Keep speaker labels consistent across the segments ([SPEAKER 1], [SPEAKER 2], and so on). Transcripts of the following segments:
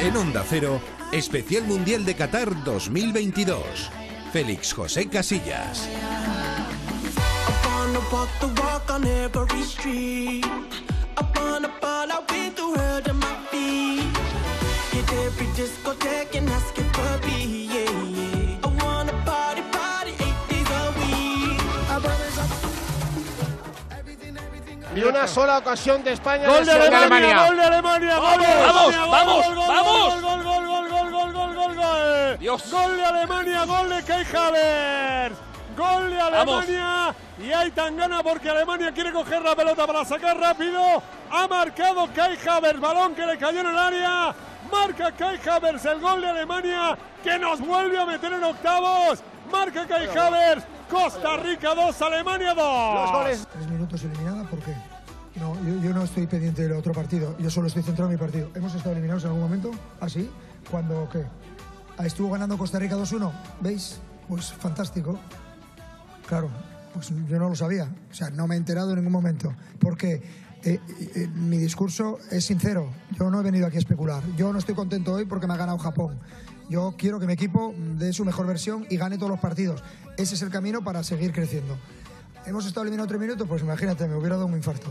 [SPEAKER 1] En Onda Cero, Especial Mundial de Qatar 2022. Félix José Casillas.
[SPEAKER 2] Ni una sola ocasión de España.
[SPEAKER 3] Gol de Alemania, gol de Alemania, gol de
[SPEAKER 4] Vamos,
[SPEAKER 3] Alemania,
[SPEAKER 4] vamos,
[SPEAKER 3] gol, gol,
[SPEAKER 4] vamos.
[SPEAKER 3] Gol, gol, gol, gol, gol, gol, gol, gol.
[SPEAKER 4] Dios.
[SPEAKER 3] Gol de Alemania, gol de Kai Havertz. Gol de Alemania y hay tan gana porque Alemania quiere coger la pelota para sacar rápido. Ha marcado Kai Havertz, balón que le cayó en el área. Marca Kai Havertz el gol de Alemania que nos vuelve a meter en octavos. Marca Kai Havertz, Costa Rica 2, Alemania 2.
[SPEAKER 2] Los goles.
[SPEAKER 5] Tres minutos eliminada, ¿por qué? No, yo, no estoy pendiente del otro partido, yo solo estoy centrado en mi partido. ¿Hemos estado eliminados en algún momento? ¿Así? ¿Cuándo qué? Ah, ¿Estuvo ganando Costa Rica 2-1? ¿Veis? Pues fantástico. Claro, pues yo no lo sabía. O sea, no me he enterado en ningún momento. Porque eh, eh, mi discurso es sincero. Yo no he venido aquí a especular. Yo no estoy contento hoy porque me ha ganado Japón. Yo quiero que mi equipo dé su mejor versión y gane todos los partidos. Ese es el camino para seguir creciendo. Hemos estado eliminados tres minutos, pues imagínate, me hubiera dado un infarto.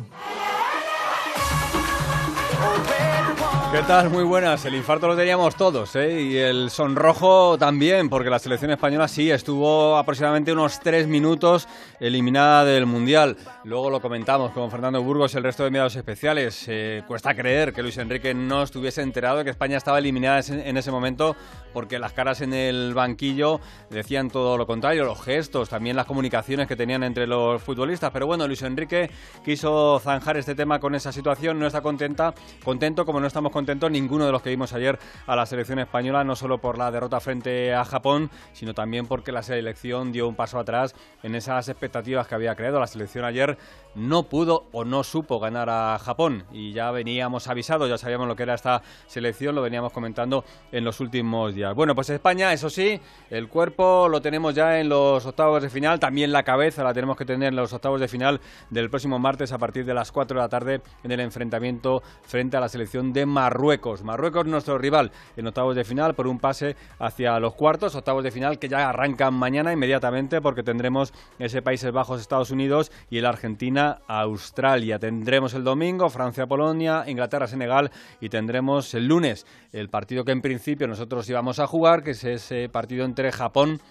[SPEAKER 4] ¿Qué tal? Muy buenas. El infarto lo teníamos todos, ¿eh? Y el sonrojo también, porque la selección española sí estuvo aproximadamente unos tres minutos eliminada del Mundial. Luego lo comentamos con Fernando Burgos y el resto de medios especiales. Eh, cuesta creer que Luis Enrique no estuviese enterado de que España estaba eliminada en ese momento, porque las caras en el banquillo decían todo lo contrario, los gestos, también las comunicaciones que tenían entre los futbolistas. Pero bueno, Luis Enrique quiso zanjar este tema con esa situación, no está contenta, contento como no estamos contentos ninguno de los que vimos ayer a la selección española, no solo por la derrota frente a Japón, sino también porque la selección dio un paso atrás en esas expectativas que había creado. La selección ayer no pudo o no supo ganar a Japón y ya veníamos avisados, ya sabíamos lo que era esta selección, lo veníamos comentando en los últimos días. Bueno, pues España, eso sí, el cuerpo lo tenemos ya en los octavos de final, también la cabeza la tenemos que tener en los octavos de final del próximo martes a partir de las 4 de la tarde en el enfrentamiento frente a la selección de Marruecos. Marruecos nuestro rival en octavos de final por un pase hacia los cuartos, octavos de final que ya arrancan mañana inmediatamente porque tendremos ese Países Bajos, Estados Unidos y el Argentina Australia. Tendremos el domingo Francia-Polonia, Inglaterra-Senegal y tendremos el lunes el partido que en principio nosotros íbamos a jugar, que es ese partido entre Japón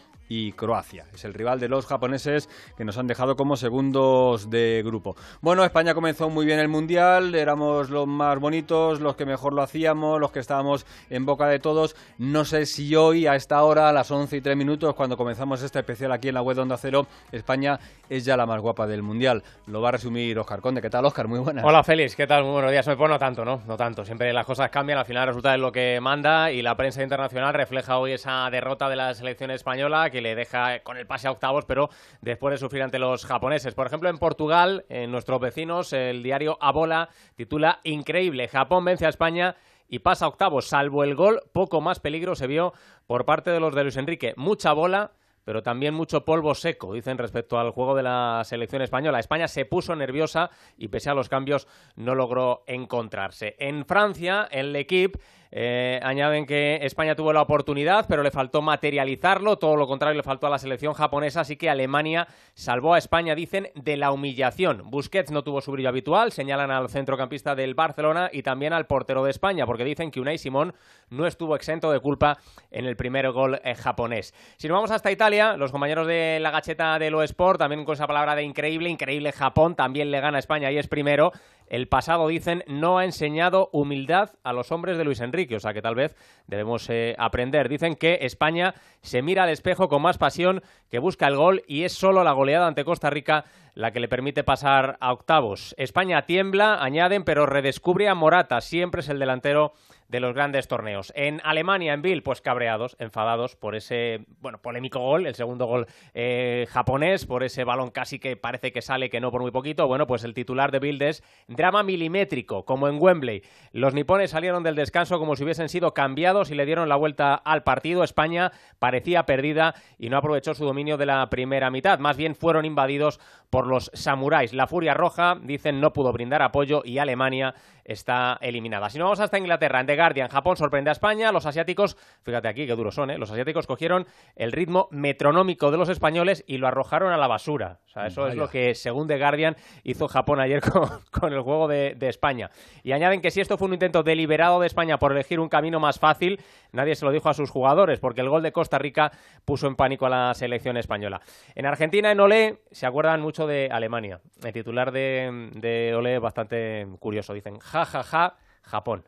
[SPEAKER 4] Croacia. Es el rival de los japoneses que nos han dejado como segundos de grupo. Bueno, España comenzó muy bien el Mundial, éramos los más bonitos, los que mejor lo hacíamos, los que estábamos en boca de todos. No sé si hoy, a esta hora, a las 11 y 3 minutos, cuando comenzamos este especial aquí en la web de Onda Cero, España es ya la más guapa del Mundial. Lo va a resumir Oscar Conde. ¿Qué tal, Oscar? Muy buenas.
[SPEAKER 6] Hola, Félix. ¿Qué tal? Muy buenos días. Pues no tanto, ¿no? No tanto. Siempre las cosas cambian, al final resulta de lo que manda y la prensa internacional refleja hoy esa derrota de la selección española que le deja con el pase a octavos, pero después de sufrir ante los japoneses. Por ejemplo, en Portugal, en nuestros vecinos, el diario Abola titula Increíble, Japón vence a España y pasa a octavos, salvo el gol, poco más peligro se vio por parte de los de Luis Enrique. Mucha bola, pero también mucho polvo seco, dicen respecto al juego de la selección española. España se puso nerviosa y pese a los cambios no logró encontrarse. En Francia, el equipo eh, añaden que España tuvo la oportunidad, pero le faltó materializarlo, todo lo contrario le faltó a la selección japonesa, así que Alemania salvó a España, dicen, de la humillación. Busquets no tuvo su brillo habitual, señalan al centrocampista del Barcelona y también al portero de España, porque dicen que Unai Simón no estuvo exento de culpa en el primer gol eh, japonés. Si nos vamos hasta Italia, los compañeros de la gacheta de lo Sport, también con esa palabra de increíble, increíble Japón, también le gana a España y es primero. El pasado, dicen, no ha enseñado humildad a los hombres de Luis Enrique, o sea que tal vez debemos eh, aprender. Dicen que España se mira al espejo con más pasión, que busca el gol y es solo la goleada ante Costa Rica la que le permite pasar a octavos. España tiembla, añaden, pero redescubre a Morata, siempre es el delantero de los grandes torneos. En Alemania, en Bill, pues cabreados, enfadados por ese, bueno, polémico gol, el segundo gol eh, japonés, por ese balón casi que parece que sale, que no por muy poquito. Bueno, pues el titular de Bild es drama milimétrico, como en Wembley. Los nipones salieron del descanso como si hubiesen sido cambiados y le dieron la vuelta al partido. España parecía perdida y no aprovechó su dominio de la primera mitad. Más bien fueron invadidos por los samuráis. La Furia Roja, dicen, no pudo brindar apoyo y Alemania está eliminada. Si no vamos hasta Inglaterra, en The Guardian, Japón sorprende a España, los asiáticos, fíjate aquí qué duros son, ¿eh? los asiáticos cogieron el ritmo metronómico de los españoles y lo arrojaron a la basura. O sea, eso es lo que, según The Guardian, hizo Japón ayer con, el juego de, de, España. Y añaden que si esto fue un intento deliberado de España por elegir un camino más fácil, nadie se lo dijo a sus jugadores, porque el gol de Costa Rica puso en pánico a la selección española. En Argentina, en Olé, se acuerdan mucho de Alemania. El titular de, de Olé es bastante curioso. Dicen, ja, ja, ja, Japón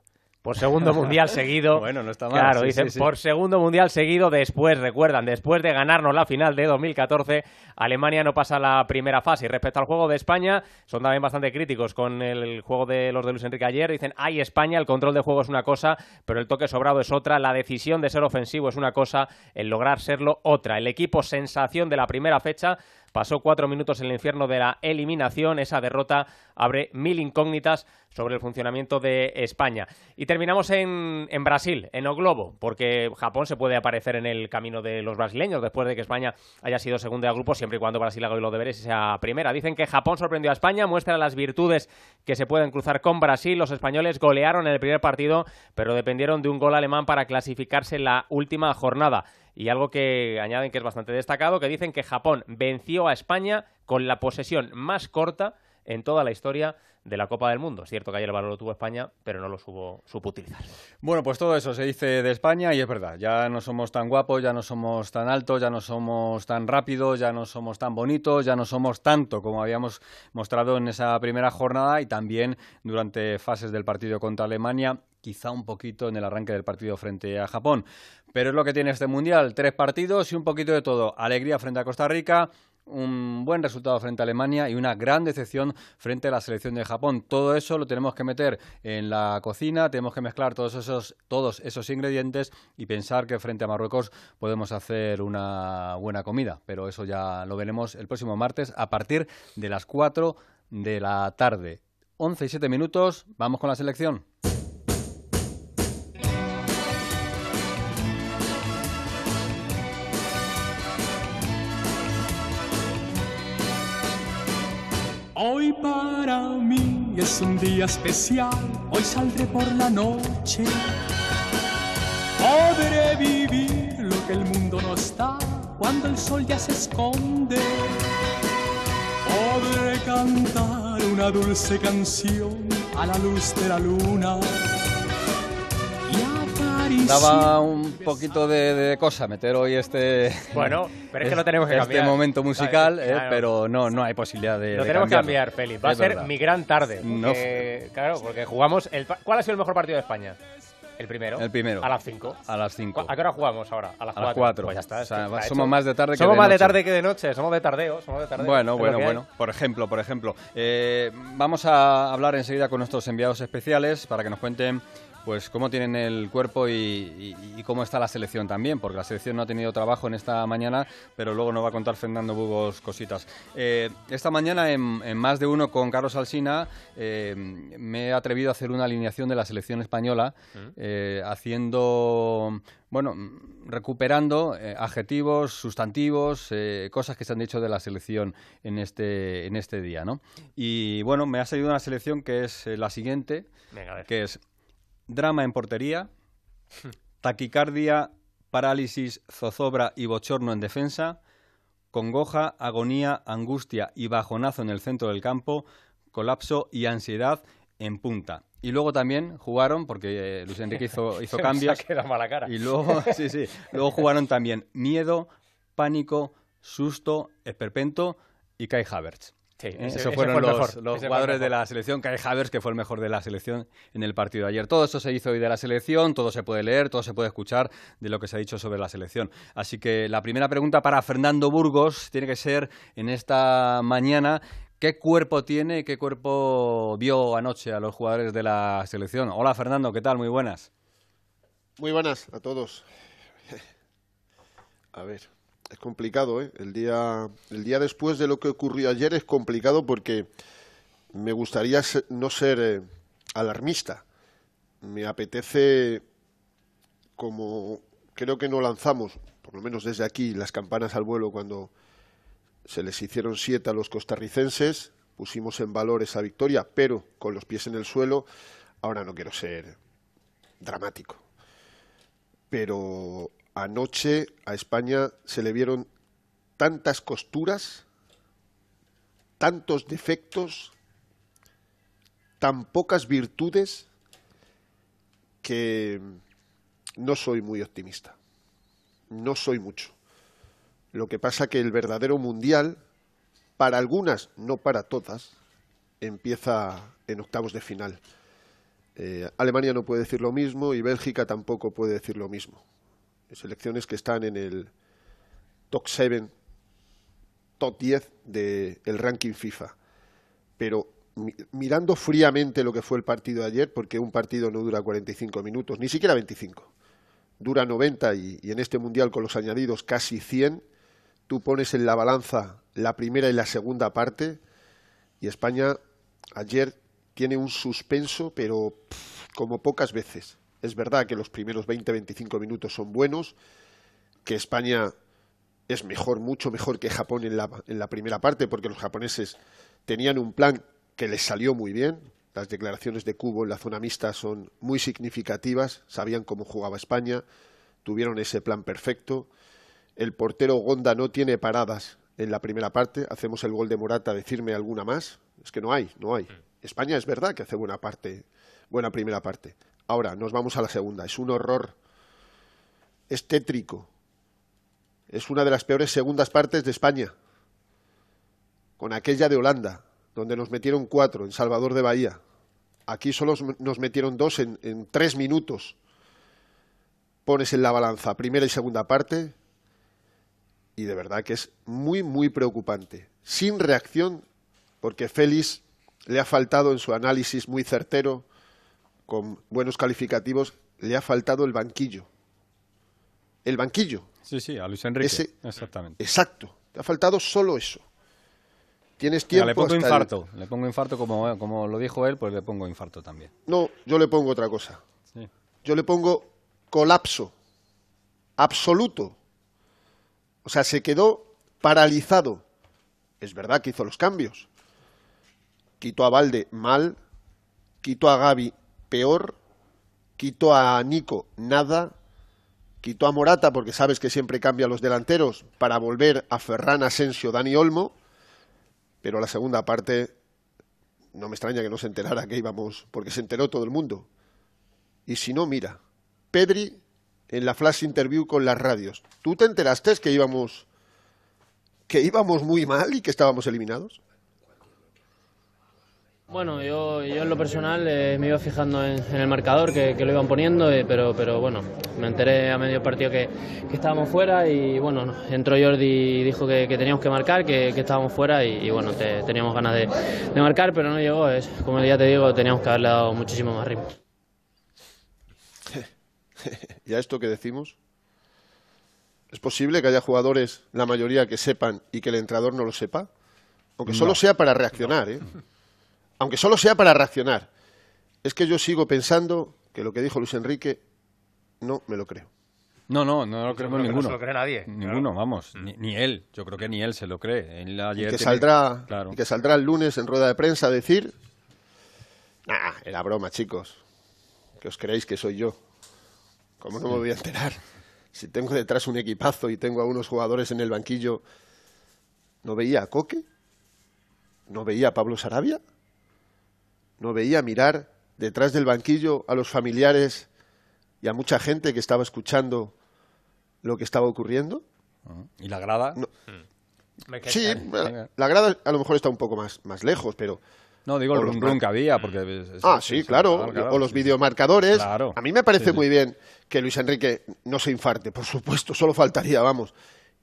[SPEAKER 6] por segundo mundial seguido.
[SPEAKER 4] bueno, no está mal.
[SPEAKER 6] Claro, dicen, por segundo mundial seguido después, recuerdan, después de ganarnos la final de 2014, Alemania no pasa la primera fase. Y respecto al juego de España, son también bastante críticos con el juego de los de Luis Enrique ayer. Dicen, ay, España, el control de juego es una cosa, pero el toque sobrado es otra, la decisión de ser ofensivo es una cosa, el lograr serlo otra. El equipo sensación de la primera fecha pasó cuatro minutos en el infierno de la eliminación. Esa derrota abre mil incógnitas sobre el funcionamiento de España. Y terminamos en, en Brasil, en O Globo, porque Japón se puede aparecer en el camino de los brasileños después de que España haya sido segunda de grupo, siempre y cuando Brasil haga los deberes y sea primera. Dicen que Japón sorprendió a España, muestra las virtudes que se pueden cruzar con Brasil. Los españoles golearon en el primer partido, pero dependieron de un gol alemán para clasificarse en la última jornada. Y algo que añaden que es bastante destacado, que dicen que Japón venció a España con la posesión más corta en toda la historia de la Copa del Mundo. Es cierto que ayer el balón lo tuvo España, pero no lo supo, supo, utilizar.
[SPEAKER 4] Bueno, pues todo eso se dice de España y es verdad. Ya no somos tan guapos, ya no somos tan altos, ya no somos tan rápidos, ya no somos tan bonitos, ya no somos tanto como habíamos mostrado en esa primera jornada y también durante fases del partido contra Alemania quizá un poquito en el arranque del partido frente a Japón. Pero es lo que tiene este Mundial, tres partidos y un poquito de todo. Alegría frente a Costa Rica, un buen resultado frente a Alemania y una gran decepción frente a la selección de Japón. Todo eso lo tenemos que meter en la cocina, tenemos que mezclar todos esos, todos esos ingredientes y pensar que frente a Marruecos podemos hacer una buena comida. Pero eso ya lo veremos el próximo martes a partir de las 4 de la tarde. 11 y 7 minutos, vamos con la selección.
[SPEAKER 7] Para mí es un día especial, hoy saldré por la noche. Podré vivir lo que el mundo no está cuando el sol ya se esconde. Podré cantar una dulce canción a la luz de la luna
[SPEAKER 4] Daba un poquito de, cosa meter hoy este.
[SPEAKER 6] Bueno, pero es que lo tenemos que
[SPEAKER 4] este momento musical, eh, pero no, no hay posibilidad de.
[SPEAKER 6] Lo tenemos que cambiar, Félix. Va a ser mi gran tarde. Claro, porque jugamos. El, ¿Cuál ha sido el mejor partido de España? El primero.
[SPEAKER 4] El primero.
[SPEAKER 6] A las 5.
[SPEAKER 4] A las 5.
[SPEAKER 6] ¿A qué hora jugamos ahora? A las 4.
[SPEAKER 4] A las 4.
[SPEAKER 6] Pues ya está. O
[SPEAKER 4] sea, somos más de tarde que
[SPEAKER 6] somos
[SPEAKER 4] de
[SPEAKER 6] más
[SPEAKER 4] noche.
[SPEAKER 6] de tarde que de noche. Somos de tardeo. Somos de tardeo.
[SPEAKER 4] Bueno, bueno, bueno. Por ejemplo, por ejemplo. Eh, vamos a hablar enseguida con nuestros enviados especiales para que nos cuenten pues cómo tienen el cuerpo y, cómo está la selección también, porque la selección no ha tenido trabajo en esta mañana, pero luego nos va a contar Fernando Bugos cositas. Eh, esta mañana, en, más de uno con Carlos Alsina, eh, me he atrevido a hacer una alineación de la selección española, eh, haciendo bueno, recuperando adjetivos, sustantivos, cosas que se han dicho de la selección en este, en este día, ¿no? Y bueno, me ha salido una selección que es la siguiente, que es drama en portería, taquicardia, parálisis, zozobra y bochorno en defensa, congoja, agonía, angustia y bajonazo en el centro del campo, colapso y ansiedad en punta. Y luego también jugaron, porque eh, Luis Enrique hizo, hizo cambios.
[SPEAKER 6] mala cara.
[SPEAKER 4] Y luego, sí, sí, luego jugaron también miedo, pánico, susto, esperpento y Kai Havertz.
[SPEAKER 6] Sí,
[SPEAKER 4] ¿Eh? Esos fueron los, jugadores de la selección. Kai Havers, que fue el mejor de la selección en el partido de ayer. Todo eso se hizo hoy de la selección, todo se puede leer, todo se puede escuchar de lo que se ha dicho sobre la selección. Así que la primera pregunta para Fernando Burgos tiene que ser en esta mañana. ¿Qué cuerpo tiene, qué cuerpo vio anoche a los jugadores de la selección? Hola Fernando, ¿qué tal? Muy buenas.
[SPEAKER 8] Muy buenas a todos. A ver, es complicado, ¿eh? El día, el día después de lo que ocurrió ayer es complicado porque me gustaría no ser eh, alarmista. Me apetece, como creo que no lanzamos, por lo menos desde aquí, las campanas al vuelo cuando se les hicieron siete a los costarricenses, pusimos en valor esa victoria, pero con los pies en el suelo. Ahora no quiero ser dramático pero anoche a España se le vieron tantas costuras, tantos defectos, tan pocas virtudes que no soy muy optimista. No soy mucho. Lo que pasa que el verdadero mundial, para algunas, no para todas, empieza en octavos de final. Eh, Alemania no puede decir lo mismo y Bélgica tampoco puede decir lo mismo. Selecciones que están en el top 7, top 10 del ranking FIFA. Pero mirando fríamente lo que fue el partido de ayer, porque un partido no dura 45 minutos, ni siquiera 25, dura 90 y, en este mundial con los añadidos casi 100, tú pones en la balanza la primera y la segunda parte y España ayer tiene un suspenso, pero como pocas veces. Es verdad que los primeros 20-25 minutos son buenos, que España es mejor, mucho mejor que Japón en la, en la primera parte, porque los japoneses tenían un plan que les salió muy bien. Las declaraciones de Cubo en la zona mixta son muy significativas, sabían cómo jugaba España, tuvieron ese plan perfecto. El portero Gonda no tiene paradas en la primera parte, hacemos el gol de Morata, decirme alguna más, es que no hay, no hay. España es verdad que hace buena parte, buena primera parte. Ahora, nos vamos a la segunda. Es un horror. Es tétrico. Es una de las peores segundas partes de España. Con aquella de Holanda, donde nos metieron cuatro en Salvador de Bahía. Aquí solo nos metieron dos en, tres minutos. Pones en la balanza primera y segunda parte y de verdad que es muy, muy preocupante. Sin reacción, porque Félix le ha faltado en su análisis muy certero, con buenos calificativos, le ha faltado el banquillo. El banquillo.
[SPEAKER 4] Sí, sí, a Luis Enrique. Exactamente.
[SPEAKER 8] Exacto. Te ha faltado solo eso. Tienes tiempo.
[SPEAKER 4] le pongo infarto. Le pongo infarto, como, como lo dijo él, pues le pongo infarto también.
[SPEAKER 8] No, yo le pongo otra cosa. Yo le pongo colapso. Absoluto. O sea, se quedó paralizado. Es verdad que hizo los cambios quito a Valde mal, quito a Gaby peor, quito a Nico nada, quito a Morata porque sabes que siempre cambia los delanteros para volver a Ferran Asensio, Dani Olmo, pero la segunda parte no me extraña que no se enterara que íbamos, porque se enteró todo el mundo. Y si no, mira, Pedri en la flash interview con las radios. ¿Tú te enteraste que íbamos que íbamos muy mal y que estábamos eliminados?
[SPEAKER 9] Bueno, yo, yo en lo personal eh, me iba fijando en, el marcador que, lo iban poniendo, eh, pero, pero bueno, me enteré a medio partido que, estábamos fuera y bueno, entró Jordi y dijo que, teníamos que marcar, que, estábamos fuera y, bueno, teníamos ganas de, marcar, pero no llegó. Es, como ya te digo, teníamos que haberle dado muchísimo más ritmo.
[SPEAKER 8] ¿Y a esto que decimos? ¿Es posible que haya jugadores, la mayoría, que sepan y que el entrenador no lo sepa? Aunque solo sea para reaccionar, ¿eh? aunque solo sea para reaccionar. Es que yo sigo pensando que lo que dijo Luis Enrique no me lo creo.
[SPEAKER 4] No, no, no lo creemos ninguno. No
[SPEAKER 6] se lo cree nadie.
[SPEAKER 4] Ninguno, vamos. Ni, él. Yo creo que ni él se lo cree.
[SPEAKER 8] y, que saldrá, que saldrá el lunes en rueda de prensa a decir... Nah, era broma, chicos. Que os creéis que soy yo. ¿Cómo no me voy a enterar? Si tengo detrás un equipazo y tengo a unos jugadores en el banquillo... ¿No veía a Coque? ¿No veía a Pablo Sarabia? No veía mirar detrás del banquillo a los familiares y a mucha gente que estaba escuchando lo que estaba ocurriendo.
[SPEAKER 4] ¿Y la grada?
[SPEAKER 8] Mm. Sí, la grada a lo mejor está un poco más, más lejos, pero...
[SPEAKER 4] No, digo el rum, que había, porque...
[SPEAKER 8] ah, sí, claro, o los videomarcadores. A mí me parece muy bien que Luis Enrique no se infarte, por supuesto, solo faltaría, vamos.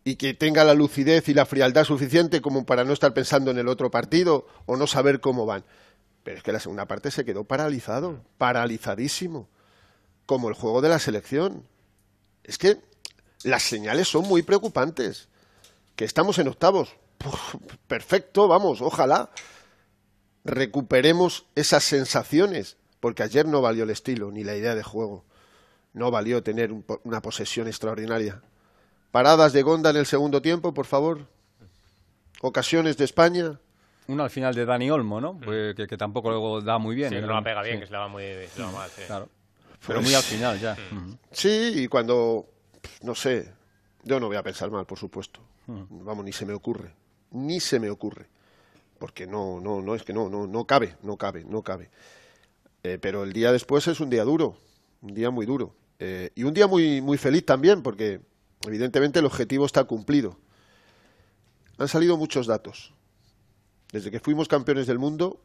[SPEAKER 8] Y que tenga la lucidez y la frialdad suficiente como para no estar pensando en el otro partido o no saber cómo van. Pero es que la segunda parte se quedó paralizado, paralizadísimo. como el juego de la selección. Es que las señales son muy preocupantes. Que estamos en octavos. perfecto, vamos, ojalá recuperemos esas sensaciones, porque ayer no valió el estilo ni la idea de juego. No valió tener una posesión extraordinaria. Paradas de Gonda en el segundo tiempo, por favor. Ocasiones de España.
[SPEAKER 4] Una al final de Dani Olmo, ¿no? Pues que, tampoco luego da muy bien.
[SPEAKER 6] Sí, no la pega bien, que se la va muy mal.
[SPEAKER 4] Claro. Pero muy al final ya.
[SPEAKER 8] Sí, y cuando, no sé, yo no voy a pensar mal, por supuesto. Vamos, ni se me ocurre. Ni se me ocurre. Porque no, no, no, es que no, no, no cabe, no cabe, no cabe. Eh, pero el día después es un día duro, un día muy duro. Eh, y un día muy, muy feliz también, porque evidentemente el objetivo está cumplido. Han salido muchos datos. Desde que fuimos campeones del mundo,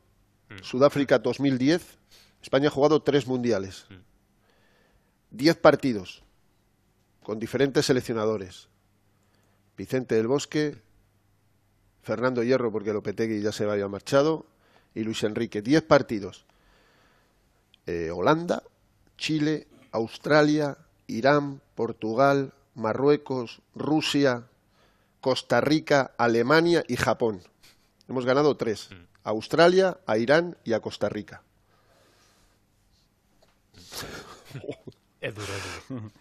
[SPEAKER 8] mm. Sudáfrica 2010, España ha jugado tres mundiales, mm. diez partidos con diferentes seleccionadores. Vicente del Bosque, Fernando Hierro, porque Lopetegui ya se había marchado, y Luis Enrique. Diez partidos. Eh, Holanda, Chile, Australia, Irán, Portugal, Marruecos, Rusia, Costa Rica, Alemania y Japón. Hemos ganado tres. Mm. A Australia, a Irán y a Costa Rica.
[SPEAKER 6] Es duro,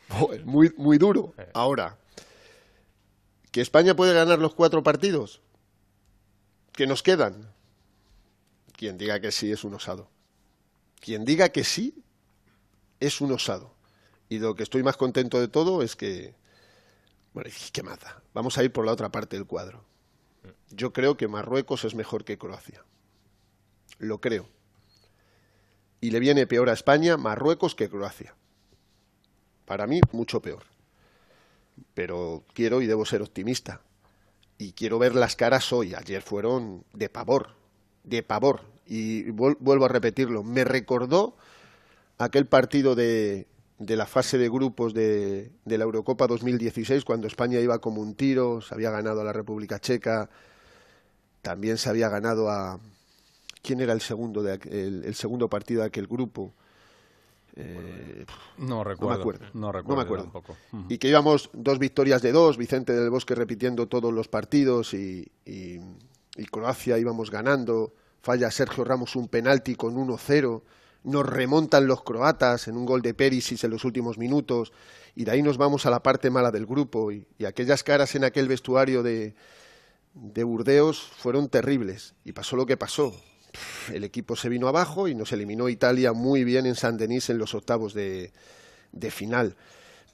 [SPEAKER 8] Muy, muy duro. Ahora, ¿que España puede ganar los cuatro partidos? ¿Que nos quedan? Quien diga que sí es un osado. Quien diga que sí es un osado. Y lo que estoy más contento de todo es que. Bueno, ¿qué mata? Vamos a ir por la otra parte del cuadro. Yo creo que Marruecos es mejor que Croacia. Lo creo. Y le viene peor a España Marruecos que Croacia. Para mí, mucho peor. Pero quiero y debo ser optimista. Y quiero ver las caras hoy. Ayer fueron de pavor, de pavor. Y vuelvo a repetirlo. Me recordó aquel partido de, de la fase de grupos de, de, la Eurocopa 2016, cuando España iba como un tiro, se había ganado a la República Checa, también se había ganado a... ¿Quién era el segundo, de, el segundo partido de aquel grupo?
[SPEAKER 4] Eh, no recuerdo.
[SPEAKER 8] No me acuerdo. Y que íbamos dos victorias de dos, Vicente del Bosque repitiendo todos los partidos y, Croacia íbamos ganando. Falla Sergio Ramos un penalti con 1-0. Nos remontan los croatas en un gol de Perisic en los últimos minutos. Y de ahí nos vamos a la parte mala del grupo. Y, aquellas caras en aquel vestuario de, de Burdeos fueron terribles. Y pasó lo que pasó el equipo se vino abajo y nos eliminó Italia muy bien en San Denis en los octavos de, final.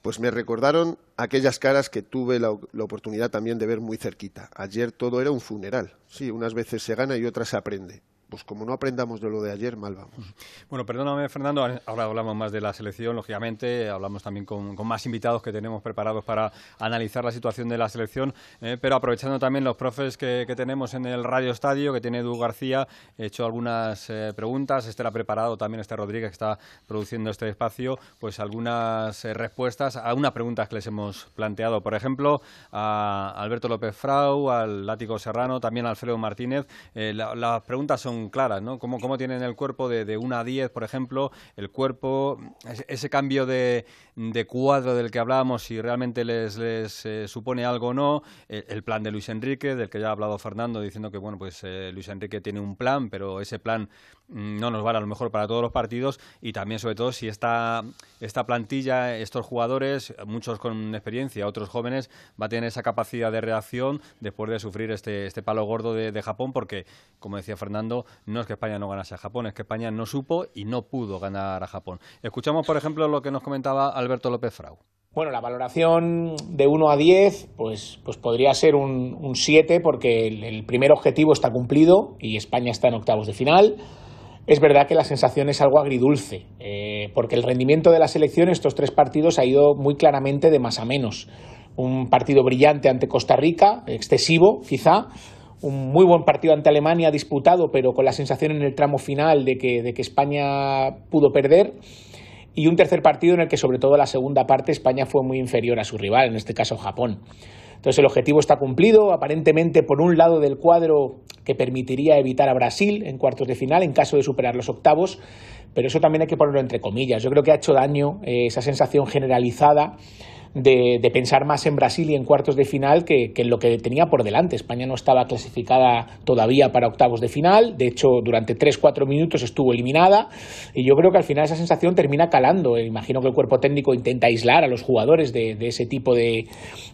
[SPEAKER 8] Pues me recordaron aquellas caras que tuve la, oportunidad también de ver muy cerquita. Ayer todo era un funeral. Sí, unas veces se gana y otras se aprende pues como no aprendamos de lo de ayer, mal vamos.
[SPEAKER 4] Bueno, perdóname, Fernando, ahora hablamos más de la selección, lógicamente, hablamos también con, más invitados que tenemos preparados para analizar la situación de la selección, eh, pero aprovechando también los profes que, tenemos en el Radio Estadio, que tiene Edu García, he hecho algunas eh, preguntas, este ha preparado también este Rodríguez que está produciendo este espacio, pues algunas eh, respuestas a unas preguntas que les hemos planteado, por ejemplo, a Alberto López Frau, al Látigo Serrano, también a Alfredo Martínez. las preguntas claras, ¿no? ¿Cómo, cómo tienen el cuerpo de, de 1 a 10, por ejemplo, el cuerpo, ese, cambio de, de, cuadro del que hablábamos, si realmente les, les eh, supone algo o no, el, plan de Luis Enrique, del que ya ha hablado Fernando, diciendo que, bueno, pues eh, Luis Enrique tiene un plan, pero ese plan no nos vale a lo mejor para todos los partidos y también, sobre todo, si esta, esta plantilla, estos jugadores, muchos con experiencia, otros jóvenes, va a tener esa capacidad de reacción después de sufrir este, este palo gordo de, Japón, porque, como decía Fernando, no es que España no ganase a Japón, es que España no supo y no pudo ganar a Japón. Escuchamos, por ejemplo, lo que nos comentaba Alberto López Frau.
[SPEAKER 10] Bueno, la valoración de 1 a 10 pues, pues podría ser un, 7 porque el, primer objetivo está cumplido y España está en octavos de final. Es verdad que la sensación es algo agridulce, eh, porque el rendimiento de la selección estos tres partidos ha ido muy claramente de más a menos. Un partido brillante ante Costa Rica, excesivo quizá, un muy buen partido ante Alemania disputado, pero con la sensación en el tramo final de que, de que España pudo perder. Y un tercer partido en el que, sobre todo la segunda parte, España fue muy inferior a su rival, en este caso Japón. Entonces el objetivo está cumplido, aparentemente por un lado del cuadro que permitiría evitar a Brasil en cuartos de final en caso de superar los octavos, pero eso también hay que ponerlo entre comillas. Yo creo que ha hecho daño eh, esa sensación generalizada de, pensar más en Brasil y en cuartos de final que, en lo que tenía por delante. España no estaba clasificada todavía para octavos de final, de hecho durante 3-4 minutos estuvo eliminada y yo creo que al final esa sensación termina calando. Eh, imagino que el cuerpo técnico intenta aislar a los jugadores de, ese tipo de,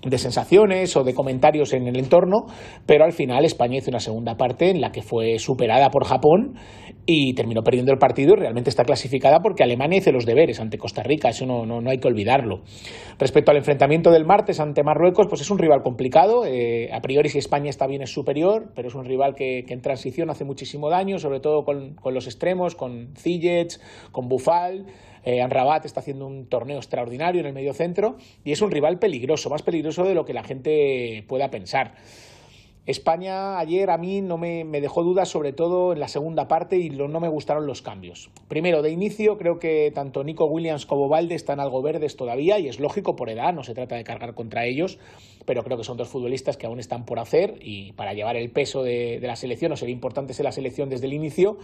[SPEAKER 10] de sensaciones o de comentarios en el entorno, pero al final España hizo una segunda parte en la que fue superada por Japón y terminó perdiendo el partido y realmente está clasificada porque Alemania hizo los deberes ante Costa Rica, eso no, no, no hay que olvidarlo. Respecto al enfrentamiento del martes ante Marruecos, pues es un rival complicado, eh, a priori si España está bien es superior, pero es un rival que, en transición hace muchísimo daño, sobre todo con, los extremos, con Ziyech, con Bufal, eh, Anrabat está haciendo un torneo extraordinario en el medio centro y es un rival peligroso, más peligroso de lo que la gente pueda pensar. España ayer a mí no me, dejó dudas, sobre todo en la segunda parte, y no me gustaron los cambios. Primero, de inicio, creo que tanto Nico Williams como Valde están algo verdes todavía, y es lógico por edad, no se trata de cargar contra ellos, pero creo que son dos futbolistas que aún están por hacer, y para llevar el peso de, la selección, o ser importantes en la selección desde el inicio,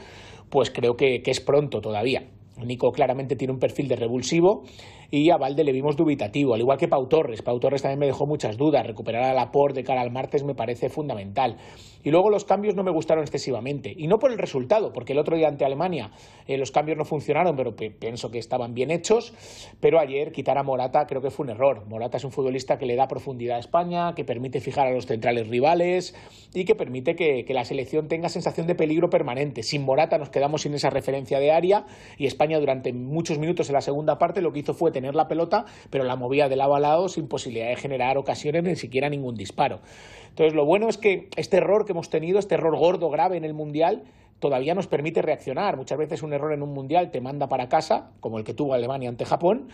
[SPEAKER 10] pues creo que es pronto todavía. Nico claramente tiene un perfil de revulsivo y a Valde le vimos dubitativo, al igual que Pau Torres. Pau Torres también me dejó muchas dudas. Recuperar a Laporte de cara al martes me parece fundamental. Y luego los cambios no me gustaron excesivamente. Y no por el resultado, porque el otro día ante Alemania eh, los cambios no funcionaron, pero pienso que estaban bien hechos. Pero ayer quitar a Morata creo que fue un error. Morata es un futbolista que le da profundidad a España, que permite fijar a los centrales rivales y que permite que, que la selección tenga sensación de peligro permanente. Sin Morata nos quedamos sin esa referencia de área y España durante muchos minutos en la segunda parte lo que hizo fue tener la pelota, pero la movía de lado a lado sin posibilidad de generar ocasiones ni siquiera ningún disparo. Entonces, lo bueno es que este error que hemos tenido, este error gordo, grave en el Mundial, todavía nos permite reaccionar. Muchas veces un error en un Mundial te manda para casa, como el que tuvo Alemania ante Japón,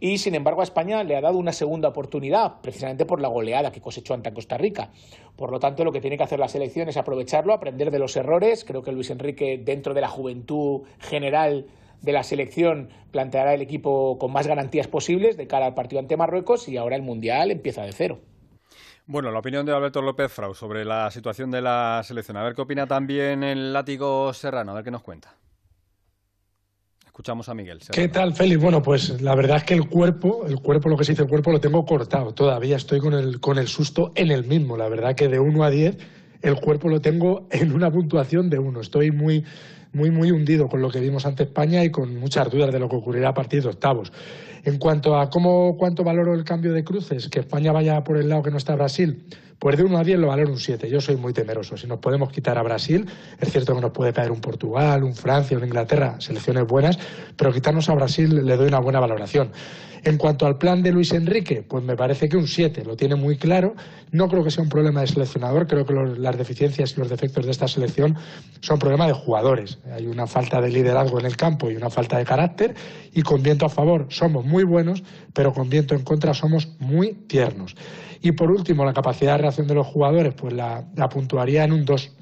[SPEAKER 10] y sin embargo a España le ha dado una segunda oportunidad, precisamente por la goleada que cosechó ante Costa Rica. Por lo tanto, lo que tiene que hacer la selección es aprovecharlo, aprender de los errores. Creo que Luis Enrique, dentro de la juventud general de la selección planteará el equipo con más garantías posibles de cara al partido ante Marruecos y ahora el Mundial empieza de cero.
[SPEAKER 4] Bueno, la opinión de Alberto López Frau sobre la situación de la selección. A ver qué opina también el látigo serrano, a ver qué nos cuenta. Escuchamos a Miguel.
[SPEAKER 11] ¿Qué tal, Félix? Bueno, pues la verdad es que el cuerpo, el cuerpo, lo que se dice el cuerpo, lo tengo cortado. Todavía estoy con el, con el susto en el mismo. La verdad que de 1 a 10 el cuerpo lo tengo en una puntuación de 1. Estoy muy muy, muy hundido con lo que vimos ante España y con muchas dudas de lo que ocurrirá a partir de octavos. En cuanto a cómo, cuánto valoro el cambio de cruces, que España vaya por el lado que no está Brasil, pues de 1 a 10 lo valoro un 7. Yo soy muy temeroso. Si nos podemos quitar a Brasil, es cierto que nos puede caer un Portugal, un Francia, un Inglaterra, selecciones buenas, pero quitarnos a Brasil le doy una buena valoración. En cuanto al plan de Luis Enrique, pues me parece que un 7, lo tiene muy claro. No creo que sea un problema de seleccionador, creo que las deficiencias y los defectos de esta selección son problema de jugadores. Hay una falta de liderazgo en el campo y una falta de carácter, y con viento a favor somos muy buenos, pero con viento en contra somos muy tiernos. Y por último, la capacidad de reacción de los jugadores, pues la, puntuaría en un 2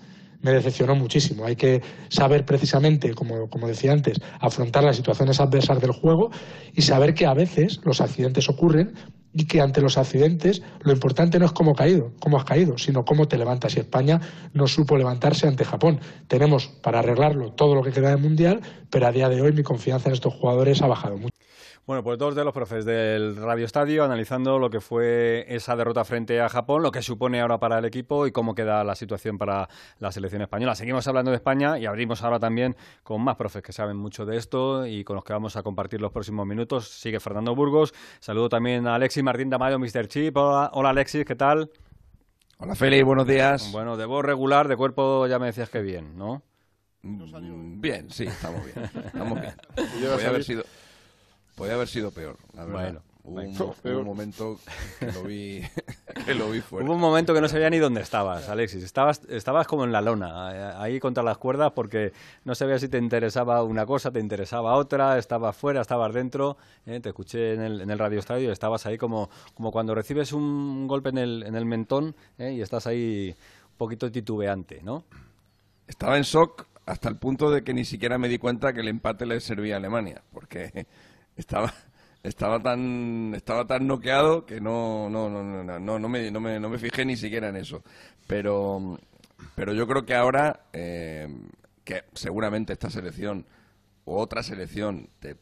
[SPEAKER 11] me decepcionó muchísimo. Hay que saber precisamente, como, como, decía antes, afrontar las situaciones adversas del juego y saber que a veces los accidentes ocurren y que ante los accidentes lo importante no es cómo, caído, cómo has caído, sino cómo te levantas. Y España no supo levantarse ante Japón. Tenemos para arreglarlo todo lo que queda del Mundial, pero a día de hoy mi confianza en estos jugadores ha bajado mucho.
[SPEAKER 4] Bueno, pues dos de los profes del Radio Estadio analizando lo que fue esa derrota frente a Japón, lo que supone ahora para el equipo y cómo queda la situación para la selección española. Seguimos hablando de España y abrimos ahora también con más profes que saben mucho de esto y con los que vamos a compartir los próximos minutos. Sigue Fernando Burgos. Saludo también a Alexis Martín Damayo, Mr. Chip. Hola, hola Alexis, ¿qué tal?
[SPEAKER 12] Hola Feli, buenos días.
[SPEAKER 4] Bueno, de voz regular, de cuerpo ya me decías que bien, ¿no?
[SPEAKER 12] Mm, bien, sí, estamos bien. Estamos bien. Podría haber sido, Podría haber sido peor, la verdad. Bueno, hubo un, momento que lo vi, que lo vi fuera.
[SPEAKER 4] Hubo un momento que no sabía ni dónde estabas, Alexis. Estabas, estabas como en la lona, eh, ahí contra las cuerdas, porque no sabía si te interesaba una cosa, te interesaba otra, estabas fuera, estabas dentro. Eh, te escuché en el, en el radio estadio, estabas ahí como, como cuando recibes un golpe en el, en el mentón eh, y estás ahí un poquito titubeante, ¿no?
[SPEAKER 12] Estaba en shock hasta el punto de que ni siquiera me di cuenta que el empate le servía a Alemania, porque estaba, estaba tan estaba tan noqueado que no no no no no, no me, no, me, no me fijé ni siquiera en eso. Pero pero yo creo que ahora eh, que seguramente esta selección o otra selección te,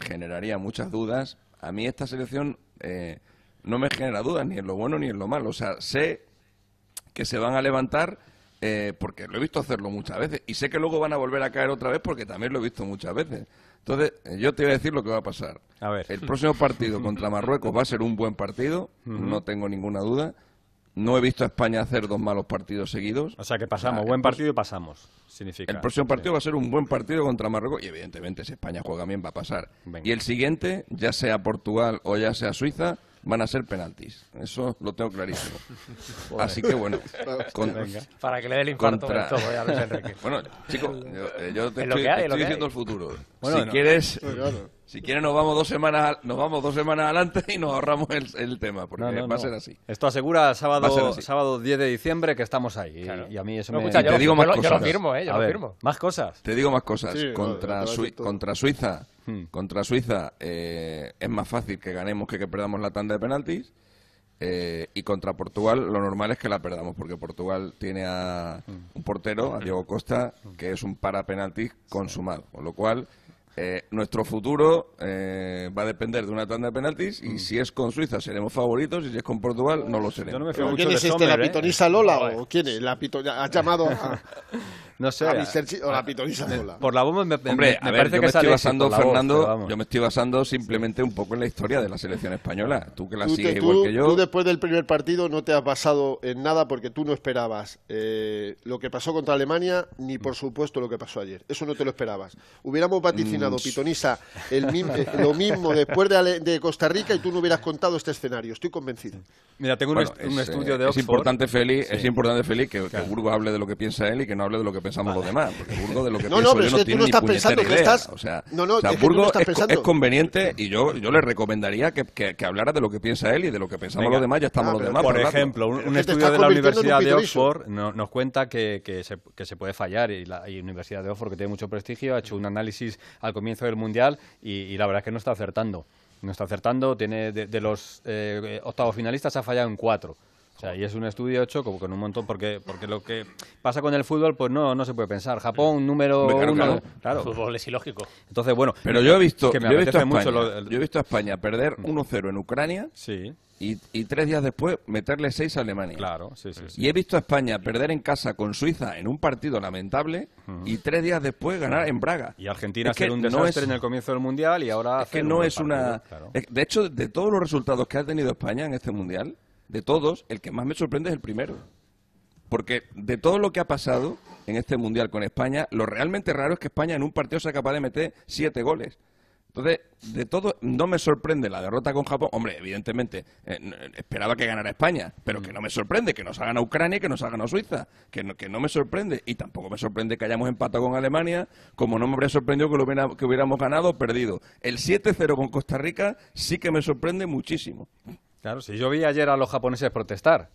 [SPEAKER 12] generaría muchas dudas a mí esta selección eh, no me genera dudas ni en lo bueno ni en lo malo. O sea sé que se van a levantar eh, porque lo he visto hacerlo muchas veces y sé que luego van a volver a caer otra vez porque también lo he visto muchas veces. Entonces, eh, yo te voy a decir lo que va a pasar.
[SPEAKER 4] A ver.
[SPEAKER 12] El próximo partido contra Marruecos va a ser un buen partido, no tengo ninguna duda. No he visto a España hacer dos malos partidos seguidos.
[SPEAKER 4] O sea que pasamos, buen partido y pasamos. Significa.
[SPEAKER 12] El próximo partido va a ser un buen partido contra Marruecos y evidentemente si España juega bien va a pasar. Y el siguiente, ya sea Portugal o ya sea Suiza, van a ser penaltis. Eso lo tengo clarísimo. Así que bueno,
[SPEAKER 6] para que le dé el infarto contra... todo, ya.
[SPEAKER 12] Bueno, chicos, yo, te estoy, diciendo el futuro. Bueno, si quieres, si quieres nos vamos dos semanas, nos vamos dos semanas adelante y nos ahorramos el, tema, porque va a ser así.
[SPEAKER 4] Esto asegura sábado, sábado 10 de diciembre que estamos ahí. Y, a mí eso me...
[SPEAKER 6] te digo más cosas. Yo lo firmo, eh, yo lo firmo.
[SPEAKER 4] Más cosas.
[SPEAKER 12] Te digo más cosas. contra, contra Suiza Hmm. Contra Suiza eh, es más fácil que ganemos que que perdamos la tanda de penaltis. Eh, y contra Portugal lo normal es que la perdamos, porque Portugal tiene a hmm. un portero, a Diego Costa, que es un para penaltis consumado. Con lo cual, eh, nuestro futuro va a depender de una tanda de penaltis y hmm. si es con Suiza seremos favoritos y si es con Portugal no lo seremos.
[SPEAKER 2] ¿Quién es este? ¿La pitonisa Lola o quién es? ¿La ¿Has llamado a,
[SPEAKER 4] no sé.
[SPEAKER 2] o la pitonisa
[SPEAKER 4] Por la bomba me,
[SPEAKER 12] Hombre,
[SPEAKER 4] me,
[SPEAKER 12] parece yo que me estoy basando, Fernando, yo me estoy basando simplemente un poco en la historia de la selección española. Tú que la sigues igual que yo.
[SPEAKER 2] Tú después del primer partido no te has basado en nada porque tú no esperabas eh, lo que pasó contra Alemania ni por supuesto lo que pasó ayer. Eso no te lo esperabas. Hubiéramos vaticinado, mm. pitonisa, el, eh, lo mismo después de, Costa Rica y tú no hubieras contado este escenario. Estoy convencido.
[SPEAKER 4] Mira, tengo un, estudio de Oxford.
[SPEAKER 12] Es importante, Feli, es importante, Feli, que, que Burgo hable de lo que piensa él y que no hable de lo que pensamos los demás, porque Burgo de lo que
[SPEAKER 2] no,
[SPEAKER 12] no,
[SPEAKER 2] pero es que tú no estás pensando que estás...
[SPEAKER 12] O sea,
[SPEAKER 2] no, no,
[SPEAKER 12] o sea Burgo estás es, es, conveniente y yo, yo le recomendaría que, que, hablara de lo que piensa él y de lo que pensamos los demás, ya estamos ah, los demás.
[SPEAKER 4] Por ejemplo, un, estudio de la Universidad de Oxford nos cuenta que, que, se, que se puede fallar y la Universidad de Oxford, que tiene mucho prestigio, ha hecho un análisis al comienzo del Mundial y, y la verdad es que no está acertando. No está acertando, tiene de, de los eh, octavos finalistas ha fallado en cuatro. O sea, y es un estudio hecho como con un montón, porque porque lo que pasa con el fútbol, pues no, no se puede pensar. Japón, número uno.
[SPEAKER 6] Claro. El fútbol es ilógico.
[SPEAKER 4] Entonces, bueno.
[SPEAKER 12] Pero yo he visto, yo he visto, a España, yo he visto a España perder 1-0 mm. en Ucrania.
[SPEAKER 4] Sí.
[SPEAKER 12] Y, y, tres días después meterle seis a Alemania.
[SPEAKER 4] Claro, sí, sí,
[SPEAKER 12] Y he visto a España perder en casa con Suiza en un partido lamentable y tres días después ganar en Braga.
[SPEAKER 4] Y Argentina ser un desastre en el comienzo del Mundial y ahora...
[SPEAKER 12] Es que no es una... De hecho, de todos los resultados que ha tenido España en este Mundial, de todos, el que más me sorprende es el primero. Porque de todo lo que ha pasado en este Mundial con España, lo realmente raro es que España en un partido sea capaz de meter siete goles. Entonces, de todo, no me sorprende la derrota con Japón. Hombre, evidentemente, eh, esperaba que ganara España, pero que no me sorprende que nos ha ganado Ucrania y que nos ha ganado Suiza. Que no, que no me sorprende. Y tampoco me sorprende que hayamos empatado con Alemania, como no me habría sorprendido que, lo que hubiéramos ganado o perdido. El 7-0 con Costa Rica sí que me sorprende muchísimo.
[SPEAKER 4] Claro, si yo vi ayer a los japoneses protestar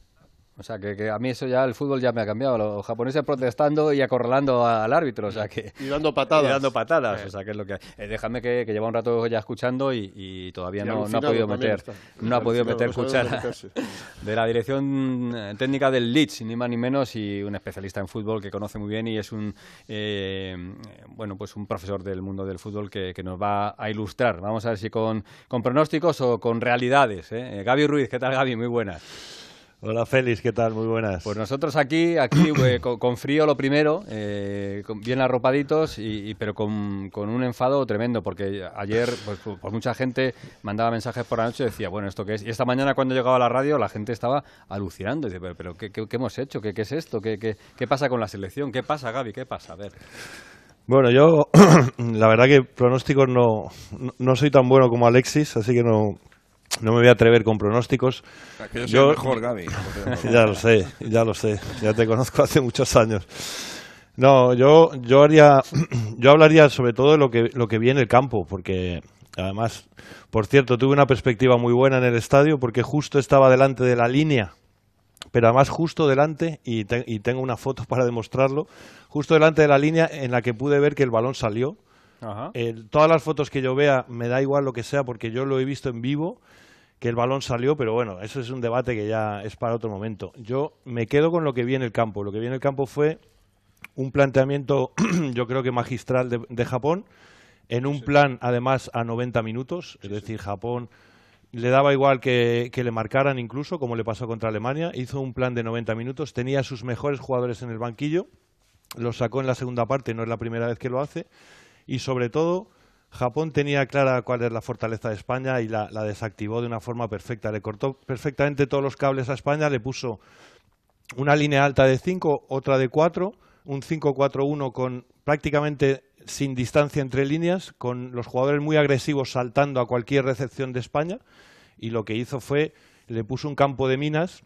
[SPEAKER 4] o sea, que, a mí eso ya, el fútbol ya me ha cambiado. Los japoneses protestando y acorralando al árbitro, o sea que...
[SPEAKER 2] Y dando patadas.
[SPEAKER 4] Y dando patadas, o sea, que es lo que... Eh, déjame que, lleva un rato ya escuchando y, todavía no, ha podido meter... No ha podido meter cuchara de la dirección eh, técnica del Leeds, ni más ni menos, y un especialista en fútbol que conoce muy bien y es un... Eh, bueno, pues un profesor del mundo del fútbol que, nos va a ilustrar. Vamos a ver si con, con pronósticos o con realidades. ¿eh? Gaby Ruiz, ¿qué tal Gaby? Muy buenas.
[SPEAKER 13] Hola Félix, ¿qué tal? Muy buenas.
[SPEAKER 4] Pues nosotros aquí, aquí eh, con, frío lo primero, eh, bien arropaditos, y, pero con, un enfado tremendo, porque ayer pues, pues, mucha gente mandaba mensajes por la noche y decía, bueno, ¿esto qué es? Y esta mañana cuando llegaba a la radio la gente estaba alucinando, y dice, pero, ¿qué, hemos hecho? ¿Qué, es esto? ¿Qué, ¿Qué, pasa con la selección? ¿Qué pasa, Gaby? ¿Qué pasa? A ver.
[SPEAKER 13] Bueno, yo la verdad que pronósticos no, no soy tan bueno como Alexis, así que no, no me voy a atrever con pronósticos.
[SPEAKER 12] yo, mejor, Gaby.
[SPEAKER 13] ya lo sé, ya lo sé. Ya te conozco hace muchos años. No, yo, yo haría, yo hablaría sobre todo de lo que, lo que vi en el campo, porque además, por cierto, tuve una perspectiva muy buena en el estadio, porque justo estaba delante de la línea, pero además justo delante, y, y tengo una foto para demostrarlo, justo delante de la línea en la que pude ver que el balón salió todas las fotos que yo vea, me da igual lo que sea, porque yo lo he visto en vivo, que el balón salió, pero bueno, eso es un debate que ya es para otro momento. Yo me quedo con lo que vi en el campo. Lo que vi en el campo fue un planteamiento, yo creo que magistral de, Japón, en un plan además a 90 minutos, es decir, Japón le daba igual que, le marcaran incluso, como le pasó contra Alemania, hizo un plan de 90 minutos, tenía sus mejores jugadores en el banquillo, los sacó en la segunda parte, no es la primera vez que lo hace, y sobre todo Japón tenía clara cuál es la fortaleza de España y la, desactivó de una forma perfecta, le cortó perfectamente todos los cables a España, le puso una línea alta de 5, otra de 4, un 5-4-1 con prácticamente sin distancia entre líneas, con los jugadores muy agresivos saltando a cualquier recepción de España, y lo que hizo fue, le puso un campo de minas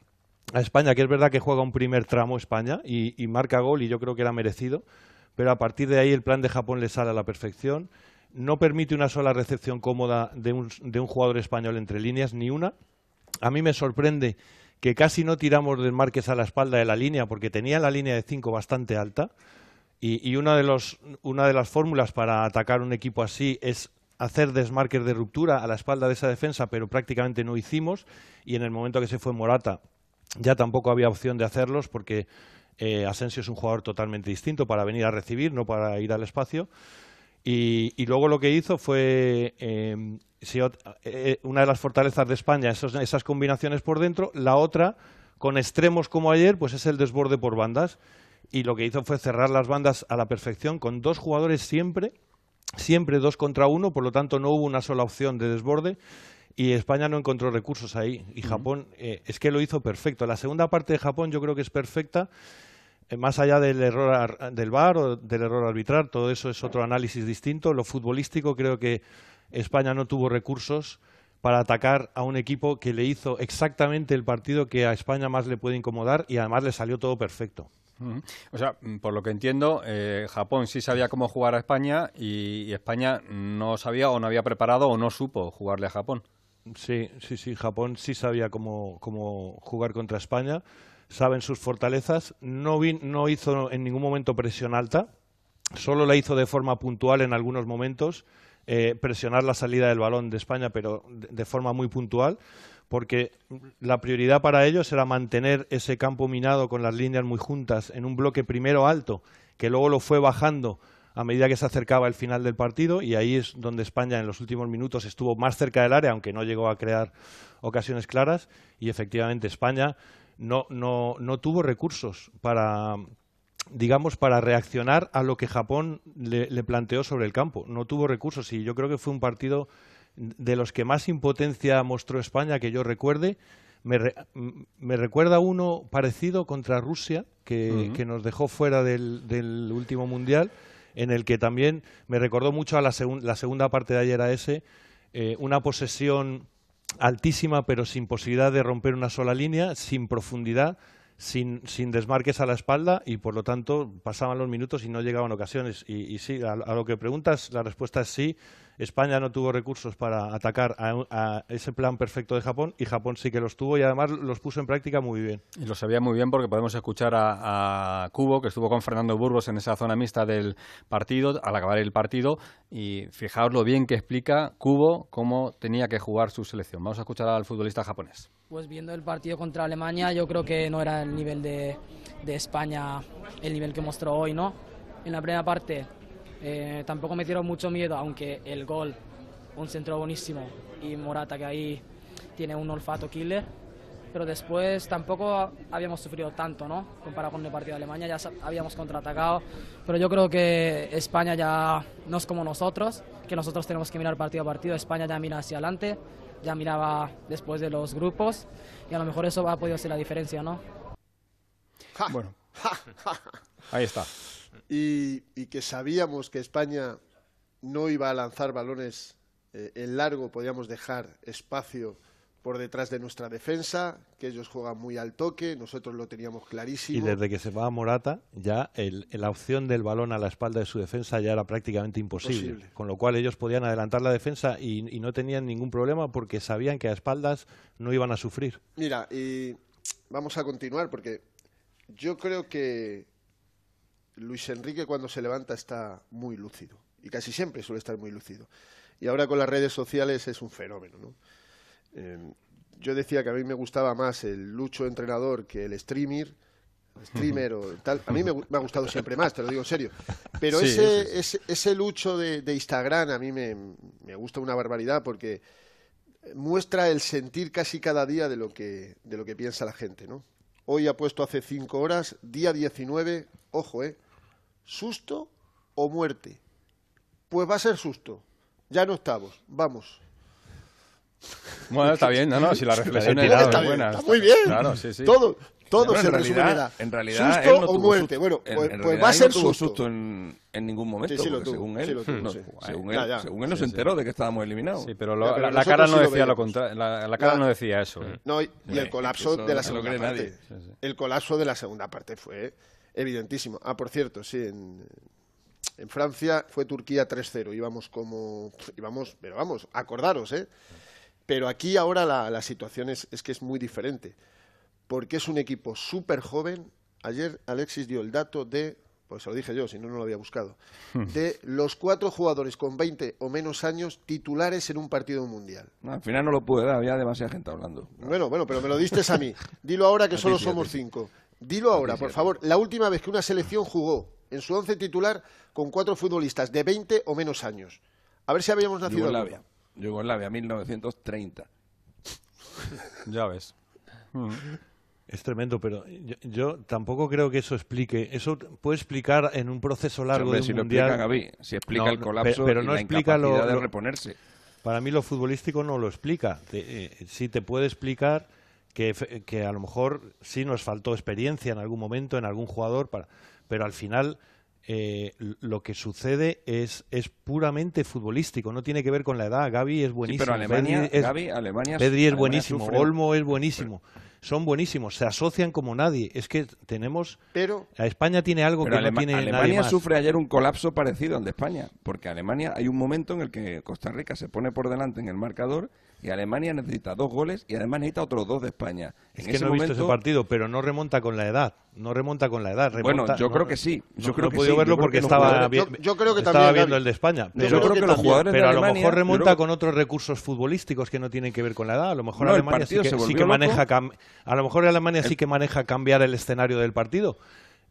[SPEAKER 13] a España, que es verdad que juega un primer tramo España y, marca gol, y yo creo que era merecido, pero a partir de ahí el plan de Japón le sale a la perfección, no permite una sola recepción cómoda de un, de un jugador español entre líneas, ni una. A mí me sorprende que casi no tiramos desmarques a la espalda de la línea porque tenía la línea de 5 bastante alta y, una, de los, las fórmulas para atacar un equipo así es hacer desmarques de ruptura a la espalda de esa defensa, pero prácticamente no hicimos y en el momento que se fue Morata ya tampoco había opción de hacerlos porque eh, Asensio es un jugador totalmente distinto para venir a recibir, no para ir al espacio. Y, luego lo que hizo fue eh, eh, una de las fortalezas de España, esas combinaciones por dentro, la otra, con extremos como ayer, pues es el desborde por bandas. Y lo que hizo fue cerrar las bandas a la perfección, con dos jugadores siempre, siempre dos contra uno, por lo tanto no hubo una sola opción de desborde. Y España no encontró recursos ahí. Y Japón eh, es que lo hizo perfecto. La segunda parte de Japón yo creo que es perfecta más allá del error del VAR o del error arbitral, todo eso es otro análisis distinto. Lo futbolístico creo que España no tuvo recursos para atacar a un equipo que le hizo exactamente el partido que a España más le puede incomodar y además le salió todo perfecto.
[SPEAKER 4] O sea, mm, por lo que entiendo, eh, Japón sí sabía cómo jugar a España y, España no sabía o no había preparado o no supo jugarle a Japón.
[SPEAKER 13] Sí, sí, sí, Japón sí sabía cómo, cómo jugar contra España, saben sus fortalezas, no, no hizo en ningún momento presión alta, solo la hizo de forma puntual en algunos momentos eh, presionar la salida del balón de España, pero de, forma muy puntual, porque la prioridad para ellos era mantener ese campo minado con las líneas muy juntas en un bloque primero alto, que luego lo fue bajando a medida que se acercaba el final del partido y ahí es donde España en los últimos minutos estuvo más cerca del área, aunque no llegó a crear ocasiones claras y efectivamente España no, no, no tuvo recursos para, digamos, para reaccionar a lo que Japón le, planteó sobre el campo. No tuvo recursos y yo creo que fue un partido de los que más impotencia mostró España que yo recuerde. Me, recuerda uno parecido contra Rusia, que, nos dejó fuera del, último mundial, en el que también me recordó mucho a la, segunda parte de ayer a ese, eh, una posesión altísima pero sin posibilidad de romper una sola línea, sin profundidad, sin, sin desmarques a la espalda y por lo tanto pasaban los minutos y no llegaban ocasiones. Y, sí, a, lo que preguntas, la respuesta es sí. España no tuvo recursos para atacar a, ese plan perfecto de Japón y Japón sí que los tuvo y además los puso en práctica muy bien.
[SPEAKER 4] Y lo sabía muy bien porque podemos escuchar a, a Cubo, que estuvo con Fernando Burgos en esa zona mixta del partido, al acabar el partido, y fijaos lo bien que explica Cubo cómo tenía que jugar su selección. Vamos a escuchar al futbolista japonés.
[SPEAKER 14] Pues viendo el partido contra Alemania, yo creo que no era el nivel de, de España, el nivel que mostró hoy, ¿no? En la primera parte eh, tampoco me tiró mucho miedo, aunque el gol, un centro buenísimo y Morata que ahí tiene un olfato killer. Pero después tampoco habíamos sufrido tanto, ¿no? Comparado con el partido de Alemania, ya habíamos contraatacado. Pero yo creo que España ya no es como nosotros, que nosotros tenemos que mirar partido a partido. España ya mira hacia adelante ya miraba después de los grupos y a lo mejor eso ha podido ser la diferencia, ¿no?
[SPEAKER 4] Bueno, ahí está.
[SPEAKER 2] Y, que sabíamos que España no iba a lanzar balones eh, en largo, podíamos dejar espacio por detrás de nuestra defensa, que ellos juegan muy al toque, nosotros lo teníamos clarísimo.
[SPEAKER 13] Y desde que se va a Morata, ya la opción del balón a la espalda de su defensa ya era prácticamente imposible. Con lo cual ellos podían adelantar la defensa y, no tenían ningún problema porque sabían que a espaldas no iban a sufrir.
[SPEAKER 2] Mira, y vamos a continuar porque yo creo que Luis Enrique cuando se levanta está muy lúcido
[SPEAKER 8] y casi siempre suele estar muy lúcido. Y ahora con las redes sociales es un fenómeno. ¿no? Eh, yo decía que a mí me gustaba más el lucho entrenador que el streamer, streamer o tal. A mí me, ha gustado siempre más, te lo digo en serio. Pero ese, ese, lucho de, Instagram a mí me, me, gusta una barbaridad porque muestra el sentir casi cada día de lo que, de lo que piensa la gente, ¿no? Hoy ha puesto hace cinco horas, día 19, ojo, ¿eh? ¿Susto o muerte? Pues va a ser susto. Ya no estamos, vamos.
[SPEAKER 4] Bueno, está bien, no, no, si la reflexión es buena.
[SPEAKER 8] Está muy bien. Claro, sí, sí. Todo, todo se en realidad,
[SPEAKER 12] en realidad
[SPEAKER 8] susto o muerte. Bueno, pues, pues va a ser
[SPEAKER 12] no tuvo susto. en, en, ningún momento.
[SPEAKER 8] Sí, sí
[SPEAKER 12] según él,
[SPEAKER 8] no,
[SPEAKER 12] según, él según él no se enteró de que estábamos eliminados.
[SPEAKER 4] Sí, pero, la, cara no decía lo contrario. La, cara no decía eso. ¿eh?
[SPEAKER 8] No, y, el colapso de la segunda parte. El colapso de la segunda parte fue evidentísimo. Ah, por cierto, sí, en, en Francia fue Turquía 3-0. Íbamos como. Íbamos, pero vamos, acordaros, ¿eh? Pero aquí ahora la, la situación es, es que es muy diferente porque es un equipo súper joven. Ayer Alexis dio el dato de, pues se lo dije yo, si no, no lo había buscado, hmm. de los cuatro jugadores con 20 o menos años titulares en un partido mundial.
[SPEAKER 12] al final no lo pude dar, había demasiada gente hablando.
[SPEAKER 8] Bueno, bueno, pero me lo diste a mí. Dilo ahora que solo somos cinco. Dilo ahora, por favor. La última vez que una selección jugó en su once titular con cuatro futbolistas de 20 o menos años. A ver si habíamos nacido
[SPEAKER 12] Yugoslavia. Yugoslavia, 1930.
[SPEAKER 4] ya ves.
[SPEAKER 13] Hmm. Es tremendo, pero yo, tampoco creo que eso explique. Eso puede explicar en un proceso largo de
[SPEAKER 12] si
[SPEAKER 13] mundial.
[SPEAKER 12] Lo explica si explica el colapso pero, no explica lo, de reponerse.
[SPEAKER 13] Para mí lo futbolístico no lo explica. Eh, sí te puede explicar que, que, a lo mejor sí nos faltó experiencia en algún momento en algún jugador, para, pero al final eh, lo que sucede es, es puramente futbolístico, no tiene que ver con la edad. Gaby es buenísimo.
[SPEAKER 12] pero Alemania, es, Alemania,
[SPEAKER 13] Pedri es buenísimo, Olmo es buenísimo son buenísimos, se asocian como nadie. Es que tenemos.
[SPEAKER 8] Pero.
[SPEAKER 13] A España tiene algo que no tiene
[SPEAKER 12] Alemania sufre ayer un colapso parecido al de España, porque Alemania hay un momento en el que Costa Rica se pone por delante en el marcador y Alemania necesita dos goles y además necesita otros dos de España.
[SPEAKER 13] Es que no he visto ese partido, pero no remonta con la edad. No remonta con la edad.
[SPEAKER 12] bueno, yo creo que sí. Yo creo
[SPEAKER 13] no he podido verlo porque estaba, yo, creo que estaba viendo el de España.
[SPEAKER 12] Pero, yo creo que, los jugadores
[SPEAKER 13] pero
[SPEAKER 12] a
[SPEAKER 13] lo mejor remonta con otros recursos futbolísticos que no tienen que ver con la edad. A lo mejor Alemania sí que, maneja. A lo mejor Alemania sí que maneja cambiar el escenario del partido.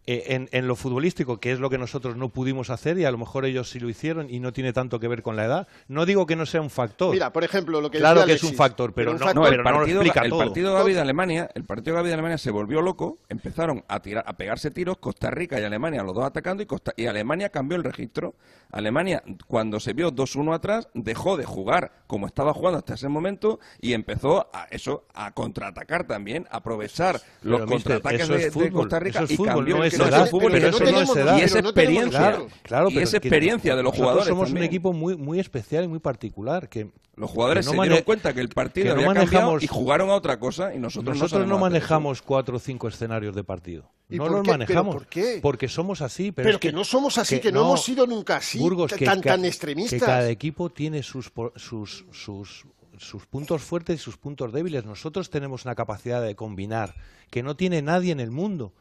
[SPEAKER 13] Eh, en, lo futbolístico, que es lo que nosotros no pudimos hacer y a lo mejor ellos sí lo hicieron y no tiene tanto que ver con la edad. No digo que no sea un factor.
[SPEAKER 8] Mira, por ejemplo, lo que
[SPEAKER 13] Claro que es un factor, pero, no, el partido, explica
[SPEAKER 12] el
[SPEAKER 13] partido
[SPEAKER 12] de Alemania, el partido de Alemania se volvió loco, empezaron a tirar a pegarse tiros Costa Rica y Alemania los dos atacando y Costa y Alemania cambió el registro. Alemania cuando se vio 2-1 atrás dejó de jugar como estaba jugando hasta ese momento y empezó a eso a contraatacar también, a aprovechar los contraataques de, Costa Rica y cambió el
[SPEAKER 13] y
[SPEAKER 12] esa experiencia, claro, y esa experiencia de los jugadores.
[SPEAKER 13] Somos un equipo muy, muy especial y muy particular que
[SPEAKER 12] los jugadores se dieron cuenta que el partido había cambiado y jugaron a otra cosa y nosotros,
[SPEAKER 13] nosotros no, manejamos cuatro o cinco escenarios de partido. no los manejamos.
[SPEAKER 8] ¿Por qué?
[SPEAKER 13] Porque somos así. Pero,
[SPEAKER 8] es que, no somos así, que, no, hemos sido nunca así, tan, tan extremistas.
[SPEAKER 13] Que cada equipo tiene sus, sus, sus sus puntos fuertes y sus puntos débiles. Nosotros tenemos una capacidad de combinar que no tiene nadie en el mundo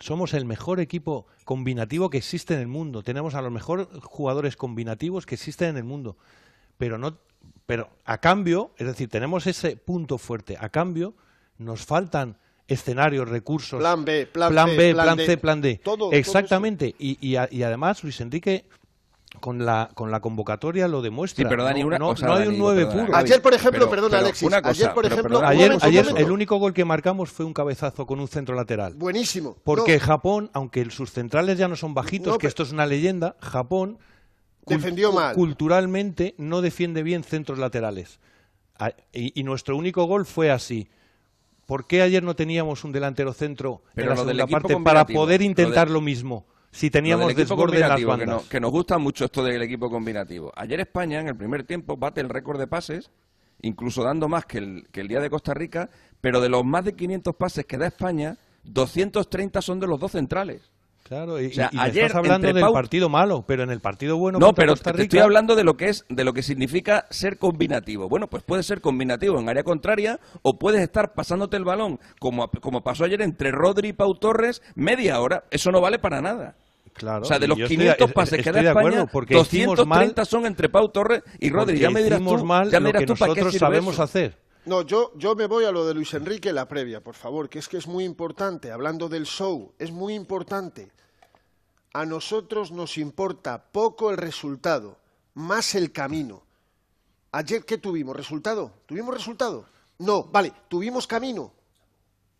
[SPEAKER 13] somos el mejor equipo combinativo que existe en el mundo. Tenemos a los mejores jugadores combinativos que existen en el mundo. Pero no pero a cambio, es decir, tenemos ese punto fuerte. A cambio, nos faltan escenarios, recursos.
[SPEAKER 8] Plan B, plan,
[SPEAKER 13] B, plan, C, plan D. Exactamente. y, y, y, además, Luis Enrique con la, con la convocatoria lo demuestra.
[SPEAKER 12] Sí, pero Dani, una
[SPEAKER 13] no,
[SPEAKER 12] no
[SPEAKER 13] hay un 9 puro.
[SPEAKER 8] Ayer, por ejemplo, perdón, Alexis. ayer, por ejemplo,
[SPEAKER 13] ayer, el único gol que marcamos fue un cabezazo con un centro lateral.
[SPEAKER 8] Buenísimo.
[SPEAKER 13] Porque Japón, aunque sus centrales ya no son bajitos, que esto es una leyenda, Japón
[SPEAKER 8] defendió mal.
[SPEAKER 13] culturalmente no defiende bien centros laterales. Y, nuestro único gol fue así. ¿Por qué ayer no teníamos un delantero centro en la segunda parte para poder intentar lo mismo? Si teníamos desborde en las bandas.
[SPEAKER 12] Que, nos gusta mucho esto del equipo combinativo. Ayer España, en el primer tiempo, bate el récord de pases, incluso dando más que el, que el día de Costa Rica, pero de los más de 500 pases que da España, 230 son de los dos centrales.
[SPEAKER 13] Claro, y, ayer, estás hablando del partido malo, pero en el partido bueno
[SPEAKER 12] No, pero te estoy hablando de lo que es de lo que significa ser combinativo. Bueno, pues puede ser combinativo en área contraria o puedes estar pasándote el balón como, como pasó ayer entre Rodri y Pau Torres media hora, eso no vale para nada. Claro, o sea, de los 500 pases que da España, porque 230 son entre Pau Torres y Rodri. Ya me dirás tú,
[SPEAKER 13] mal
[SPEAKER 12] ya
[SPEAKER 13] me dirás tú para qué sabemos hacer.
[SPEAKER 2] No, yo, yo me voy a lo de Luis Enrique, la previa, por favor, que es que es muy importante, hablando del show, es muy importante. A nosotros nos importa poco el resultado, más el camino. Ayer, ¿qué tuvimos? ¿Resultado? ¿Tuvimos resultado? No, vale, tuvimos camino.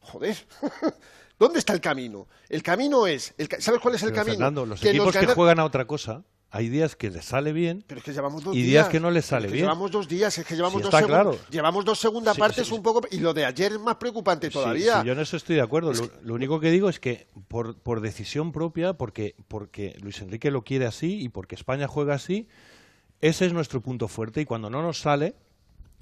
[SPEAKER 2] Joder. ¿Dónde está el camino? El camino es. ¿Sabes cuál es el camino?
[SPEAKER 13] Fernando, los equipos que juegan a otra cosa, hay días que les sale bien
[SPEAKER 2] pero es que llevamos dos
[SPEAKER 13] y días, que no les sale bien.
[SPEAKER 2] Llevamos dos días, es que llevamos dos claro. Llevamos dos segundas partes un poco. Y lo de ayer es más preocupante todavía.
[SPEAKER 13] yo en eso estoy de acuerdo. Lo, único que digo es que por, por decisión propia, porque, porque Luis Enrique lo quiere así y porque España juega así, ese es nuestro punto fuerte. Y cuando no nos sale,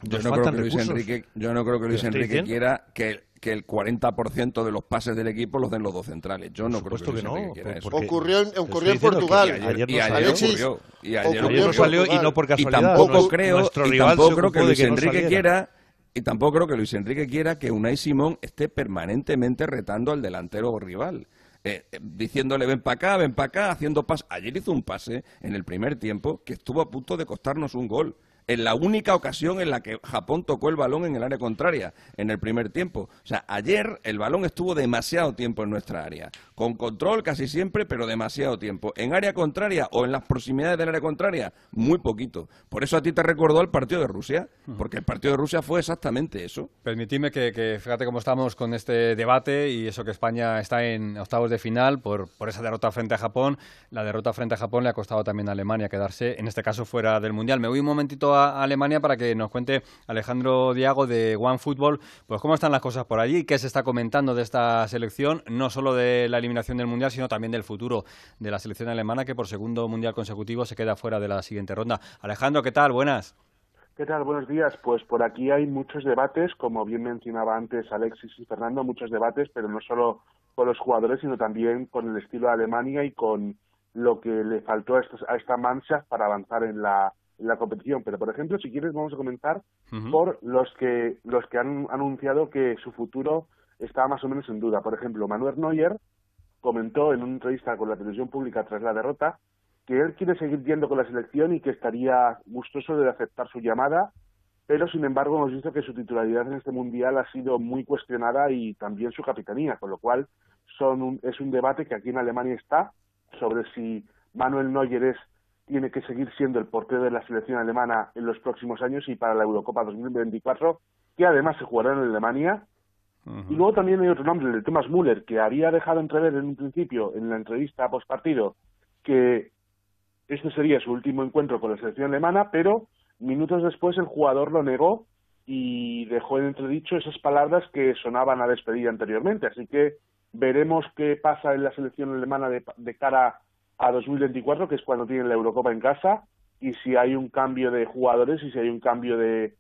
[SPEAKER 12] yo no, creo que Luis Enrique, yo no creo que Luis Enrique quiera que, que el 40% de los pases del equipo los den los dos centrales. Yo no creo que, Enrique quiera eso.
[SPEAKER 2] Ocurrió en, ocurrió en Portugal.
[SPEAKER 12] Ayer, y ayer, ocurrió. Y ayer,
[SPEAKER 13] no salió y no por casualidad.
[SPEAKER 12] Y tampoco creo, y tampoco creo que Luis Enrique quiera y tampoco creo que Luis Enrique quiera que Unai Simón esté permanentemente retando al delantero rival. Eh, eh, diciéndole ven para acá, ven para acá, haciendo pases. Ayer hizo un pase en el primer tiempo que estuvo a punto de costarnos un gol en la única ocasión en la que Japón tocó el balón en el área contraria, en el primer tiempo. O sea, ayer el balón estuvo demasiado tiempo en nuestra área, con control casi siempre, pero demasiado tiempo. En área contraria o en las proximidades del área contraria, muy poquito. Por eso a ti te recordó el partido de Rusia, porque el partido de Rusia fue exactamente eso.
[SPEAKER 4] Permitidme que, fíjate cómo estamos con este debate y eso que España está en octavos de final por, por esa derrota frente a Japón. La derrota frente a Japón le ha costado también a Alemania quedarse, en este caso, fuera del Mundial. Me voy un momentito a Alemania para que nos cuente Alejandro Diago de One Football, pues cómo están las cosas por allí, qué se está comentando de esta selección, no solo de la eliminación del Mundial, sino también del futuro de la selección alemana que por segundo Mundial consecutivo se queda fuera de la siguiente ronda. Alejandro, ¿qué tal? Buenas.
[SPEAKER 15] ¿Qué tal? Buenos días. Pues por aquí hay muchos debates, como bien mencionaba antes Alexis y Fernando, muchos debates, pero no solo con los jugadores, sino también con el estilo de Alemania y con lo que le faltó a, esta mancha para avanzar en la, la competición. Pero, por ejemplo, si quieres, vamos a comenzar por los que, los que han anunciado que su futuro está más o menos en duda. Por ejemplo, Manuel Neuer comentó en una entrevista con la televisión pública tras la derrota que él quiere seguir yendo con la selección y que estaría gustoso de aceptar su llamada, pero sin embargo hemos visto que su titularidad en este mundial ha sido muy cuestionada y también su capitanía, con lo cual son es un debate que aquí en Alemania está sobre si Manuel Neuer es tiene que seguir siendo el portero de la selección alemana en los próximos años y para la Eurocopa 2024, que además se jugará en Alemania. Y luego también hay otro nombre, el de Thomas Müller, que había dejado entrever en un principio, en la entrevista post partido, que este sería su último encuentro con la selección alemana, pero minutos después el jugador lo negó y dejó en entredicho esas palabras que sonaban a despedir anteriormente. Así que veremos qué pasa en la selección alemana de, de cara a 2024, que es cuando tienen la Eurocopa en casa, y si hay un cambio de jugadores y si hay un cambio de,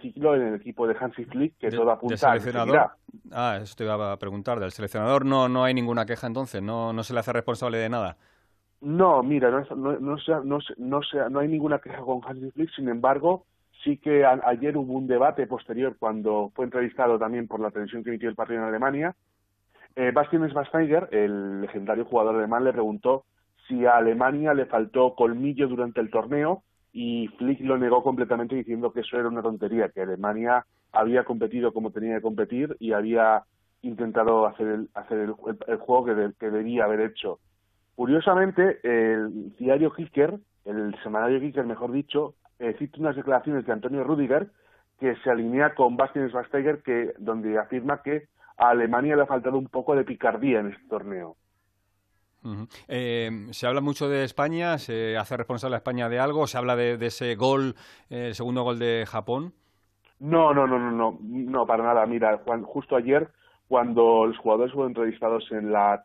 [SPEAKER 15] ciclo en el equipo de Hansi Flick, que todo apunta a
[SPEAKER 4] Ah, eso te iba a preguntar. Del seleccionador no, no hay ninguna queja entonces, no, no se le hace responsable de nada.
[SPEAKER 15] No, mira, no, no, no, no, no, no hay ninguna queja con Hansi Flick, sin embargo, sí que ayer hubo un debate posterior cuando fue entrevistado también por la televisión que emitió el partido en Alemania. Eh, Bastian Schweinsteiger, el legendario jugador alemán, le preguntó si a Alemania le faltó colmillo durante el torneo y Flick lo negó completamente diciendo que eso era una tontería, que Alemania había competido como tenía que competir y había intentado hacer el, hacer el, juego que, que, debía haber hecho. Curiosamente, el diario Kicker, el semanario Kicker, mejor dicho, eh, cita unas declaraciones de Antonio Rudiger que se alinea con Bastian Schweinsteiger, que, donde afirma que a Alemania le ha faltado un poco de picardía en este torneo.
[SPEAKER 4] Eh, se habla mucho de España, se hace responsable a España de algo, se habla de, ese gol, eh, el segundo gol de Japón.
[SPEAKER 15] No, no, no, no, no, no, para nada. Mira, justo ayer, cuando los jugadores fueron entrevistados en la,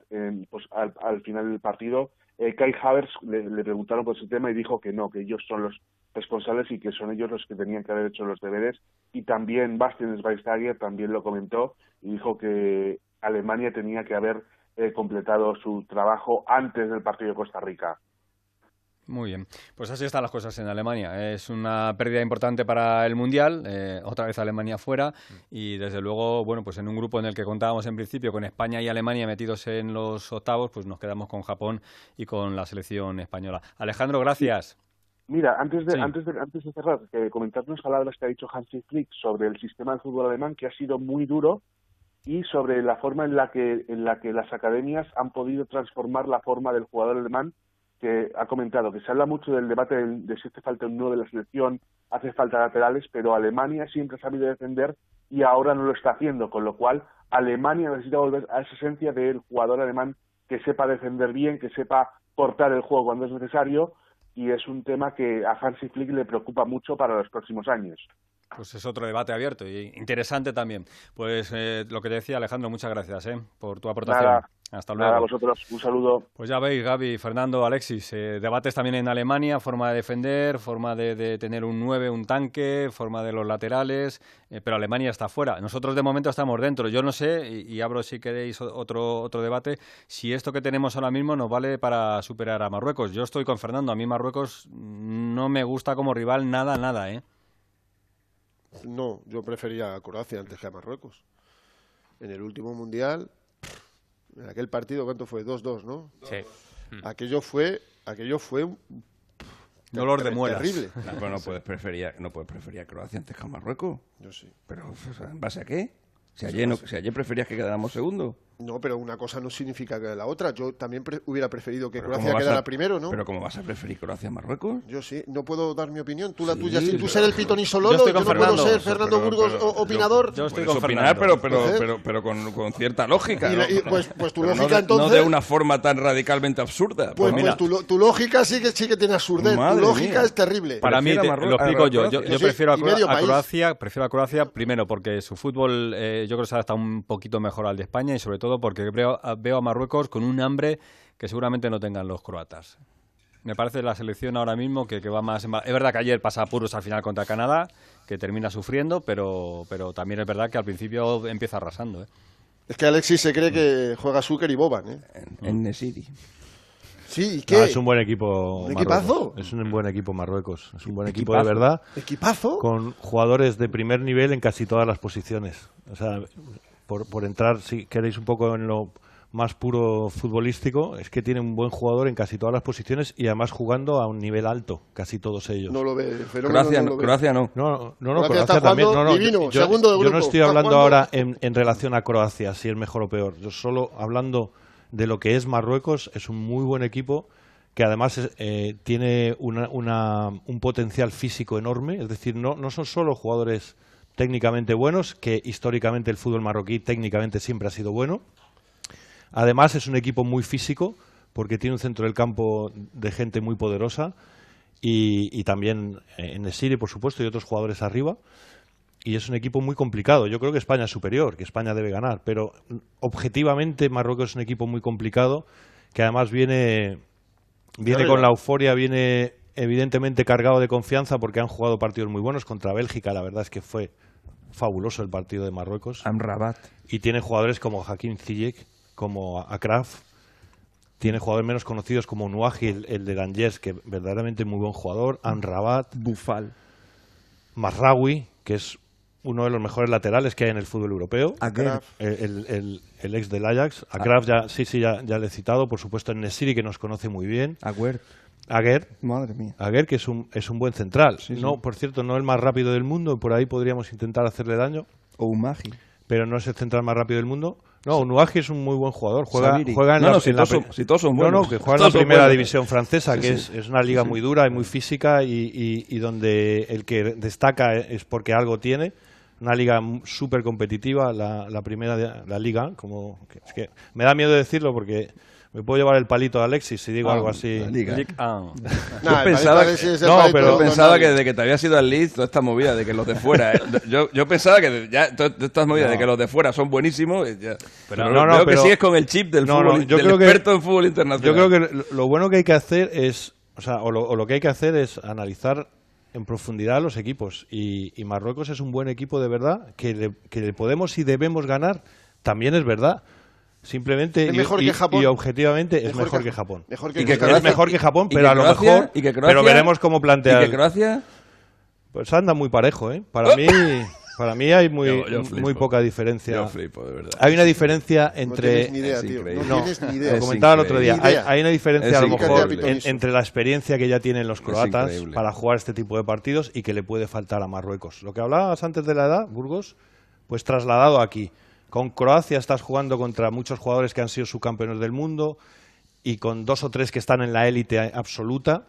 [SPEAKER 15] pues, al, final del partido, eh, Kai Havers le, preguntaron por ese tema y dijo que no, que ellos son los responsables y que son ellos los que tenían que haber hecho los deberes. Y también Bastian Schweinsteiger también lo comentó y dijo que Alemania tenía que haber completado su trabajo antes del partido de Costa Rica.
[SPEAKER 4] Muy bien, pues así están las cosas en Alemania. Es una pérdida importante para el Mundial, eh, otra vez Alemania fuera y desde luego, bueno, pues en un grupo en el que contábamos en principio con España y Alemania metidos en los octavos, pues nos quedamos con Japón y con la selección española. Alejandro, gracias.
[SPEAKER 15] Mira, antes de, antes de, antes de cerrar, que comentar unas palabras que ha dicho Hansi Flick sobre el sistema de fútbol alemán, que ha sido muy duro, y sobre la forma en la que, en la que las academias han podido transformar la forma del jugador alemán que ha comentado que se habla mucho del debate de, si hace falta un nuevo de la selección, hace falta laterales, pero Alemania siempre ha sabido defender y ahora no lo está haciendo, con lo cual Alemania necesita volver a esa esencia del jugador alemán que sepa defender bien, que sepa cortar el juego cuando es necesario y es un tema que a Hansi Flick le preocupa mucho para los próximos años.
[SPEAKER 4] Pues es otro debate abierto y interesante también. Pues eh, lo que decía Alejandro, muchas gracias eh, por tu aportación. Hasta luego.
[SPEAKER 15] Nada, a vosotros, un saludo.
[SPEAKER 4] Pues ya veis, Gaby, Fernando, Alexis, eh, debates también en Alemania, forma de defender, forma de, tener un 9, un tanque, forma de los laterales, pero Alemania está fuera. Nosotros de momento estamos dentro. Yo no sé, y, abro si queréis otro, otro debate, si esto que tenemos ahora mismo nos vale para superar a Marruecos. Yo estoy con Fernando, a mí Marruecos no me gusta como rival nada, nada, ¿eh?
[SPEAKER 2] No, yo prefería a Croacia antes que a Marruecos. En el último mundial, en aquel partido, ¿cuánto fue? 2-2, ¿no?
[SPEAKER 6] Sí.
[SPEAKER 2] Aquello fue, aquello fue un
[SPEAKER 4] dolor de muelas.
[SPEAKER 2] Terrible.
[SPEAKER 12] No, no puedes preferir, no puedes preferir a Croacia antes que a Marruecos.
[SPEAKER 2] Yo sí.
[SPEAKER 12] Pero ¿en base a qué? Si ayer, no, si ayer preferías que quedáramos segundo.
[SPEAKER 2] No, pero una cosa no significa que la otra. Yo también hubiera preferido que Croacia quedara primero, ¿no?
[SPEAKER 12] Pero ¿cómo vas a preferir Croacia a Marruecos?
[SPEAKER 2] Yo sí, no puedo dar mi opinión. Tú la tuya, sin tú ser el pitonizo Lolo, yo, yo no puedo ser Fernando Burgos opinador.
[SPEAKER 12] Yo estoy con opinar, pero, pero, pero, pero, con, con cierta lógica.
[SPEAKER 2] pues, pues tu lógica entonces...
[SPEAKER 12] No de una forma tan radicalmente absurda.
[SPEAKER 2] Pues, pues, pues tu, tu, lógica sí que, sí que tiene absurdez. tu lógica es terrible.
[SPEAKER 4] Para mí, lo explico yo. Yo, prefiero a, Croacia, prefiero a Croacia primero porque su fútbol eh, yo creo que está un poquito mejor al de España y sobre todo porque veo veo a Marruecos con un hambre que seguramente no tengan los croatas. Me parece la selección ahora mismo que, va más... Es verdad que ayer pasa puros al final contra Canadá, que termina sufriendo, pero, pero también es verdad que al principio empieza arrasando. ¿eh?
[SPEAKER 2] Es que Alexis se cree que juega Zucker y Boban. ¿eh?
[SPEAKER 12] En, Nesiri.
[SPEAKER 2] Sí, ¿y qué?
[SPEAKER 13] es un buen equipo.
[SPEAKER 2] ¿Un equipazo?
[SPEAKER 13] Es un buen equipo Marruecos. Es un buen equipo de verdad.
[SPEAKER 2] ¿Equipazo?
[SPEAKER 13] Con jugadores de primer nivel en casi todas las posiciones. O sea, por, por entrar, si queréis, un poco en lo más puro futbolístico, es que tiene un buen jugador en casi todas las posiciones y además jugando a un nivel alto, casi todos ellos.
[SPEAKER 2] No lo ve,
[SPEAKER 12] Croacia no. Croacia no.
[SPEAKER 13] No, no, no Croacia, también. No, yo, no estoy hablando ahora en, en, relación a Croacia, si es mejor o peor. Yo solo hablando de lo que es Marruecos, es un muy buen equipo que además eh, tiene una, una, un potencial físico enorme, es decir, no, no son solo jugadores técnicamente buenos, que históricamente el fútbol marroquí técnicamente siempre ha sido bueno, Además es un equipo muy físico porque tiene un centro del campo de gente muy poderosa y, también en el City, por supuesto, y otros jugadores arriba. Y es un equipo muy complicado. Yo creo que España es superior, que España debe ganar, pero objetivamente Marruecos es un equipo muy complicado que además viene, viene con la euforia, viene evidentemente cargado de confianza porque han jugado partidos muy buenos contra Bélgica. La verdad es que fue fabuloso el partido de Marruecos.
[SPEAKER 12] Amrabat.
[SPEAKER 13] Y tiene jugadores como Hakim Ziyech, como Akraf, tiene jugadores menos conocidos como Nuaji, el, de Angers, que verdaderamente muy buen jugador, Anrabat,
[SPEAKER 12] Bufal,
[SPEAKER 13] Marrawi, que es uno de los mejores laterales que hay en el fútbol europeo. El, el, ex del Ajax. Akraf, ya, sí, sí, ya, ya le he citado. Por supuesto, en Nesiri, que nos conoce muy bien.
[SPEAKER 12] Aguer.
[SPEAKER 13] Aguer.
[SPEAKER 12] Madre mía.
[SPEAKER 13] Aguer, que es un, es un buen central. no, Por cierto, no el más rápido del mundo. Por ahí podríamos intentar hacerle daño.
[SPEAKER 12] O Umagi.
[SPEAKER 13] Pero no es el central más rápido del mundo. No, Unuaji es un muy buen jugador. Juega, juega en
[SPEAKER 12] no,
[SPEAKER 13] la,
[SPEAKER 12] no, si, todos son, buenos.
[SPEAKER 13] No, no, que juega en la primera división francesa, que Es, es, una liga muy dura y muy física y, y, y, donde el que destaca es porque algo tiene. Una liga súper competitiva, la, la primera de, la liga. como Es que me da miedo decirlo porque me puedo llevar el palito de Alexis si digo ah, algo así.
[SPEAKER 12] Ah. yo pensaba, que, no, pero pensaba que desde que te había sido al Leeds toda esta movida de que los de fuera. Eh, yo, yo pensaba que ya todas estas movidas de que los de fuera son buenísimos. Ya, pero, no, no, que sigues con el chip del, fútbol, yo del experto en fútbol internacional.
[SPEAKER 13] Yo creo que lo bueno que hay que hacer es. O sea, o lo, o lo que hay que hacer es analizar en profundidad los equipos. Y, y, Marruecos es un buen equipo de verdad, que le, que le podemos y debemos ganar, también es verdad Simplemente
[SPEAKER 2] ¿Es
[SPEAKER 13] y-
[SPEAKER 2] mejor
[SPEAKER 13] y,
[SPEAKER 2] que Japón?
[SPEAKER 13] y objetivamente es
[SPEAKER 2] Mejor
[SPEAKER 13] mejor
[SPEAKER 2] que
[SPEAKER 13] que
[SPEAKER 2] Ja-
[SPEAKER 13] Japón.
[SPEAKER 2] mejor que
[SPEAKER 12] Y que
[SPEAKER 13] es mejor que Japón, pero
[SPEAKER 12] que
[SPEAKER 13] a lo mejor
[SPEAKER 12] y que
[SPEAKER 13] pero veremos cómo plantea
[SPEAKER 12] ¿Y que Croacia?
[SPEAKER 13] Pues anda muy parejo, ¿eh? Para mí para mí hay muy
[SPEAKER 12] Yo- yo flipo.
[SPEAKER 13] muy poca diferencia.
[SPEAKER 12] Yo flipo, de verdad.
[SPEAKER 13] Hay una diferencia entre
[SPEAKER 2] tienes ni idea,
[SPEAKER 12] Es
[SPEAKER 2] tío.
[SPEAKER 12] increíble.
[SPEAKER 2] No, tienes ni idea.
[SPEAKER 13] Lo
[SPEAKER 12] Es
[SPEAKER 13] comentaba el otro día. Hay, una diferencia
[SPEAKER 12] Es
[SPEAKER 13] a lo mejor en- entre la experiencia que ya tienen los croatas para jugar este tipo de partidos y que le puede faltar a Marruecos. Lo que hablabas antes de la edad, Burgos, pues trasladado aquí. Con Croacia estás jugando contra muchos jugadores que han sido subcampeones del mundo y con dos o tres que están en la élite absoluta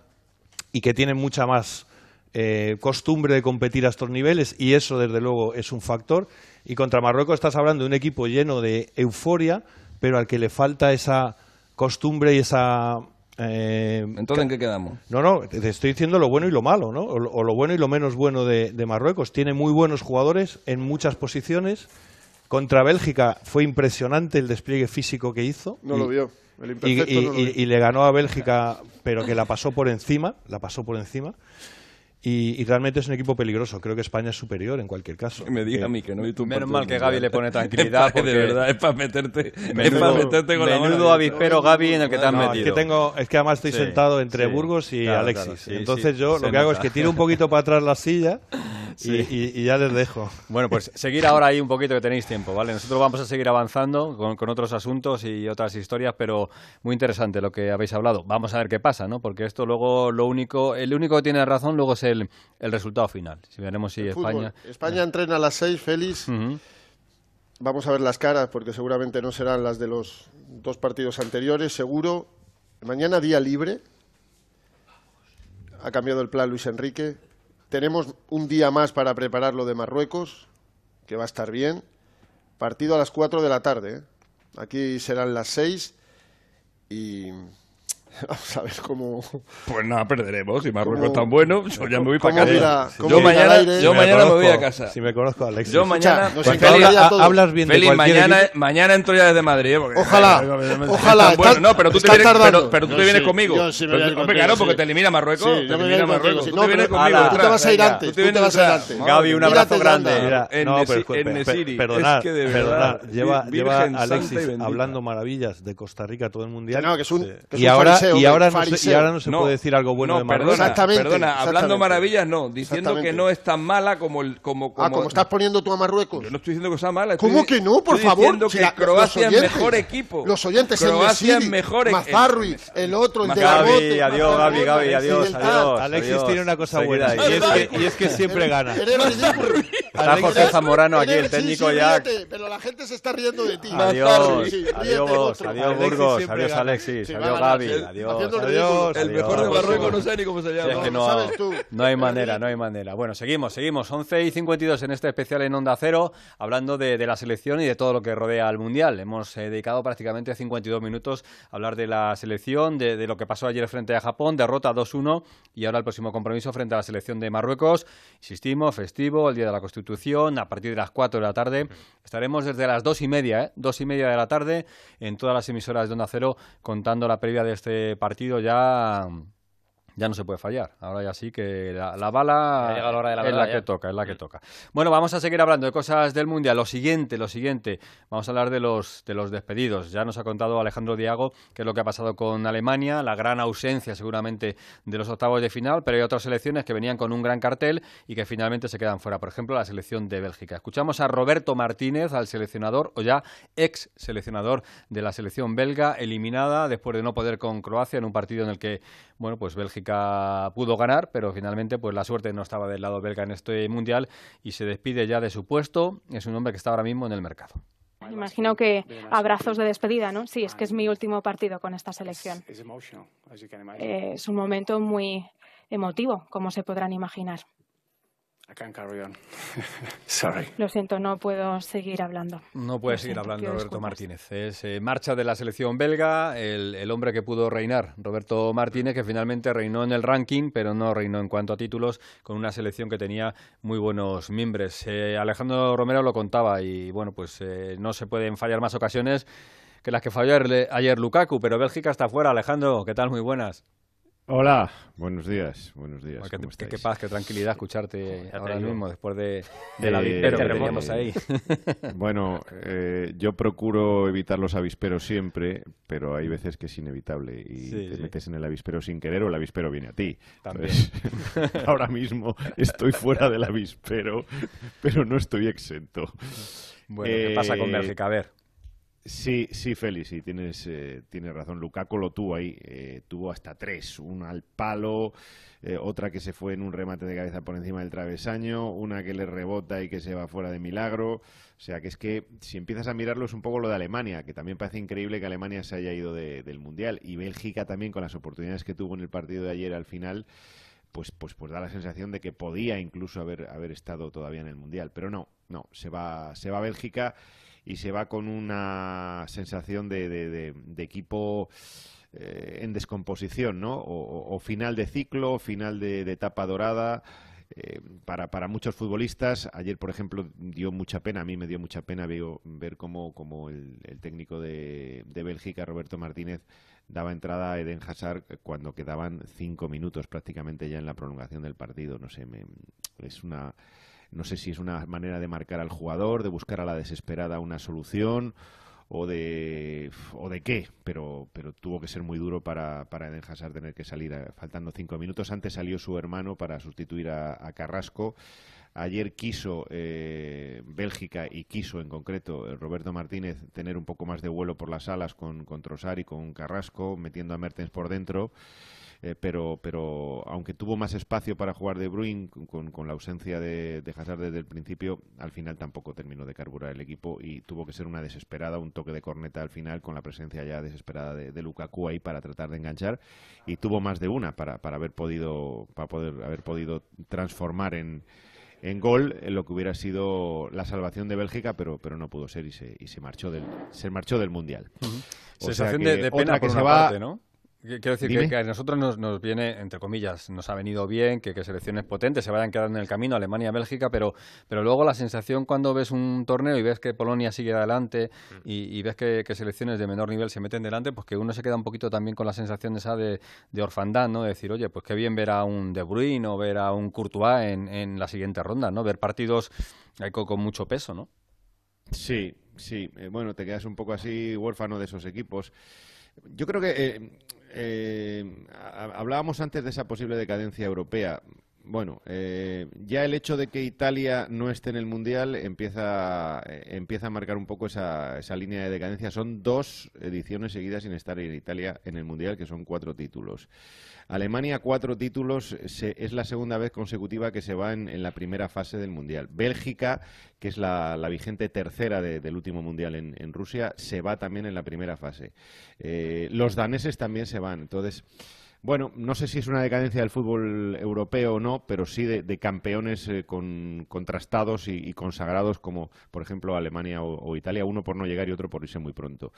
[SPEAKER 13] y que tienen mucha más eh, costumbre de competir a estos niveles y eso desde luego es un factor. Y contra Marruecos estás hablando de un equipo lleno de euforia, pero al que le falta esa costumbre y esa... eh,
[SPEAKER 12] Entonces, ¿en qué quedamos?
[SPEAKER 13] no, no, te estoy diciendo lo bueno y lo malo, ¿no? O, lo- o lo bueno y lo menos bueno de, de Marruecos. Tiene muy buenos jugadores en muchas posiciones. Contra Bélgica fue impresionante el despliegue físico que hizo.
[SPEAKER 2] No
[SPEAKER 13] Y-
[SPEAKER 2] lo vio. El
[SPEAKER 13] y,
[SPEAKER 2] imperfecto
[SPEAKER 13] y-
[SPEAKER 2] no lo vio.
[SPEAKER 13] y le ganó a Bélgica, pero que la pasó por encima, la pasó por encima. Y, y realmente es un equipo peligroso. Creo que España es superior en cualquier caso.
[SPEAKER 12] Que me diga a mí que no vi tu
[SPEAKER 4] Menos mal que. Gaby le pone tranquilidad,
[SPEAKER 12] Es
[SPEAKER 4] porque-
[SPEAKER 12] De verdad, es para meterte, es
[SPEAKER 4] Menudo-
[SPEAKER 12] pa' meterte con la mano
[SPEAKER 4] menudo avispero Gaby en el que te has
[SPEAKER 13] No, es
[SPEAKER 4] metido.
[SPEAKER 13] que tengo, es que además estoy
[SPEAKER 4] Sí,
[SPEAKER 13] sentado entre
[SPEAKER 4] sí.
[SPEAKER 13] Burgos y
[SPEAKER 4] Claro,
[SPEAKER 13] Alexis.
[SPEAKER 4] claro, sí,
[SPEAKER 13] Entonces
[SPEAKER 4] sí,
[SPEAKER 13] yo
[SPEAKER 4] se
[SPEAKER 13] lo que hago es que tiro un poquito para atrás la silla y,
[SPEAKER 4] Sí.
[SPEAKER 13] y- y ya les dejo.
[SPEAKER 4] Bueno, pues seguir ahora ahí un poquito que tenéis tiempo, ¿vale? Nosotros vamos a seguir avanzando con, con otros asuntos y otras historias, pero muy interesante lo que habéis hablado. Vamos a ver qué pasa, ¿no? Porque esto luego, lo único, el único que tiene razón luego es el, el resultado final. Si veremos si
[SPEAKER 2] Fútbol.
[SPEAKER 4] España...
[SPEAKER 2] España entrena a las seis, Félix.
[SPEAKER 4] Ujú.
[SPEAKER 2] Vamos a ver las caras porque seguramente no serán las de los dos partidos anteriores, seguro. Mañana día libre. Ha cambiado el plan Luis Enrique. Tenemos un día más para preparar lo de Marruecos, que va a estar bien. Partido a las 4 de la tarde. ¿eh? Aquí serán las 6 y vamos a ver cómo
[SPEAKER 12] Pues nada, perderemos. Si Marruecos
[SPEAKER 2] ¿Cómo-
[SPEAKER 12] es tan bueno, yo ya me voy para casa. yo mañana, yo
[SPEAKER 13] Si me
[SPEAKER 12] mañana me voy a casa.
[SPEAKER 13] Si me conozco a Alexis.
[SPEAKER 12] Yo mañana,
[SPEAKER 2] nos
[SPEAKER 12] pues
[SPEAKER 2] encantaría
[SPEAKER 12] Feli,
[SPEAKER 2] a todos.
[SPEAKER 13] hablas bien de
[SPEAKER 12] Feli,
[SPEAKER 13] cualquier
[SPEAKER 12] mañana,
[SPEAKER 13] equipo.
[SPEAKER 12] mañana entro ya desde Madrid. Porque-
[SPEAKER 2] Ojalá, ojalá,
[SPEAKER 12] buenos.
[SPEAKER 2] está-
[SPEAKER 12] No, pero tú te vienes, pero, pero tú te vienes
[SPEAKER 2] sí,
[SPEAKER 12] conmigo.
[SPEAKER 2] yo sí me
[SPEAKER 12] Pero-
[SPEAKER 2] voy
[SPEAKER 12] hombre, claro,
[SPEAKER 2] sí.
[SPEAKER 12] porque te elimina Marruecos.
[SPEAKER 2] Sí,
[SPEAKER 12] te elimina Marruecos. Tú
[SPEAKER 2] No,
[SPEAKER 12] te vienes conmigo.
[SPEAKER 2] Tú te vas a ir antes,
[SPEAKER 12] Tú te
[SPEAKER 2] vas a ir antes.
[SPEAKER 4] Gaby, un abrazo grande.
[SPEAKER 12] En
[SPEAKER 13] no, perdonad,
[SPEAKER 12] Es que de
[SPEAKER 13] perdonad,
[SPEAKER 12] verdad,
[SPEAKER 13] lleva, Alexis hablando maravillas de Costa Rica todo el mundial.
[SPEAKER 2] No,
[SPEAKER 13] y ahora
[SPEAKER 2] fariseo,
[SPEAKER 13] y ahora no se, y ahora no se puede decir algo bueno
[SPEAKER 12] no,
[SPEAKER 13] de Marruecos.
[SPEAKER 12] Perdona,
[SPEAKER 2] Exactamente,
[SPEAKER 12] perdona,
[SPEAKER 2] exactamente.
[SPEAKER 12] hablando maravillas, no. Diciendo que no es tan mala como el. Como, como,
[SPEAKER 2] Ah, como estás poniendo tú a Marruecos.
[SPEAKER 12] Yo no estoy diciendo que sea mala.
[SPEAKER 2] ¿Cómo
[SPEAKER 12] estoy-
[SPEAKER 2] que no? Por
[SPEAKER 12] estoy
[SPEAKER 2] favor.
[SPEAKER 12] diciendo
[SPEAKER 2] Si
[SPEAKER 12] que
[SPEAKER 2] la-
[SPEAKER 12] Croacia es mejor equipo.
[SPEAKER 2] Los oyentes, el
[SPEAKER 12] Croacia es mejor equipo.
[SPEAKER 2] Mazarri, el otro, el de
[SPEAKER 4] Gaby, adiós, Gaby, Gaby, adiós,
[SPEAKER 2] el
[SPEAKER 4] adiós.
[SPEAKER 13] Alexis tiene una cosa buena y es, que, y es que siempre gana.
[SPEAKER 4] Está José Zamorano aquí, el técnico ya.
[SPEAKER 2] pero la gente se está riendo de ti.
[SPEAKER 4] Adiós, adiós, adiós Burgos, adiós. Alexis, adiós Gaby. Adiós.
[SPEAKER 2] Haciendo el
[SPEAKER 13] Adiós.
[SPEAKER 2] ridículo.
[SPEAKER 12] El mejor de. Marruecos no sé ni cómo se llama.
[SPEAKER 4] es que
[SPEAKER 2] lo
[SPEAKER 4] no,
[SPEAKER 2] sabes tú.
[SPEAKER 4] no hay manera, no hay manera. Bueno, seguimos, seguimos. 11 y 52 en este especial en Onda Cero, hablando de, de la selección y de todo lo que rodea al Mundial. Hemos eh, dedicado prácticamente 52 minutos a hablar de la selección, de, de lo que pasó ayer frente a Japón, derrota 2-1 y ahora el próximo compromiso frente a la selección de Marruecos. Insistimos, festivo, el Día de la Constitución, a partir de las 4 de la tarde. Estaremos desde las 2 y media, ¿eh? 2 y media de la tarde en todas las emisoras de Onda Cero contando la previa de este partido ya ya no se puede fallar. Ahora ya sí que la, la bala
[SPEAKER 6] la hora de la
[SPEAKER 4] es la
[SPEAKER 6] ya.
[SPEAKER 4] que toca, es la que toca. Bueno, vamos a seguir hablando de cosas del Mundial. Lo siguiente, lo siguiente, vamos a hablar de los, de los despedidos. Ya nos ha contado Alejandro Diago qué es lo que ha pasado con Alemania, la gran ausencia seguramente de los octavos de final, pero hay otras selecciones que venían con un gran cartel y que finalmente se quedan fuera. Por ejemplo, la selección de Bélgica. Escuchamos a Roberto Martínez, al seleccionador, o ya ex seleccionador de la selección belga, eliminada después de no poder con Croacia en un partido en el que, bueno, pues Bélgica pudo ganar, pero finalmente pues la suerte no estaba del lado belga en este mundial y se despide ya de su puesto. Es un hombre que está ahora mismo en el mercado.
[SPEAKER 16] Imagino que abrazos de despedida, ¿no? Sí, es que es mi último partido con esta selección. Eh, es un momento muy emotivo, como se podrán imaginar. Lo siento, no puedo seguir hablando.
[SPEAKER 4] No puede
[SPEAKER 16] Lo
[SPEAKER 4] seguir
[SPEAKER 16] siento,
[SPEAKER 4] hablando Roberto. Martínez. Es eh, marcha de la selección belga, el, el hombre que pudo reinar, Roberto Martínez, que finalmente reinó en el ranking, pero no reinó en cuanto a títulos, con una selección que tenía muy buenos mimbres. Eh, Alejandro Romero lo contaba y, bueno, pues eh, no se pueden fallar más ocasiones que las que falló ayer, ayer Lukaku, pero Bélgica está fuera. Alejandro, ¿qué tal? Muy buenas.
[SPEAKER 17] Hola, buenos días, buenos días.
[SPEAKER 4] qué, paz, qué tranquilidad escucharte ahora mismo, después de, la avispero que teníamos ahí.
[SPEAKER 17] Bueno, eh, yo procuro evitar los avisperos siempre, pero hay veces que es inevitable y te metes en el avispero sin querer o el avispero viene a ti. También. ahora mismo estoy fuera del avispero, pero no estoy exento.
[SPEAKER 4] Bueno, ¿qué pasa con eh, Bélgica? A ver.
[SPEAKER 17] Sí, sí, Félix, sí, tienes, eh, tienes razón. Lukaku lo tuvo ahí, eh, tuvo hasta tres, una al palo, eh, otra que se fue en un remate de cabeza por encima del travesaño, una que le rebota y que se va fuera de milagro. O sea, que es que si empiezas a mirarlo es un poco lo de Alemania, que también parece increíble que Alemania se haya ido del Mundial. Y Bélgica también, con las oportunidades que tuvo en el partido de ayer al final, pues, pues, pues da la sensación de que podía incluso haber, haber estado todavía en el Mundial. Pero no, no, se va, se va a Bélgica y se va con una sensación de, de, equipo eh, en descomposición, ¿no? O, final de ciclo, final de, etapa dorada. Eh, para, para muchos futbolistas, ayer, por ejemplo, dio mucha pena, a mí me dio mucha pena ver cómo, cómo el, técnico de, de Bélgica, Roberto Martínez, daba entrada a Eden Hazard cuando quedaban cinco minutos prácticamente ya en la prolongación del partido. No sé, me, es una no sé si es una manera de marcar al jugador, de buscar a la desesperada una solución o de, o de qué, pero, pero tuvo que ser muy duro para, para Eden Hazard tener que salir faltando cinco minutos. Antes salió su hermano para sustituir a, Carrasco. Ayer quiso eh, Bélgica y quiso en concreto eh, Roberto Martínez tener un poco más de vuelo por las alas con, con Trossard y con Carrasco, metiendo a Mertens por dentro. Eh, pero, pero aunque tuvo más espacio para jugar De Bruyne con, con la ausencia de, de, Hazard desde el principio, al final tampoco terminó de carburar el equipo y tuvo que ser una desesperada, un toque de corneta al final con la presencia ya desesperada de, de Lukaku ahí para tratar de enganchar y tuvo más de una para, para haber podido para poder haber podido transformar en en gol en lo que hubiera sido la salvación de Bélgica, pero, pero no pudo ser y se, y se marchó del se marchó del mundial.
[SPEAKER 4] Sensación de, pena que se va, ¿no? Quiero decir que, a nosotros nos, nos, viene, entre comillas, nos ha venido bien que, selecciones potentes se vayan quedando en el camino, Alemania, Bélgica, pero, pero luego la sensación cuando ves un torneo y ves que Polonia sigue adelante y, ves que, selecciones de menor nivel se meten delante, pues que uno se queda un poquito también con la sensación esa de, de orfandad, ¿no? De decir, oye, pues qué bien ver a un De Bruyne o ver a un Courtois en, en la siguiente ronda, ¿no? Ver partidos con, con mucho peso, ¿no?
[SPEAKER 17] Sí, sí. Eh, bueno, te quedas un poco así huérfano de esos equipos. Yo creo que eh, eh, hablábamos antes de esa posible decadencia europea. Bueno, eh, ya el hecho de que Italia no esté en el Mundial empieza, eh, empieza a marcar un poco esa, esa línea de decadencia. Son dos ediciones seguidas sin estar en Italia en el Mundial, que son cuatro títulos. Alemania, cuatro títulos, es la segunda vez consecutiva que se va en, la primera fase del Mundial. Bélgica, que es la, vigente tercera del último Mundial en, Rusia, se va también en la primera fase. Eh, los daneses también se van. Entonces, bueno, no sé si es una decadencia del fútbol europeo o no, pero sí de, campeones eh, con, contrastados y, consagrados como, por ejemplo, Alemania o, Italia, uno por no llegar y otro por irse muy pronto.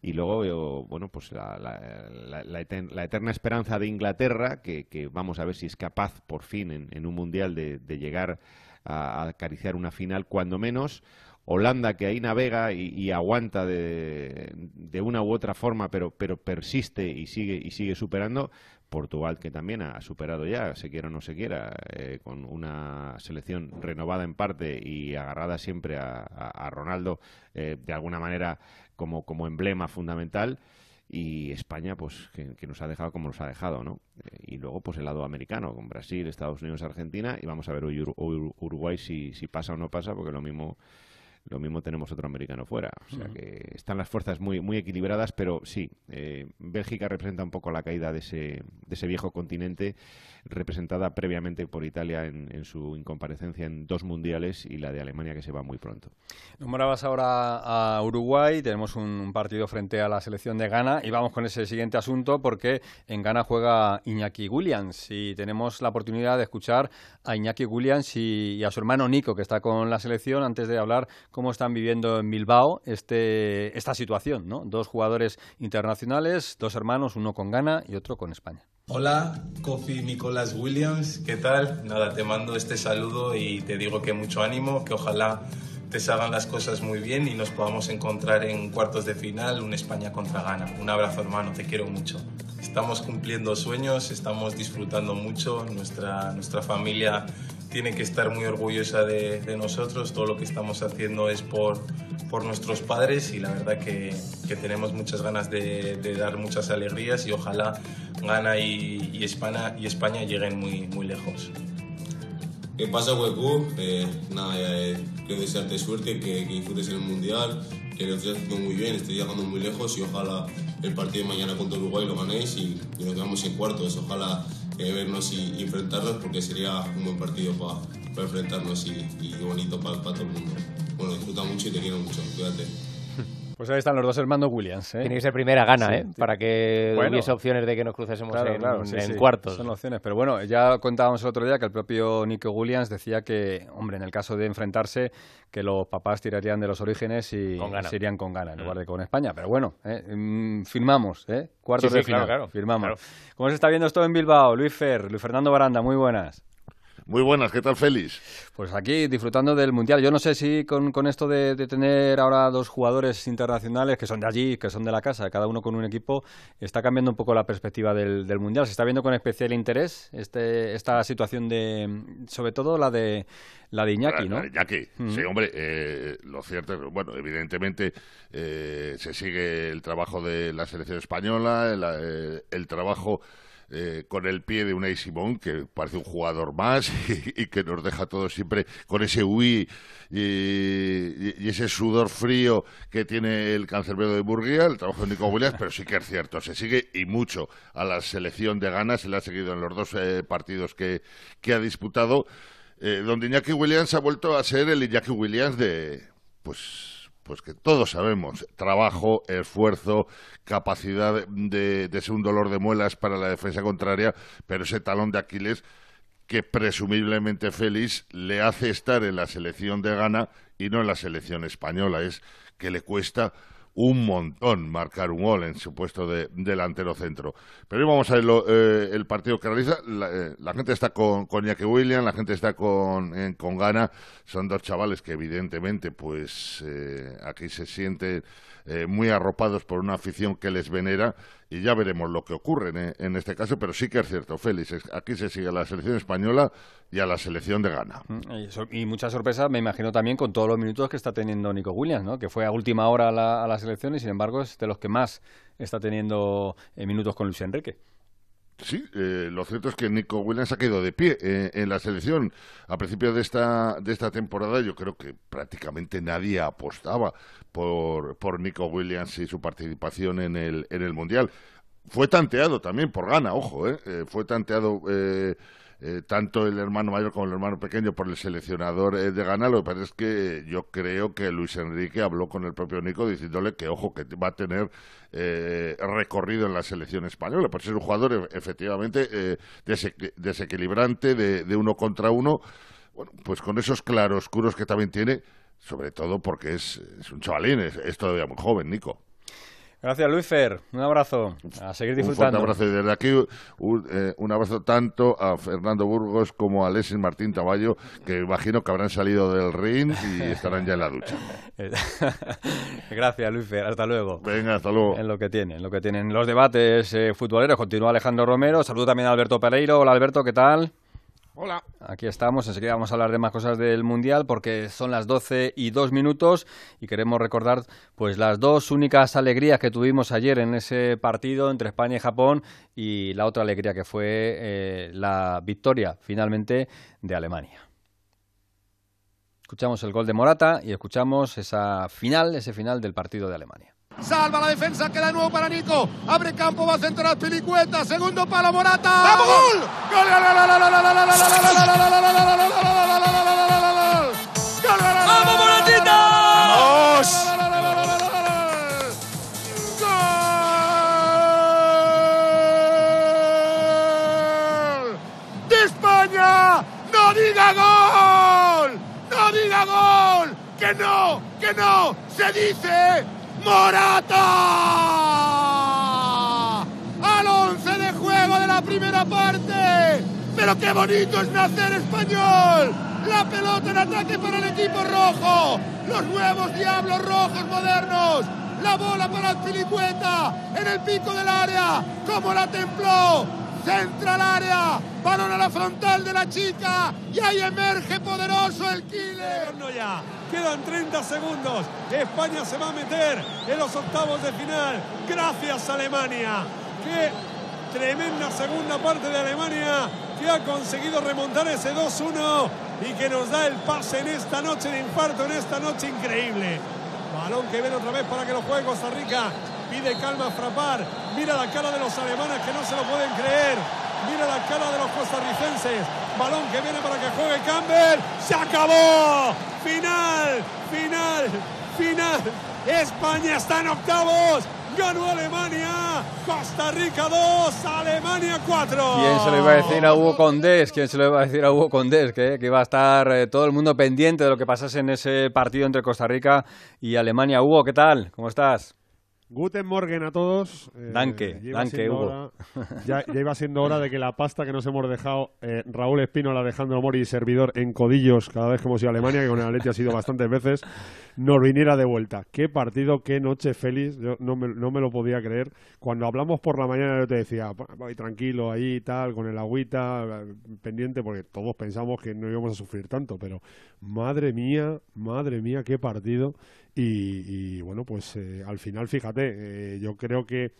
[SPEAKER 17] Y luego, bueno, pues la, eterna esperanza de Inglaterra, que, vamos a ver si es capaz por fin en, un mundial de, llegar a acariciar una final, cuando menos. Holanda que ahí navega y, aguanta de, una u otra forma, pero, pero persiste y sigue, y sigue superando. Portugal que también ha superado ya, se quiera o no se quiera, eh, con una selección renovada en parte y agarrada siempre a, Ronaldo eh, de alguna manera como, emblema fundamental y España pues que, nos ha dejado como nos ha dejado no eh, y luego pues el lado americano con Brasil Estados Unidos Argentina y vamos a ver Uruguay si, si pasa o no pasa porque lo mismo lo mismo tenemos otro americano fuera. O sea que están las fuerzas muy, muy equilibradas, pero sí, eh, Bélgica representa un poco la caída de ese, de ese viejo continente, representada previamente por Italia en, su incomparecencia en dos mundiales y la de Alemania que se va muy pronto.
[SPEAKER 4] Nombrabas ahora a Uruguay, tenemos un partido frente a la selección de Ghana y vamos con ese siguiente asunto porque en Ghana juega Iñaki Williams y tenemos la oportunidad de escuchar a Iñaki Williams y a su hermano Nico que está con la selección antes de hablar cómo están viviendo en Bilbao este, esta situación, ¿no? Dos jugadores internacionales, dos hermanos, uno con Ghana y otro con España.
[SPEAKER 18] Hola, Kofi Nicolás Williams, ¿qué tal? Nada, te mando este saludo y te digo que mucho ánimo, que ojalá te salgan las cosas muy bien y nos podamos encontrar en cuartos de final, un España contra Ghana. Un abrazo hermano, te quiero mucho. estamos cumpliendo sueños, estamos disfrutando mucho, nuestra, nuestra familia tiene que estar muy orgullosa de, nosotros, todo lo que estamos haciendo es por, por nuestros padres y la verdad que, que tenemos muchas ganas de, dar muchas alegrías y ojalá Gana y, y, España, y España lleguen muy, muy lejos.
[SPEAKER 19] ¿Qué pasa, Huecu? Eh, nada, eh, quiero desearte suerte, que, que disfrutes en el Mundial, que lo estés haciendo muy bien, estés llegando muy lejos y ojalá el partido de mañana contra Uruguay lo ganéis y, nos quedamos en cuartos. Ojalá vernos y, enfrentarnos porque sería un buen partido para enfrentarnos y, y bonito para todo el mundo. Bueno, disfruta mucho y te quiero mucho. Cuídate.
[SPEAKER 4] Pues ahí están los dos hermanos Williams. ¿eh?
[SPEAKER 6] Tiene que ser primera gana, ¿eh? Para que hubiese opciones de que nos crucésemos en, cuartos.
[SPEAKER 4] Son opciones. Pero bueno, ya contábamos el otro día que el propio Nico Williams decía que, hombre, en el caso de enfrentarse, que los papás tirarían de los orígenes y se irían con gana en lugar de con España. Pero bueno, ¿eh? Mm, firmamos, ¿eh? Cuartos de final. Claro, firmamos. ¿Cómo se está viendo esto en Bilbao? Luis Fer, Luis Fernando Baranda, muy buenas.
[SPEAKER 20] Muy buenas, ¿qué tal Félix?
[SPEAKER 4] Pues aquí disfrutando del Mundial. Yo no sé si con, con esto de, tener ahora dos jugadores internacionales que son de allí, que son de la casa, cada uno con un equipo, está cambiando un poco la perspectiva del, del Mundial. Se está viendo con especial interés este, esta situación de, sobre todo la de la de Iñaki, ¿no? La
[SPEAKER 20] de Iñaki, sí, hombre, eh, lo cierto es, bueno, evidentemente eh, se sigue el trabajo de la selección española, el, eh, el trabajo eh, con el pie de Unai Simón, que parece un jugador más y, que nos deja todos siempre con ese Wii y, ese sudor frío que tiene el cancerbero de Burguía, el trabajo de Nico Williams, pero sí que es cierto, se sigue y mucho a la selección de ganas, se le ha seguido en los dos eh, partidos que, ha disputado, eh, donde Iñaki Williams ha vuelto a ser el Iñaki Williams de, pues pues que todos sabemos, trabajo, esfuerzo, capacidad de, ser un dolor de muelas para la defensa contraria, pero ese talón de Aquiles que presumiblemente Félix le hace estar en la selección de Ghana y no en la selección española, es que le cuesta un montón marcar un gol en su puesto de delantero centro. Pero hoy vamos a ver eh, el partido que realiza. Eh, la, gente está con, con Iñaki William, la gente está con, con Gana. Son dos chavales que evidentemente pues eh, aquí se sienten muy arropados por una afición que les venera y ya veremos lo que ocurre en, en, este caso, pero sí que es cierto, Félix, aquí se sigue a la selección española y a la selección de Ghana.
[SPEAKER 4] Mm, y, mucha sorpresa, me imagino también con todos los minutos que está teniendo Nico Williams, ¿no? que fue a última hora a la, a la selección y sin embargo es de los que más está teniendo eh, minutos con Luis Enrique.
[SPEAKER 20] Sí, eh, lo cierto es que Nico Williams ha quedado de pie eh, en la selección. A principio de esta, de esta temporada yo creo que prácticamente nadie apostaba por, por Nico Williams y su participación en el, en el Mundial. Fue tanteado también por gana, ojo, eh, fue tanteado eh, tanto el hermano mayor como el hermano pequeño por el seleccionador eh, de Ghana. Lo que pasa es que yo creo que Luis Enrique habló con el propio Nico diciéndole que, ojo, que va a tener eh, recorrido en la selección española. Por ser un jugador efectivamente desequilibrante de, de, uno contra uno. Bueno, pues con esos claroscuros que también tiene, sobre todo porque es, es un chavalín, es todavía muy joven, Nico.
[SPEAKER 4] Gracias, Luis Fer. Un abrazo. A seguir disfrutando.
[SPEAKER 20] Un abrazo. Y desde aquí, eh, un, abrazo tanto a Fernando Burgos como a Alexis Martín Taballo, que imagino que habrán salido del ring y estarán ya en la ducha.
[SPEAKER 4] Gracias, Luis Fer. Hasta luego.
[SPEAKER 20] Venga, hasta luego.
[SPEAKER 4] En lo que tienen, lo que tienen los debates eh, futboleros. Continúa Alejandro Romero. Saludo también a Alberto Pereiro. Hola, Alberto, ¿qué tal?
[SPEAKER 21] Hola.
[SPEAKER 4] Aquí estamos, enseguida vamos a hablar de más cosas del Mundial porque son las 12 y dos minutos y queremos recordar pues las dos únicas alegrías que tuvimos ayer en ese partido entre España y Japón y la otra alegría que fue eh, la victoria finalmente de Alemania. Escuchamos el gol de Morata y escuchamos esa final, ese final del partido de Alemania.
[SPEAKER 21] Salva la defensa, queda de nuevo para Nico. Abre campo, va a centrar Pilicueta. Segundo palo, Morata. ¡Vamos, gol! ¡Gol! ¡Vamos, Moratita! ¡Vamos! ¡De España! ¡No diga gol! ¡No diga gol! ¡Que no! ¡Que no! ¡Se dice! Morata. Al 11 de juego de la primera parte. Pero qué bonito es nacer español. La pelota en ataque para el equipo rojo. Los nuevos diablos rojos modernos. La bola para Filicueta en el pico del área. Como la templó. Centra al área. Balón a la frontal de la chica. Y ahí emerge poderoso el killer.
[SPEAKER 3] Quedan 30 segundos. España se va a meter en los octavos de final. Gracias Alemania. Qué tremenda segunda parte de Alemania que ha conseguido remontar ese 2-1 y que nos da el pase en esta noche de infarto, en esta noche increíble. Balón que viene otra vez para que lo juegue Costa Rica. Pide calma a Frapar. Mira la cara de los alemanes que no se lo pueden creer. Mira la cara de los costarricenses. Balón que viene para que juegue Campbell. ¡Se acabó! Final, final, final. España está en octavos. Ganó Alemania. Costa Rica 2, Alemania 4.
[SPEAKER 4] ¿Quién se lo iba a decir a Hugo Condés? ¿Quién se lo iba a decir a Hugo Condés? Que, que iba a estar eh, todo el mundo pendiente de lo que pasase en ese partido entre Costa Rica y Alemania. Hugo, ¿qué tal? ¿Cómo estás?
[SPEAKER 3] Guten Morgen a todos.
[SPEAKER 4] Eh, danke, danke, Hugo.
[SPEAKER 3] ya, iba siendo hora de que la pasta que nos hemos dejado eh, Raúl Espino, Alejandro Mori y servidor en codillos cada vez que hemos ido a Alemania, que con el Atleti ha sido bastantes veces, nos viniera de vuelta. Qué partido, qué noche feliz. Yo no me, no me lo podía creer. Cuando hablamos por la mañana yo te decía, voy tranquilo ahí y tal, con el agüita pendiente, porque todos pensamos que no íbamos a sufrir tanto, pero madre mía, madre mía, qué partido. Y, bueno, pues eh, al final, fíjate, eh, yo creo que...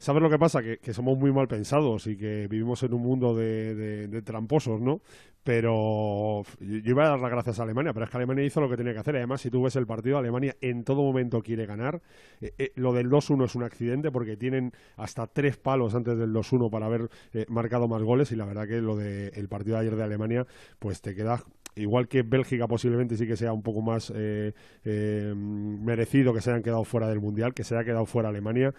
[SPEAKER 3] ¿Sabes lo que pasa? Que, somos muy mal pensados y que vivimos en un mundo de, tramposos, ¿no? Pero yo, iba a dar las gracias a Alemania, pero es que Alemania hizo lo que tenía que hacer. Además, si tú ves el partido, Alemania en todo momento quiere ganar. Eh, lo del 2-1 es un accidente porque tienen hasta tres palos antes del 2-1 para haber marcado más goles y la verdad que lo del partido de ayer de Alemania, pues te queda igual que Bélgica posiblemente sí que sea un poco más eh, eh, merecido que se hayan quedado fuera del Mundial, que se haya quedado fuera Alemania,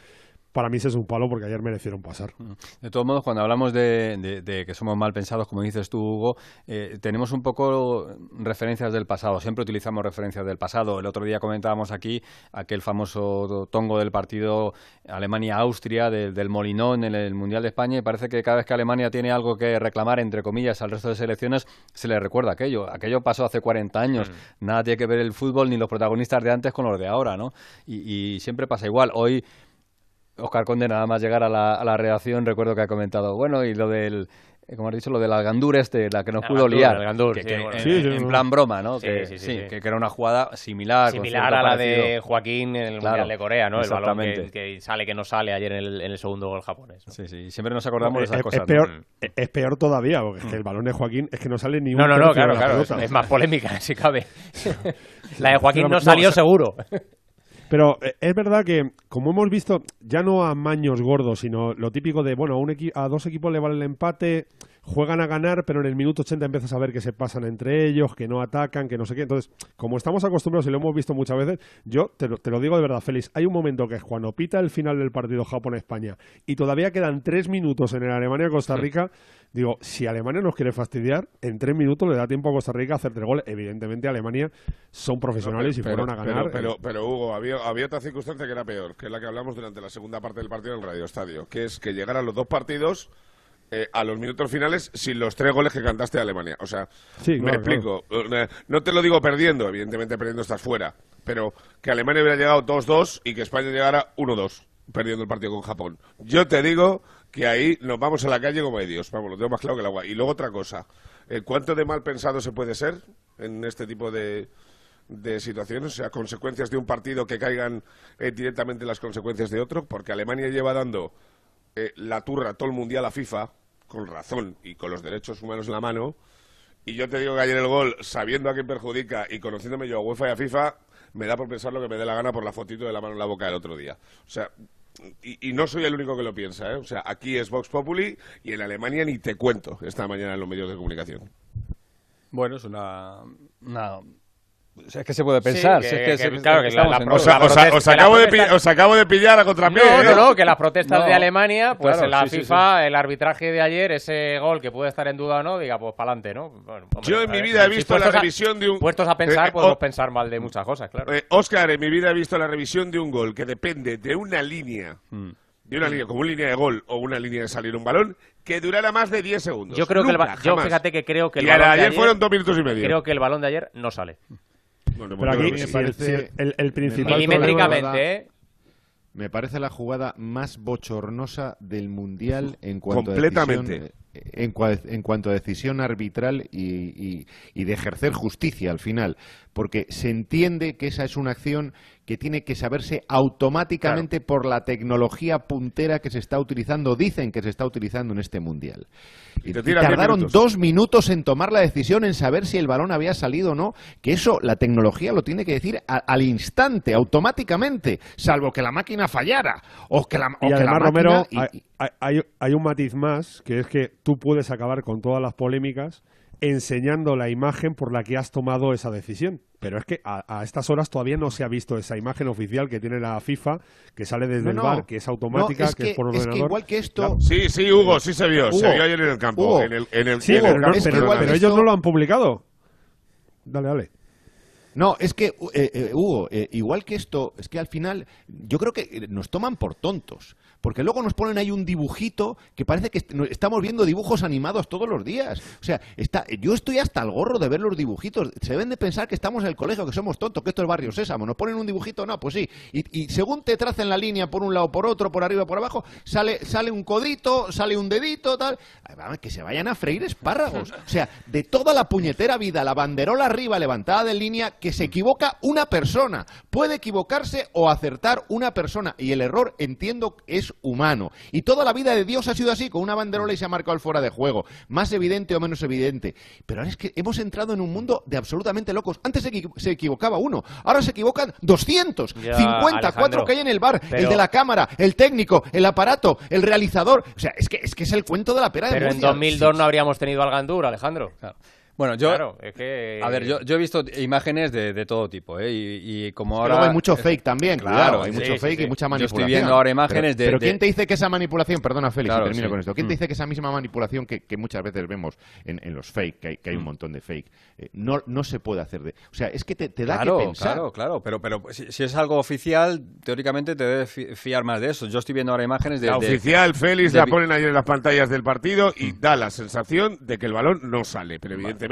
[SPEAKER 3] para mí ese es un palo porque ayer merecieron pasar. Mm.
[SPEAKER 4] De todos modos, cuando hablamos de, que somos mal pensados, como dices tú, Hugo, eh, tenemos un poco referencias del pasado. Siempre utilizamos referencias del pasado. El otro día comentábamos aquí aquel famoso tongo del partido Alemania-Austria, del Molinón en el Mundial de España, y parece que cada vez que Alemania tiene algo que reclamar, entre comillas, al resto de selecciones, se le recuerda aquello. Aquello pasó hace 40 años. Mm. Nada tiene que ver el fútbol ni los protagonistas de antes con los de ahora, ¿no? Y, y siempre pasa igual. Hoy Oscar Conde, nada más llegar a la, a la redacción, recuerdo que ha comentado, bueno, y lo del eh, como has dicho, lo del Algandur este, la que no pudo liar. en, plan broma, ¿no? que, sí, que, era una jugada similar.
[SPEAKER 6] Similar a la de Joaquín en el Mundial de Corea, ¿no? El balón que, sale, que no sale ayer en el, en el segundo gol japonés.
[SPEAKER 4] Sí, sí, siempre nos acordamos de esas cosas.
[SPEAKER 3] Es peor, es peor todavía, porque el balón de Joaquín es que no sale ni un
[SPEAKER 6] No, no, no, claro, claro. Es, más polémica, si cabe. la de Joaquín no salió seguro.
[SPEAKER 3] Pero eh, es verdad que, como hemos visto, ya no a maños gordos, sino lo típico de, bueno, a, un a dos equipos le vale el empate, juegan a ganar, pero en el minuto 80 empiezas a ver que se pasan entre ellos, que no atacan, que no sé qué. Entonces, como estamos acostumbrados y lo hemos visto muchas veces, yo te lo, digo de verdad, Félix, hay un momento que es cuando pita el final del partido Japón-España y todavía quedan tres minutos en el Alemania-Costa Rica, digo, si Alemania nos quiere fastidiar, en tres minutos le da tiempo a Costa Rica a hacer tres goles. Evidentemente, Alemania son profesionales y fueron a ganar.
[SPEAKER 22] Pero, pero, Hugo, había, había otra circunstancia que era peor, que es la que hablamos durante la segunda parte del partido en el Radio Estadio, que es que llegaran los dos partidos eh, a los minutos finales sin los tres goles que cantaste a Alemania. O sea, me explico. Eh, no te lo digo perdiendo, evidentemente perdiendo estás fuera, pero que Alemania hubiera llegado 2-2 y que España llegara 1-2 perdiendo el partido con Japón. Yo te digo que ahí nos vamos a la calle como hay Dios. Vamos, lo tengo más claro que el agua. Y luego otra cosa. Eh, ¿Cuánto de mal pensado se puede ser en este tipo de, de situaciones? O sea, consecuencias de un partido que caigan directamente las consecuencias de otro. Porque Alemania lleva dando la turra todo el mundial a FIFA con razón y con los derechos humanos en la mano. Y yo te digo que ayer el gol, sabiendo a quién perjudica y conociéndome yo a UEFA y a FIFA, me da por pensar lo que me dé la gana por la fotito de la mano en la boca del otro día. O sea, y, no soy el único que lo piensa, ¿eh? O sea, aquí es Vox Populi y en Alemania ni te cuento esta mañana en los medios de comunicación.
[SPEAKER 4] Bueno, es una, una es que se puede pensar.
[SPEAKER 22] os, acabo de os, acabo de pillar a contrapié.
[SPEAKER 6] No, no, ¿eh? no, que las protestas de Alemania, pues en la FIFA, el arbitraje de ayer, ese gol que puede estar en duda o no, diga, pues para adelante, ¿no?
[SPEAKER 22] Yo en mi vida he visto la revisión de un.
[SPEAKER 6] Puestos a pensar, eh, podemos pensar mal de muchas cosas, claro.
[SPEAKER 22] Oscar, eh, en mi vida he visto la revisión de un gol que depende de una línea. Mm. De una línea, como una línea de gol o una línea de salir un balón, que durara más de 10 segundos.
[SPEAKER 6] Yo creo que el, yo fíjate que creo que el
[SPEAKER 22] y balón ayer, de ayer fueron dos minutos y medio.
[SPEAKER 6] Creo que el balón de ayer no sale.
[SPEAKER 3] Pero aquí, el, principal
[SPEAKER 6] Milimétricamente, ¿eh?
[SPEAKER 17] me parece la jugada más bochornosa del Mundial en cuanto
[SPEAKER 3] Completamente.
[SPEAKER 17] a decisión, en, cua- en cuanto a decisión arbitral y, y- y de ejercer justicia al final, porque se entiende que esa es una acción que tiene que saberse automáticamente por la tecnología puntera que se está utilizando, dicen que se está utilizando en este Mundial. Y, y tardaron
[SPEAKER 3] minutos.
[SPEAKER 17] dos minutos en tomar la decisión, en saber si el balón había salido o no, que eso la tecnología lo tiene que decir a- al instante, automáticamente, salvo que la máquina fallara o que la, o
[SPEAKER 3] Y
[SPEAKER 17] que la
[SPEAKER 3] además,
[SPEAKER 17] máquina-
[SPEAKER 3] Romero,
[SPEAKER 17] y-
[SPEAKER 3] hay, hay- un matiz más, que es que tú puedes acabar con todas las polémicas enseñando la imagen por la que has tomado esa decisión. Pero es que a, a estas horas todavía no se ha visto esa imagen oficial que tiene la FIFA, que sale desde
[SPEAKER 17] No,
[SPEAKER 3] el
[SPEAKER 17] no.
[SPEAKER 3] bar, que es automática,
[SPEAKER 17] No, es
[SPEAKER 3] que, es por
[SPEAKER 17] es que
[SPEAKER 3] ordenador.
[SPEAKER 17] igual que esto-
[SPEAKER 3] Sí,
[SPEAKER 22] Sí, Hugo, sí se vio. Se vio ayer en el campo.
[SPEAKER 3] Hugo.
[SPEAKER 22] En el, en el,
[SPEAKER 3] Sí,
[SPEAKER 22] en el campo,
[SPEAKER 3] pero- ellos no lo han publicado. Dale, dale.
[SPEAKER 17] No, es que, eh, eh, Hugo, eh, igual que esto, es que al final yo creo que nos toman por tontos. Porque luego nos ponen ahí un dibujito que parece que estamos viendo dibujos animados todos los días. O sea, está, yo estoy hasta el gorro de ver los dibujitos. Se deben de pensar que estamos en el colegio, que somos tontos, que esto es Barrio Sésamo. Nos ponen un dibujito, no, pues sí. Y, según te tracen la línea por un lado, por otro, por arriba, por abajo, sale, sale un codito, sale un dedito, tal. Que se vayan a freír espárragos. O sea, de toda la puñetera vida, la banderola arriba levantada de línea, que se equivoca una persona. Puede equivocarse o acertar una persona. Y el error, entiendo, es humano. Y toda la vida de Dios ha sido así, con una banderola y se ha marcado el fuera de juego. Más evidente o menos evidente. Pero ahora es que hemos entrado en un mundo de absolutamente locos. Antes se, equi- se equivocaba uno, ahora se equivocan 200,
[SPEAKER 6] Ya,
[SPEAKER 17] 50, cuatro que hay en el bar. El de la cámara, el técnico, el aparato, el realizador. O sea, es que es, que es el cuento de la pera de
[SPEAKER 6] Pero en
[SPEAKER 17] Murcia.
[SPEAKER 6] 2002 no habríamos tenido al Gandur, Alejandro.
[SPEAKER 4] Bueno, yo,
[SPEAKER 6] Claro, es que...
[SPEAKER 4] a ver, yo, yo he visto imágenes de, de todo tipo, ¿eh? Y, y como ahora...
[SPEAKER 17] luego hay mucho fake también,
[SPEAKER 4] claro,
[SPEAKER 17] claro, hay
[SPEAKER 4] sí,
[SPEAKER 17] mucho
[SPEAKER 4] sí,
[SPEAKER 17] fake
[SPEAKER 4] sí.
[SPEAKER 17] y mucha
[SPEAKER 4] Yo
[SPEAKER 17] manipulación.
[SPEAKER 4] estoy viendo ahora imágenes
[SPEAKER 17] pero,
[SPEAKER 4] de...
[SPEAKER 17] Pero
[SPEAKER 4] de-
[SPEAKER 17] ¿quién te dice que esa manipulación, perdona Félix,
[SPEAKER 4] Claro,
[SPEAKER 17] termino
[SPEAKER 4] sí.
[SPEAKER 17] con esto, ¿quién te
[SPEAKER 4] Mm.
[SPEAKER 17] dice que esa misma manipulación que, que muchas veces vemos en, en los fake, que hay, que hay un
[SPEAKER 4] Mm.
[SPEAKER 17] montón de fake, eh, no, no se puede hacer de... O sea, es que te, te da
[SPEAKER 4] Claro,
[SPEAKER 17] que pensar.
[SPEAKER 4] claro, claro, pero, pero si, si es algo oficial, teóricamente te debes fi- fiar más de eso. Yo estoy viendo ahora imágenes de...
[SPEAKER 22] La
[SPEAKER 4] de-
[SPEAKER 22] oficial, Félix,
[SPEAKER 4] de
[SPEAKER 22] la ponen ayer en las pantallas del partido y da la sensación de que el balón no sale. Pero evidentemente,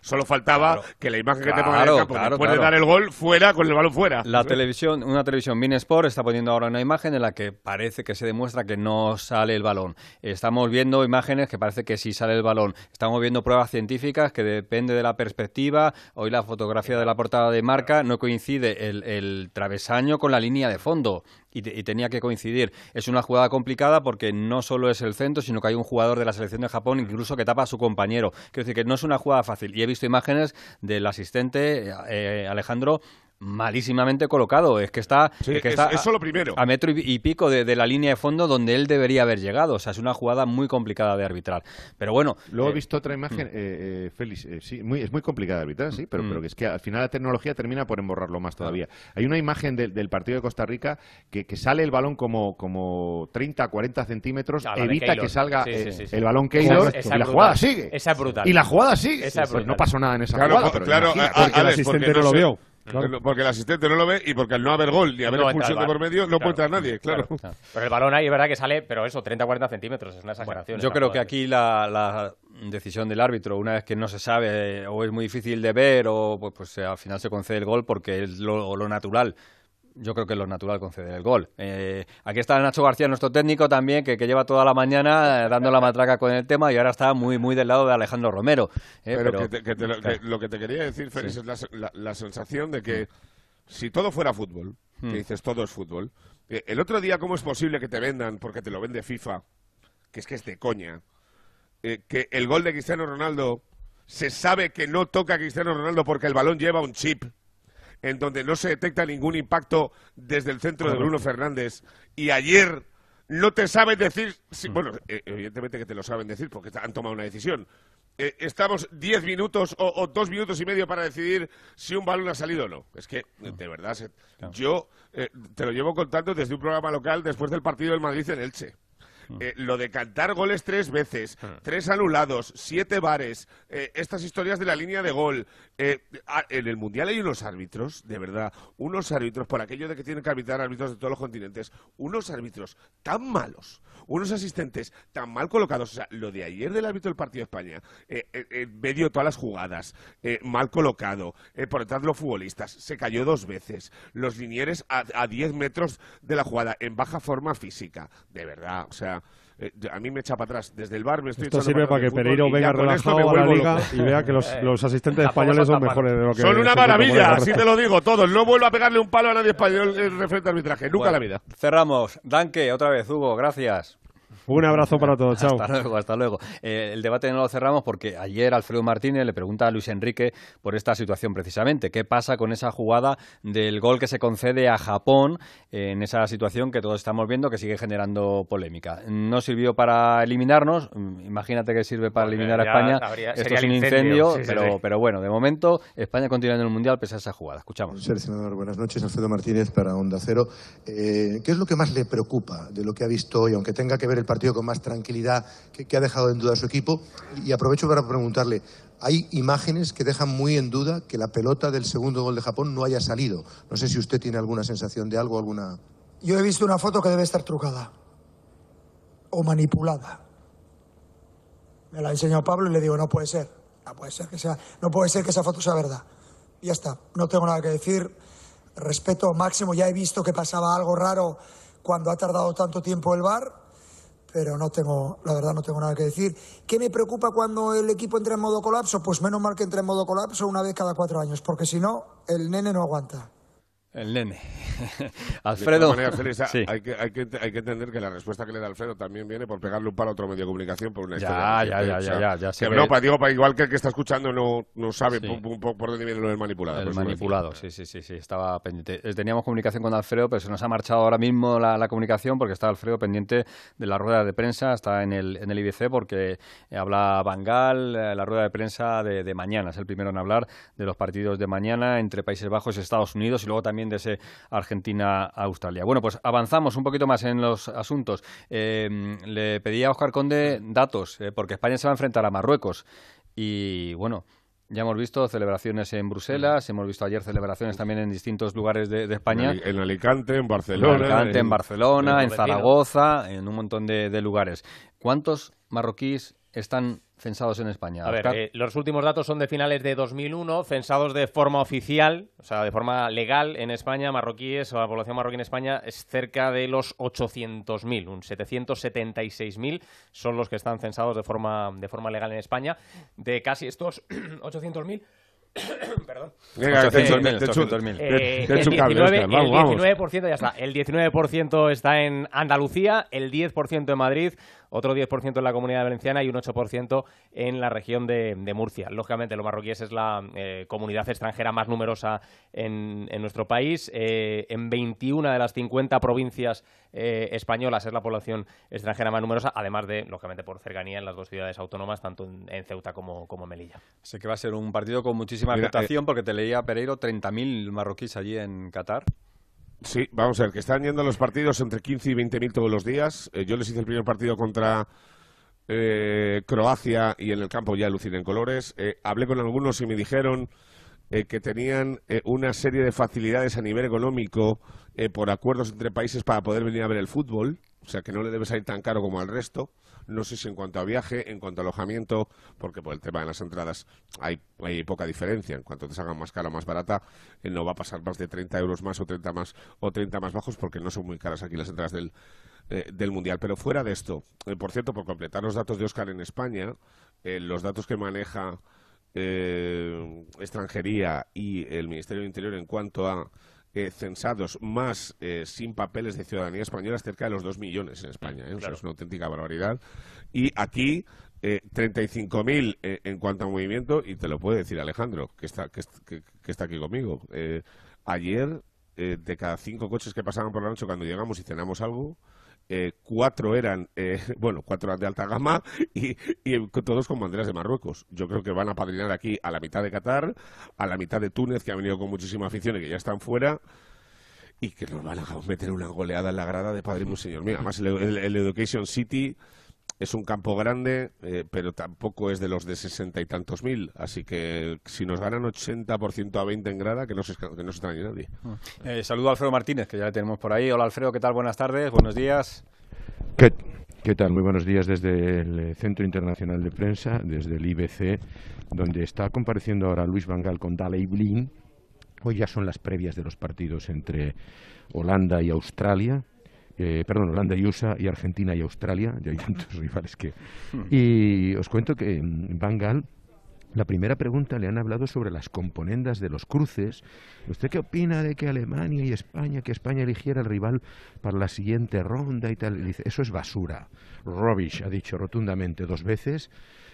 [SPEAKER 22] solo faltaba que la imagen que te pongan en el
[SPEAKER 4] Claro,
[SPEAKER 22] campo
[SPEAKER 4] claro,
[SPEAKER 22] después de
[SPEAKER 4] claro.
[SPEAKER 22] dar el gol fuera con el balón fuera.
[SPEAKER 4] La televisión, una televisión Sport está poniendo ahora una imagen en la que parece que se demuestra que no sale el balón. Estamos viendo imágenes que parece que sí sale el balón. Estamos viendo pruebas científicas que depende de la perspectiva. Hoy la fotografía de la portada de marca no coincide el, el travesaño con la línea de fondo. Y, y tenía que coincidir. Es una jugada complicada porque no solo es el centro, sino que hay un jugador de la selección de Japón incluso que tapa a su compañero. Quiero decir que no es una jugada fácil. Y he visto imágenes del asistente eh, Alejandro malísimamente colocado. Es que está,
[SPEAKER 22] Sí,
[SPEAKER 4] es que
[SPEAKER 22] es-
[SPEAKER 4] está
[SPEAKER 22] eso
[SPEAKER 4] a-
[SPEAKER 22] lo primero.
[SPEAKER 4] a metro y, y pico de, de la línea de fondo donde él debería haber llegado. O sea, es una jugada muy complicada de arbitrar. Pero bueno.
[SPEAKER 17] Luego he
[SPEAKER 4] eh,
[SPEAKER 17] visto otra imagen, eh, eh, Félix, eh, sí, muy, es muy complicada de arbitrar, sí, pero,
[SPEAKER 4] Mm.
[SPEAKER 17] pero que es que al final la tecnología termina por emborrarlo más todavía. Hay una imagen del, del partido de Costa Rica que, que sale el balón como, como 30, 40 centímetros, evita que salga
[SPEAKER 6] Sí,
[SPEAKER 17] eh,
[SPEAKER 6] sí, sí, sí.
[SPEAKER 17] el balón Keylor
[SPEAKER 6] esa
[SPEAKER 17] y la jugada sigue.
[SPEAKER 6] Esa es brutal.
[SPEAKER 17] Y la jugada sigue.
[SPEAKER 6] Esa
[SPEAKER 17] Pues no pasó nada en esa
[SPEAKER 22] Claro,
[SPEAKER 17] jugada,
[SPEAKER 22] po-
[SPEAKER 17] pero
[SPEAKER 22] claro,
[SPEAKER 17] imagínate.
[SPEAKER 22] a- a-
[SPEAKER 3] Porque el asistente
[SPEAKER 22] porque
[SPEAKER 3] no lo vio.
[SPEAKER 22] Porque- Porque el asistente no lo ve y porque al no haber gol ni haber
[SPEAKER 6] No
[SPEAKER 22] expulsión de por medio, no puede entrar nadie, claro.
[SPEAKER 6] Pero el balón ahí es verdad que sale, pero eso, 30-40 centímetros, es una exageración.
[SPEAKER 4] Yo creo que aquí la, la decisión del árbitro, una vez que no se sabe o es muy difícil de ver o pues, pues, al final se concede el gol porque es lo, lo natural. Yo creo que es lo natural conceder el gol. Eh, aquí está Nacho García, nuestro técnico también, que, que lleva toda la mañana eh, dando la matraca con el tema y ahora está muy muy del lado de Alejandro Romero. eh,
[SPEAKER 22] Pero,
[SPEAKER 4] pero-
[SPEAKER 22] que te- que te lo, que
[SPEAKER 4] claro.
[SPEAKER 22] lo que te quería decir, Félix,
[SPEAKER 4] Sí.
[SPEAKER 22] es la, la- la sensación de que si todo fuera fútbol, que dices todo es fútbol, eh, el otro día, ¿cómo es posible que te vendan, porque te lo vende FIFA, que es que es de coña, eh, que el gol de Cristiano Ronaldo se sabe que no toca a Cristiano Ronaldo porque el balón lleva un chip en donde no se detecta ningún impacto desde el centro de Bruno Fernández y ayer no te saben decir, si- bueno, eh, evidentemente que te lo saben decir porque han tomado una decisión. Eh, estamos 10 minutos o, o dos minutos y medio para decidir si un balón ha salido o no. Es que, de verdad, se- yo eh, te lo llevo contando desde un programa local después del partido del Madrid en Elche. Eh, lo de cantar goles tres veces, tres anulados, siete bares, eh, estas historias de la línea de gol. Eh, en el Mundial hay unos árbitros, de verdad, unos árbitros, por aquello de que tienen que arbitrar árbitros de todos los continentes, unos árbitros tan malos, unos asistentes tan mal colocados. O sea, lo de ayer del árbitro del partido de España, en medio de todas las jugadas, mal colocado, por detrás de los futbolistas, se cayó dos veces, los linieres a 10 metros de la jugada, en baja forma física, de verdad, o sea, eh, a mí me echa para atrás. Desde el bar me estoy
[SPEAKER 3] Esto sirve para que Pereiro venga relajado a la liga y vea que los, los asistentes españoles son mejores de lo que...
[SPEAKER 22] Son una maravilla, así te lo digo, todos. No vuelvo a pegarle un palo a nadie español en referente al arbitraje, nunca en la vida.
[SPEAKER 4] Cerramos. Danke, otra vez, Hugo, gracias.
[SPEAKER 3] Un abrazo para todos, chao.
[SPEAKER 4] Hasta luego, hasta luego. Eh, el debate no lo cerramos porque ayer Alfredo Martínez le pregunta a Luis Enrique por esta situación precisamente. ¿Qué pasa con esa jugada del gol que se concede a Japón en esa situación que todos estamos viendo que sigue generando polémica? No sirvió para eliminarnos, mm, imagínate que sirve para eliminar a España. Esto es un incendio, pero, pero bueno, de momento España continúa en el Mundial pese a esa jugada. Escuchamos.
[SPEAKER 23] senador, buenas noches. Alfredo Martínez para Onda Cero. Eh, ¿Qué es lo que más le preocupa de lo que ha visto hoy, aunque tenga que ver el partido con más tranquilidad que, ha dejado en duda a su equipo. Y aprovecho para preguntarle, hay imágenes que dejan muy en duda que la pelota del segundo gol de Japón no haya salido. No sé si usted tiene alguna sensación de algo, alguna...
[SPEAKER 5] Yo he visto una foto que debe estar trucada o manipulada. Me la ha enseñado Pablo y le digo, no puede ser. No puede ser que sea, no puede ser que esa foto sea verdad. Ya está, no tengo nada que decir. Respeto máximo, ya he visto que pasaba algo raro cuando ha tardado tanto tiempo el bar pero no tengo, la verdad no tengo nada que decir. ¿Qué me preocupa cuando el equipo entra en modo colapso? Pues menos mal que entra en modo colapso una vez cada cuatro años, porque si no, el nene no aguanta.
[SPEAKER 4] El nene. Alfredo.
[SPEAKER 22] hay, que, hay, que, hay, que, entender que la respuesta que le da Alfredo también viene por pegarle un palo a otro medio de comunicación por una
[SPEAKER 4] ya, Ya, ya, ya, ya,
[SPEAKER 22] ya, no, para, digo, para, igual que el que está escuchando no, no sabe un poco por dónde viene lo del manipulado.
[SPEAKER 4] El manipulado, sí, sí, sí, sí, estaba pendiente. Eh, teníamos comunicación con Alfredo, pero se nos ha marchado ahora mismo la, la comunicación porque está Alfredo pendiente de la rueda de prensa, está en el, en el IBC porque habla Bangal, eh, la rueda de prensa de, de mañana, es el primero en hablar de los partidos de mañana entre Países Bajos y Estados Unidos y luego también de ese Argentina-Australia. Bueno, pues avanzamos un poquito más en los asuntos. Eh, le pedí a Oscar Conde datos, eh, porque España se va a enfrentar a Marruecos. Y bueno, ya hemos visto celebraciones en Bruselas, hemos visto ayer celebraciones también en distintos lugares de, España.
[SPEAKER 22] En Alicante, en Barcelona.
[SPEAKER 4] En Alicante, en, Barcelona, en, Zaragoza, en un montón de lugares. ¿Cuántos marroquíes están censados en España?
[SPEAKER 6] A ver, eh, los últimos datos son de finales de 2001, censados de forma oficial, o sea, de forma legal en España, marroquíes, o la población marroquí en España es cerca de los 800.000, un 776.000 son los que están censados de forma, de forma legal en España. De casi estos 800.000... Perdón.
[SPEAKER 4] Venga, 800.000.
[SPEAKER 6] Eh, el 19%, ya está. El 19% está en Andalucía, el 10% en Madrid, otro 10% en la comunidad valenciana y un 8% en la región de, Murcia. Lógicamente, los marroquíes es la eh, comunidad extranjera más numerosa en, nuestro país. Eh, en 21 de las 50 provincias eh, españolas es la población extranjera más numerosa, además de, lógicamente, por cercanía en las dos ciudades autónomas, tanto en, Ceuta como, como, en Melilla.
[SPEAKER 4] Sé que va a ser un partido con muchísima expectación, porque te leía Pereiro, 30.000 marroquíes allí en Qatar.
[SPEAKER 22] Sí, vamos a ver, que están yendo los partidos entre 15 y 20 mil todos los días. Eh, yo les hice el primer partido contra eh, Croacia y en el campo ya aluciné en colores. Eh, hablé con algunos y me dijeron que tenían una serie de facilidades a nivel económico por acuerdos entre países para poder venir a ver el fútbol. O sea, que no le debe salir tan caro como al resto. No sé si en cuanto a viaje, en cuanto a alojamiento, porque por el tema de las entradas hay, hay poca diferencia. En cuanto te salgan más cara o más barata, eh, no va a pasar más de 30 euros más o 30 más, o 30 más bajos, porque no son muy caras aquí las entradas del, eh, Mundial. Pero fuera de esto, eh, por cierto, por completar los datos de Oscar en España, los datos que maneja extranjería y el Ministerio del Interior en cuanto a eh, censados más eh, sin papeles de ciudadanía española es cerca de los dos millones en España. ¿eh? es una auténtica barbaridad. Y aquí, 35.000 en cuanto a movimiento, y te lo puede decir Alejandro, que está, que, está aquí conmigo. ayer, de cada cinco coches que pasaban por la noche cuando llegamos y cenamos algo, eh, cuatro eran, eh, bueno, cuatro eran de alta gama y, todos con banderas de Marruecos. Yo creo que van a padrinar aquí a la mitad de Qatar, a la mitad de Túnez, que ha venido con muchísima afición y que ya están fuera. y que nos van a meter una goleada en la grada de Padre Señor mío. Además, el, Education City es un campo grande, eh, pero tampoco es de los de sesenta y tantos mil. Así que si nos ganan 80% a 20 en grada, que no se, que no se extrañe nadie.
[SPEAKER 4] Eh, saludo a Alfredo Martínez, que ya le tenemos por ahí. Hola Alfredo, ¿qué tal? Buenas tardes, buenos días.
[SPEAKER 23] ¿Qué, ¿Qué tal? Muy buenos días desde el Centro Internacional de Prensa, desde el IBC, donde está compareciendo ahora Luis Vangal con Daley Blin, Hoy ya son las previas de los partidos entre Holanda y Australia. Eh, perdón, Holanda y USA y Argentina y Australia. Ya hay tantos rivales que. Hmm. Y os cuento que Van Gaal la primera pregunta le han hablado sobre las componendas de los cruces. ¿Usted qué opina de que Alemania y España, que España eligiera el rival para la siguiente ronda y tal? dice, eso es basura. Rubbish, ha dicho rotundamente dos veces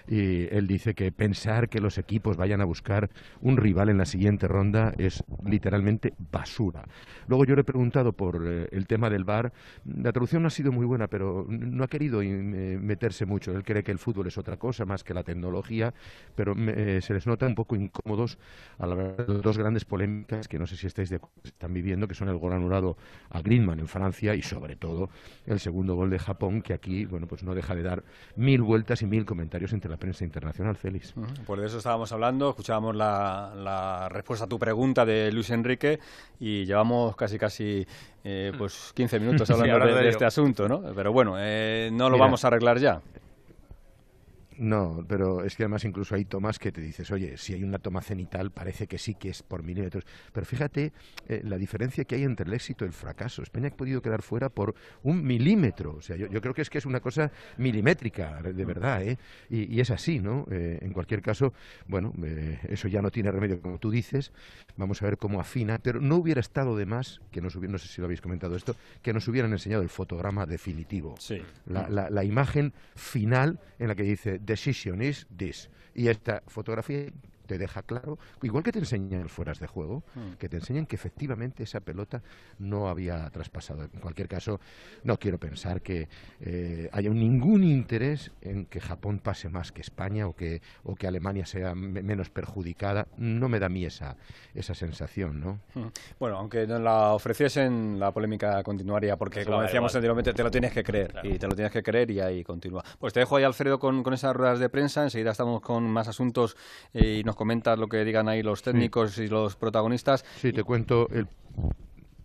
[SPEAKER 23] y él dice que pensar que los equipos vayan a buscar un rival en la siguiente ronda es literalmente basura. Luego yo le he preguntado por eh, el tema del VAR. La traducción no ha sido muy buena, pero no ha querido eh, meterse mucho. Él cree que el fútbol es otra cosa más que la tecnología, pero eh, se les nota un poco incómodos a la verdad dos grandes polémicas que no sé si estáis de están viviendo, que son el gol anulado a Griezmann en Francia y sobre todo el segundo gol de Japón, que aquí bueno pues no deja de dar mil vueltas y mil comentarios entre la prensa internacional, Félix.
[SPEAKER 4] Por eso estábamos hablando, escuchábamos la, respuesta a tu pregunta de Luis Enrique y llevamos casi casi eh, pues 15 minutos hablando de, este asunto, ¿no? Pero bueno, eh, no lo vamos a arreglar ya.
[SPEAKER 23] No, pero es que además incluso hay tomas que te dices, oye, si hay una toma cenital parece que sí que es por milímetros. Pero fíjate eh, la diferencia que hay entre el éxito y el fracaso. España ha podido quedar fuera por un milímetro. O sea, yo, creo que es que es una cosa milimétrica, de verdad, ¿eh? Y, es así, ¿no? Eh, en cualquier caso, bueno, eh, eso ya no tiene remedio, como tú dices. Vamos a ver cómo afina. Pero no hubiera estado de más, que nos hubiera, no sé si lo habéis comentado esto, que nos hubieran enseñado el fotograma definitivo.
[SPEAKER 4] Sí.
[SPEAKER 23] La, la, la imagen final en la que dice decision is this. Y esta fotografía te deja claro, igual que te enseñan fueras de juego, hmm. que te enseñan que efectivamente esa pelota no había traspasado. En cualquier caso, no quiero pensar que eh, haya ningún interés en que Japón pase más que España o que, o que Alemania sea menos perjudicada. No me da a mí esa, esa sensación, ¿no?
[SPEAKER 4] Hmm. Bueno, aunque nos la ofreciesen, la polémica continuaría, porque como decíamos anteriormente, te lo tienes que creer, y te lo tienes que creer y ahí continúa. Pues te dejo ahí, Alfredo, con, con esas ruedas de prensa, enseguida estamos con más asuntos eh, y nos comentas lo que digan ahí los técnicos y los protagonistas.
[SPEAKER 23] Sí, te cuento el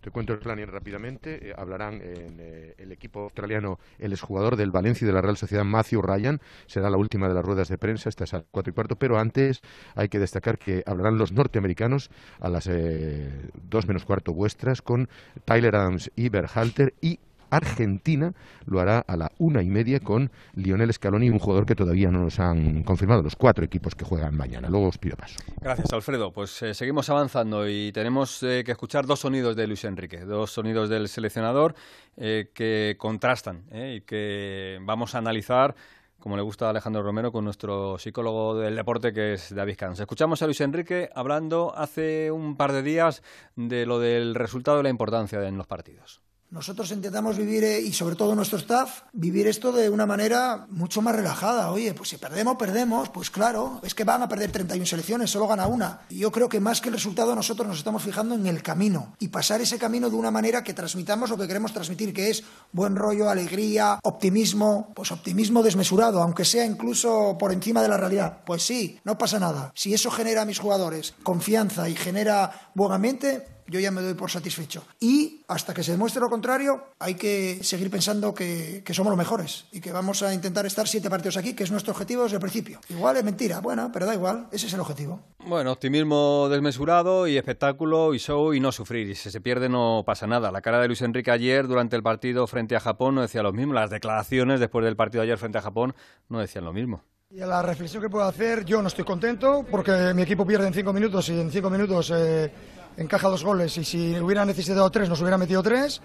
[SPEAKER 23] te cuento el planning rápidamente. Eh, hablarán en eh, el equipo australiano el exjugador del Valencia y de la Real Sociedad, Matthew Ryan. Será la última de las ruedas de prensa, esta es a cuatro y cuarto. Pero antes hay que destacar que hablarán los norteamericanos a las eh, dos menos cuarto vuestras con Tyler Adams y Berhalter y Argentina lo hará a la una y media con Lionel Scaloni, un jugador que todavía no nos han confirmado los cuatro equipos que juegan mañana. Luego os pido paso.
[SPEAKER 4] Gracias, Alfredo. Pues eh, seguimos avanzando y tenemos eh, que escuchar dos sonidos de Luis Enrique, dos sonidos del seleccionador eh, que contrastan y que vamos a analizar como le gusta a Alejandro Romero, con nuestro psicólogo del deporte, que es David Cans. Escuchamos a Luis Enrique hablando hace un par de días de lo del resultado y la importancia en los partidos.
[SPEAKER 5] Nosotros intentamos vivir, eh, y sobre todo nuestro staff, vivir esto de una manera mucho más relajada. Oye, pues si perdemos, perdemos, pues claro, es que van a perder 31 selecciones, solo gana una. Y yo creo que más que el resultado nosotros nos estamos fijando en el camino y pasar ese camino de una manera que transmitamos lo que queremos transmitir, que es buen rollo, alegría, optimismo, pues optimismo desmesurado, aunque sea incluso por encima de la realidad. Pues sí, no pasa nada. Si eso genera a mis jugadores confianza y genera buen ambiente, yo ya me doy por satisfecho. Y hasta que se demuestre lo contrario, hay que seguir pensando que, somos los mejores y que vamos a intentar estar siete partidos aquí, que es nuestro objetivo desde el principio. Igual es mentira, bueno, pero da igual, ese es el objetivo.
[SPEAKER 4] Bueno, optimismo desmesurado y espectáculo y show y no sufrir. Y si se pierde no pasa nada. La cara de Luis Enrique ayer durante el partido frente a Japón no decía lo mismo. Las declaraciones después del partido de ayer frente a Japón no decían lo mismo.
[SPEAKER 5] Y a la reflexión que puedo hacer, yo no estoy contento porque mi equipo pierde en cinco minutos y en cinco minutos eh, encaja dos goles y si hubiera necesitado tres nos hubiera metido tres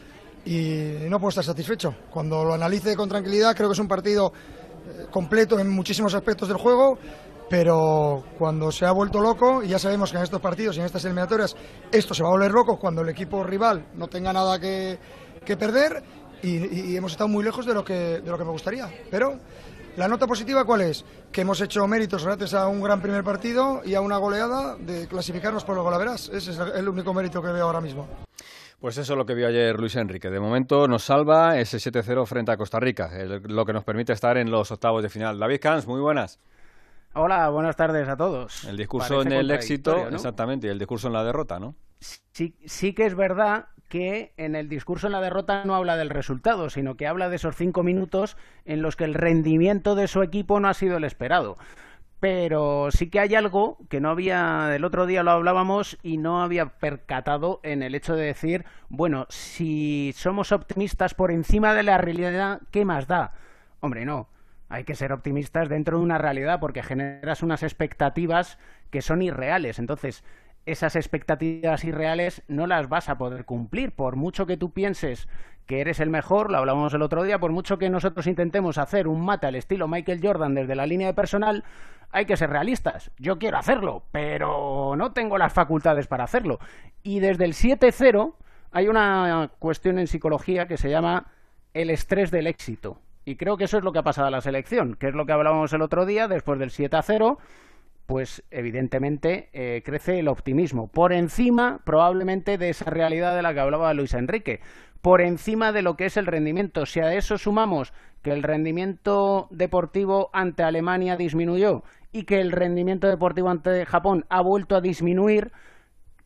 [SPEAKER 5] y no puedo estar satisfecho. Cuando lo analice con tranquilidad creo que es un partido eh, completo en muchísimos aspectos del juego, pero cuando se ha vuelto loco, y ya sabemos que en estos partidos y en estas eliminatorias esto se va a volver loco cuando el equipo rival no tenga nada que, perder y, y, hemos estado muy lejos de lo que, de lo que me gustaría. Pero la nota positiva, ¿cuál es? Que hemos hecho méritos gracias a un gran primer partido y a una goleada de clasificarnos por lo golaveras. Ese es el único mérito que veo ahora mismo.
[SPEAKER 4] Pues eso es lo que vio ayer Luis Enrique. De momento nos salva ese 7-0 frente a Costa Rica, lo que nos permite estar en los octavos de final. David Cans, muy buenas.
[SPEAKER 24] Hola, buenas tardes a todos.
[SPEAKER 4] El discurso en el éxito, exactamente, y el discurso en la derrota, ¿no?
[SPEAKER 24] Sí, sí que es verdad que en el discurso en la derrota no habla del resultado, sino que habla de esos cinco minutos en los que el rendimiento de su equipo no ha sido el esperado pero sí que hay algo que no había, el otro día lo hablábamos y no había percatado en el hecho de decir, bueno, si somos optimistas por encima de la realidad, ¿qué más da? Hombre, no, hay que ser optimistas dentro de una realidad porque generas unas expectativas que son irreales. Entonces, esas expectativas irreales no las vas a poder cumplir. Por mucho que tú pienses que eres el mejor, lo hablábamos el otro día, por mucho que nosotros intentemos hacer un mate al estilo Michael Jordan desde la línea de personal, hay que ser realistas. Yo quiero hacerlo, pero no tengo las facultades para hacerlo. Y desde el 7-0 hay una cuestión en psicología que se llama el estrés del éxito. Y creo que eso es lo que ha pasado a la selección, que es lo que hablábamos el otro día, después del 7-0 pues evidentemente eh, crece el optimismo, por encima probablemente de esa realidad de la que hablaba Luis Enrique, por encima de lo que es el rendimiento. Si a eso sumamos que el rendimiento deportivo ante Alemania disminuyó y que el rendimiento deportivo ante Japón ha vuelto a disminuir,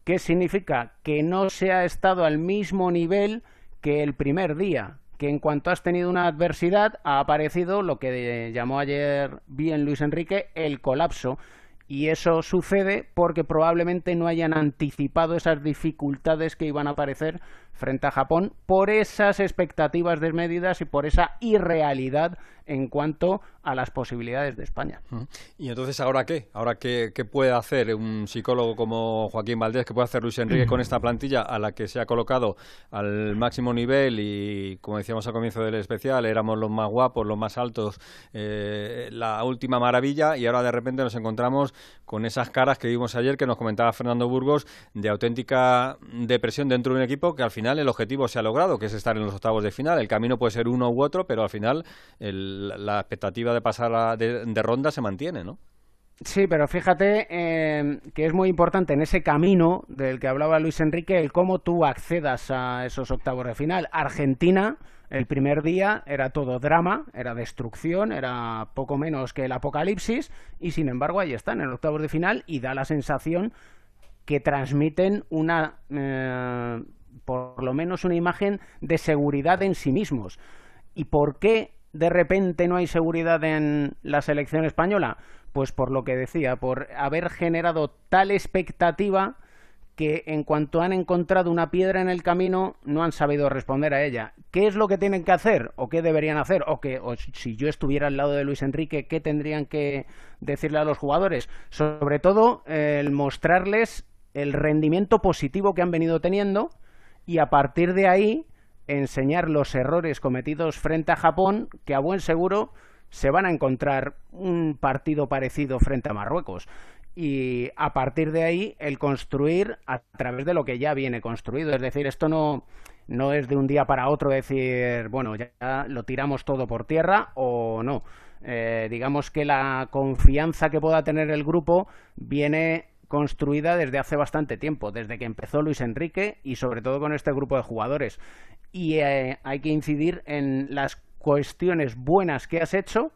[SPEAKER 24] ¿qué significa? Que no se ha estado al mismo nivel que el primer día, que en cuanto has tenido una adversidad ha aparecido lo que llamó ayer bien Luis Enrique el colapso. Y eso sucede porque probablemente no hayan anticipado esas dificultades que iban a aparecer frente a Japón por esas expectativas desmedidas y por esa irrealidad en cuanto a las posibilidades de España.
[SPEAKER 4] ¿Y entonces ahora qué? ¿Ahora qué, puede hacer un psicólogo como Joaquín Valdés, qué puede hacer Luis Enrique con esta plantilla a la que se ha colocado al máximo nivel y, como decíamos al comienzo del especial, éramos los más guapos, los más altos, eh, la última maravilla y ahora de repente nos encontramos con esas caras que vimos ayer que nos comentaba Fernando Burgos de auténtica depresión dentro de un equipo que al final el objetivo se ha logrado, que es estar en los octavos de final. El camino puede ser uno u otro, pero al final la expectativa de pasar de, ronda se mantiene, ¿no?
[SPEAKER 24] Sí, pero fíjate eh, que es muy importante en ese camino del que hablaba Luis Enrique el cómo tú accedas a esos octavos de final. Argentina, el primer día era todo drama, era destrucción, era poco menos que el apocalipsis y sin embargo ahí están en octavos de final y da la sensación que transmiten una eh, por lo menos una imagen de seguridad en sí mismos. ¿Y por qué de repente no hay seguridad en la selección española? Pues por lo que decía, por haber generado tal expectativa que en cuanto han encontrado una piedra en el camino no han sabido responder a ella. ¿Qué es lo que tienen que hacer o qué deberían hacer? O que si yo estuviera al lado de Luis Enrique, ¿qué tendrían que decirle a los jugadores? Sobre todo el mostrarles el rendimiento positivo que han venido teniendo y a partir de ahí enseñar los errores cometidos frente a Japón, que a buen seguro se van a encontrar un partido parecido frente a Marruecos. Y a partir de ahí el construir a través de lo que ya viene construido. Es decir, esto no, no es de un día para otro decir, bueno, ya lo tiramos todo por tierra o no. Eh, digamos que la confianza que pueda tener el grupo viene construida desde hace bastante tiempo, desde que empezó Luis Enrique y sobre todo con este grupo de jugadores. Y eh, hay que incidir en las cuestiones buenas que has hecho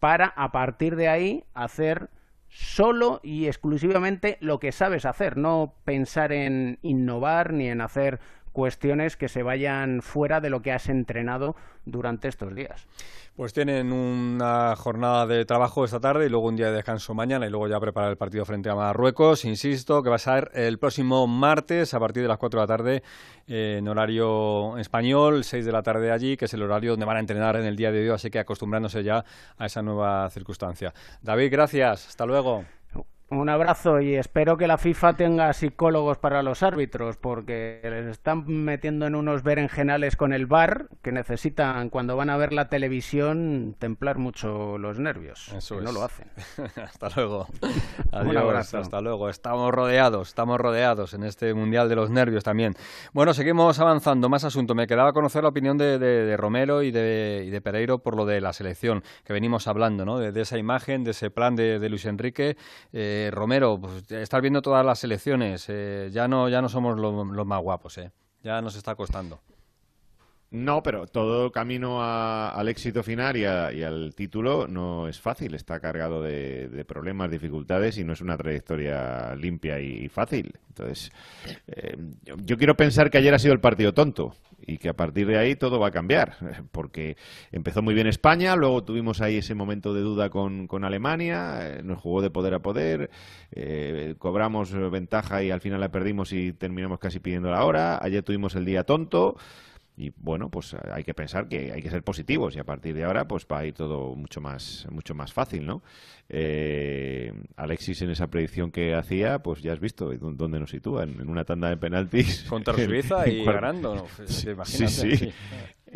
[SPEAKER 24] para a partir de ahí hacer solo y exclusivamente lo que sabes hacer, no pensar en innovar ni en hacer cuestiones que se vayan fuera de lo que has entrenado durante estos días.
[SPEAKER 4] Pues tienen una jornada de trabajo esta tarde y luego un día de descanso mañana y luego ya preparar el partido frente a Marruecos. Insisto que va a ser el próximo martes a partir de las 4 de la tarde en horario español, 6 de la tarde allí, que es el horario donde van a entrenar en el día de hoy, así que acostumbrándose ya a esa nueva circunstancia. David, gracias. Hasta luego.
[SPEAKER 24] Un abrazo y espero que la FIFA tenga psicólogos para los árbitros, porque les están metiendo en unos berenjenales con el bar que necesitan, cuando van a ver la televisión, templar mucho los nervios. Eso No lo hacen.
[SPEAKER 4] hasta luego. Adiós. Hasta luego. Estamos rodeados, estamos rodeados en este Mundial de los Nervios también. Bueno, seguimos avanzando. Más asunto. Me quedaba conocer la opinión de, Romero y de, y Pereiro por lo de la selección, que venimos hablando, ¿no? De, esa imagen, de ese plan de, Luis Enrique. Eh, Romero, pues, estar viendo todas las selecciones, eh, ya no ya no somos los más guapos, ¿eh? Ya nos está costando.
[SPEAKER 17] No, pero todo camino al éxito final y, al título no es fácil. Está cargado de, problemas, dificultades y no es una trayectoria limpia y, fácil. Entonces, eh, yo, quiero pensar que ayer ha sido el partido tonto y que a partir de ahí todo va a cambiar. Porque empezó muy bien España, luego tuvimos ahí ese momento de duda con, Alemania, eh, nos jugó de poder a poder, eh, cobramos ventaja y al final la perdimos y terminamos casi pidiendo la hora. Ayer tuvimos el día tonto. Y bueno, pues hay que pensar que hay que ser positivos y a partir de ahora pues va a ir todo mucho más, mucho más fácil, ¿no? Eh, Alexis en esa predicción que hacía, pues ya has visto dónde nos sitúa, en, una tanda de penaltis.
[SPEAKER 4] Contra Suiza y ganando, ¿no?
[SPEAKER 17] sí, sí.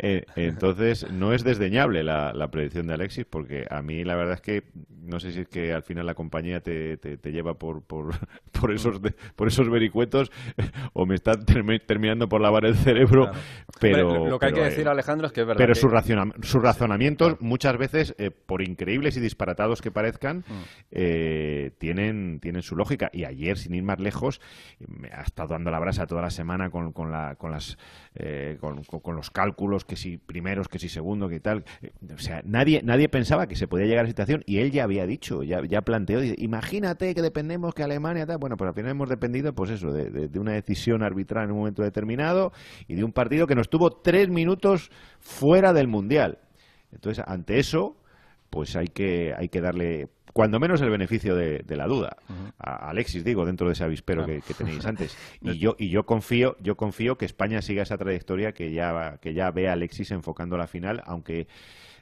[SPEAKER 17] Eh, entonces, no es desdeñable la, predicción de Alexis, porque a mí la verdad es que no sé si es que al final la compañía te, te, lleva por, por, por, esos, por esos vericuetos o me está terminando por lavar el cerebro, pero...
[SPEAKER 4] lo que hay que decir, eh, Alejandro, es que es verdad
[SPEAKER 17] Pero sus, razonamientos, muchas veces, eh, por increíbles y disparatados que parezcan, mm. tienen, tienen su lógica. Y ayer, sin ir más lejos, me ha estado dando la brasa toda la semana con, con, la, con, las, con, con los cálculos que si primeros, que si segundos, que tal. O sea, nadie, nadie pensaba que se podía llegar a la situación y él ya había dicho, ya, ya planteó, imagínate que dependemos que Alemania tal. Bueno, pues al final hemos dependido, pues eso, de, una decisión arbitral en un momento determinado y de un partido que nos tuvo tres minutos fuera del Mundial. Entonces, ante eso, pues hay que, hay que darle cuando menos el beneficio de, la duda. a Alexis, digo, dentro de ese avispero que, tenéis antes. Y yo, y yo confío, yo confío que España siga esa trayectoria que ya, que ya ve a Alexis enfocando la final, aunque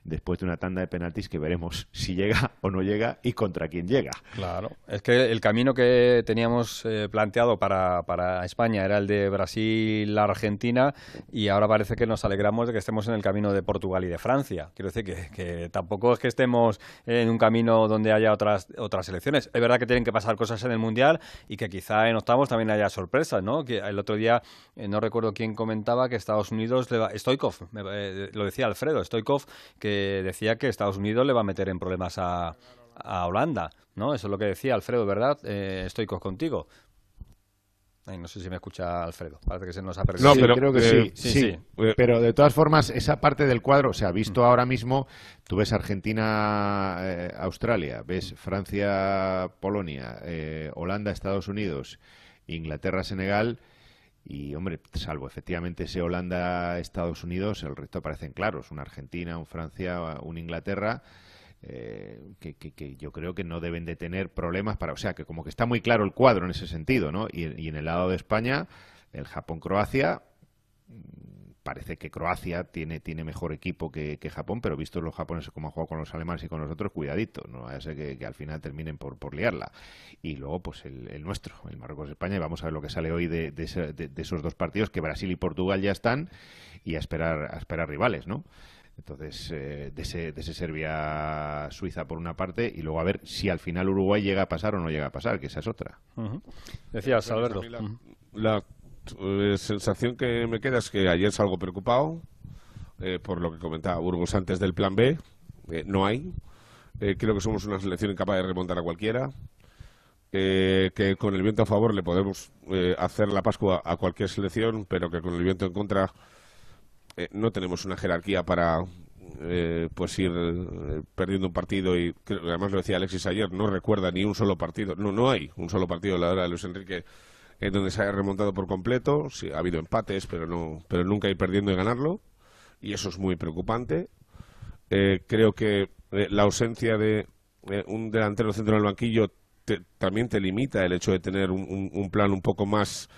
[SPEAKER 17] después de una tanda de penaltis que veremos si llega o no llega y contra quién llega.
[SPEAKER 4] Claro, es que el camino que teníamos eh, planteado para, para España era el de Brasil-Argentina y ahora parece que nos alegramos de que estemos en el camino de Portugal y de Francia. Quiero decir que, que tampoco es que estemos en un camino donde haya otras, otras elecciones. Es verdad que tienen que pasar cosas en el Mundial y que quizá en octavos también haya sorpresas, ¿no? Que el otro día, eh, no recuerdo quién comentaba que Estados Unidos, le va, Stoikov, eh, lo decía Alfredo, Stoikov, que decía que Estados Unidos le va a meter en problemas a, Holanda, ¿no? Eso es lo que decía Alfredo, ¿verdad? Eh, estoy contigo. no sé si me escucha Alfredo. Parece que se nos ha perdido.
[SPEAKER 17] No, pero creo que sí, sí, eh, Pero de todas formas, esa parte del cuadro se ha visto ahora mismo. Tú ves Argentina, eh, Australia, ves Francia, Polonia, Holanda, Estados Unidos, Inglaterra, Senegal. Y, hombre, salvo efectivamente ese Holanda-Estados Unidos, el resto parecen claros. Una Argentina, un Francia, un Inglaterra. Eh, que, que, yo creo que no deben de tener problemas para... O sea, que como que está muy claro el cuadro en ese sentido, ¿no? Y, y en el lado de España, el Japón-Croacia, parece que Croacia tiene, tiene mejor equipo que, Japón, pero visto los japoneses como han jugado con los alemanes y con los otros, cuidadito, no vaya a ser que, al final terminen por, por liarla. Y luego, pues el, nuestro, el Marruecos-España, y vamos a ver lo que sale hoy de, esos dos partidos, que Brasil y Portugal ya están, y a esperar, a esperar rivales, ¿no? Entonces, eh, de ese, de ese Serbia-Suiza por una parte, y luego a ver si al final Uruguay llega a pasar o no llega a pasar, que esa es otra.
[SPEAKER 4] Decías, Alberto.
[SPEAKER 22] la eh, sensación que me queda es que ayer salgo preocupado eh, por lo que comentaba Burgos antes del plan B. Eh, no hay. creo que somos una selección incapaz de remontar a cualquiera. que con el viento a favor le podemos hacer la Pascua a cualquier selección, pero que con el viento en contra no tenemos una jerarquía para pues ir perdiendo un partido y además lo decía Alexis ayer no recuerda ni un solo partido no no hay un solo partido la hora de Luis Enrique en donde se haya remontado por completo. Sí, ha habido empates, pero, no, pero nunca ir perdiendo y ganarlo. Y eso es muy preocupante. Eh, creo que eh, la ausencia de eh, un delantero centro del banquillo también te limita el hecho de tener un, plan un poco más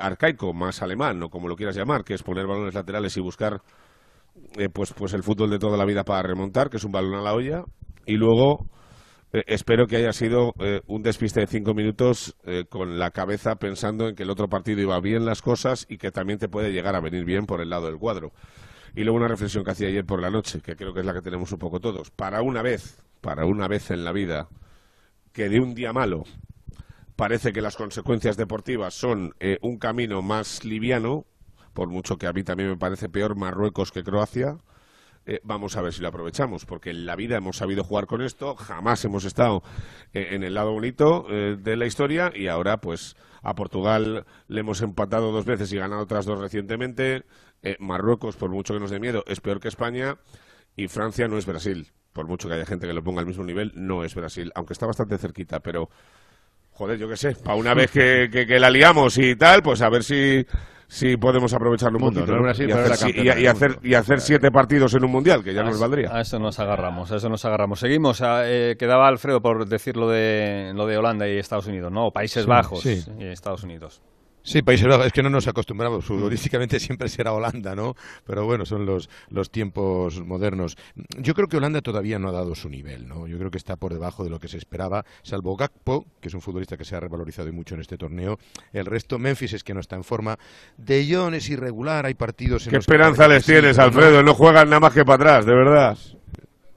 [SPEAKER 22] arcaico, más alemán, o como lo quieras llamar, que es poner balones laterales y buscar pues, pues el fútbol de toda la vida para remontar, que es un balón a la olla. Y luego eh, espero que haya sido eh, un despiste de cinco minutos eh, con la cabeza pensando en que el otro partido iba bien las cosas y que también te puede llegar a venir bien por el lado del cuadro. Y luego una reflexión que hacía ayer por la noche, que creo que es la que tenemos un poco todos. Para una vez, para una vez en la vida, que de un día malo parece que las consecuencias deportivas son un camino más liviano, por mucho que a mí también me parece peor Marruecos que Croacia, eh, vamos a ver si lo aprovechamos, porque en la vida hemos sabido jugar con esto, jamás hemos estado eh, en el lado bonito eh, de la historia y ahora pues a Portugal le hemos empatado dos veces y ganado otras dos recientemente. Marruecos, por mucho que nos dé miedo, es peor que España y Francia no es Brasil. Por mucho que haya gente que lo ponga al mismo nivel, no es Brasil, aunque está bastante cerquita, pero joder, yo qué sé, para una vez que, que, la liamos y tal, pues a ver si, si podemos aprovecharlo un poquito y, hacer, y, hacer, siete partidos en un mundial, que ya nos valdría.
[SPEAKER 4] A eso nos agarramos, a eso nos agarramos. Seguimos, eh, quedaba Alfredo por decir lo de, lo de Holanda y Estados Unidos, ¿no? Países Bajos y Estados Unidos.
[SPEAKER 23] Sí, Países Bajos, es que no nos acostumbramos, futbolísticamente siempre será Holanda, ¿no? Pero bueno, son los, los tiempos modernos. Yo creo que Holanda todavía no ha dado su nivel, ¿no? Yo creo que está por debajo de lo que se esperaba, salvo Gakpo, que es un futbolista que se ha revalorizado mucho en este torneo. El resto, Memphis es que no está en forma. De Jong es irregular, hay partidos en
[SPEAKER 22] ¿Qué esperanza les tienes, Alfredo? No juegan nada más que para atrás, de verdad.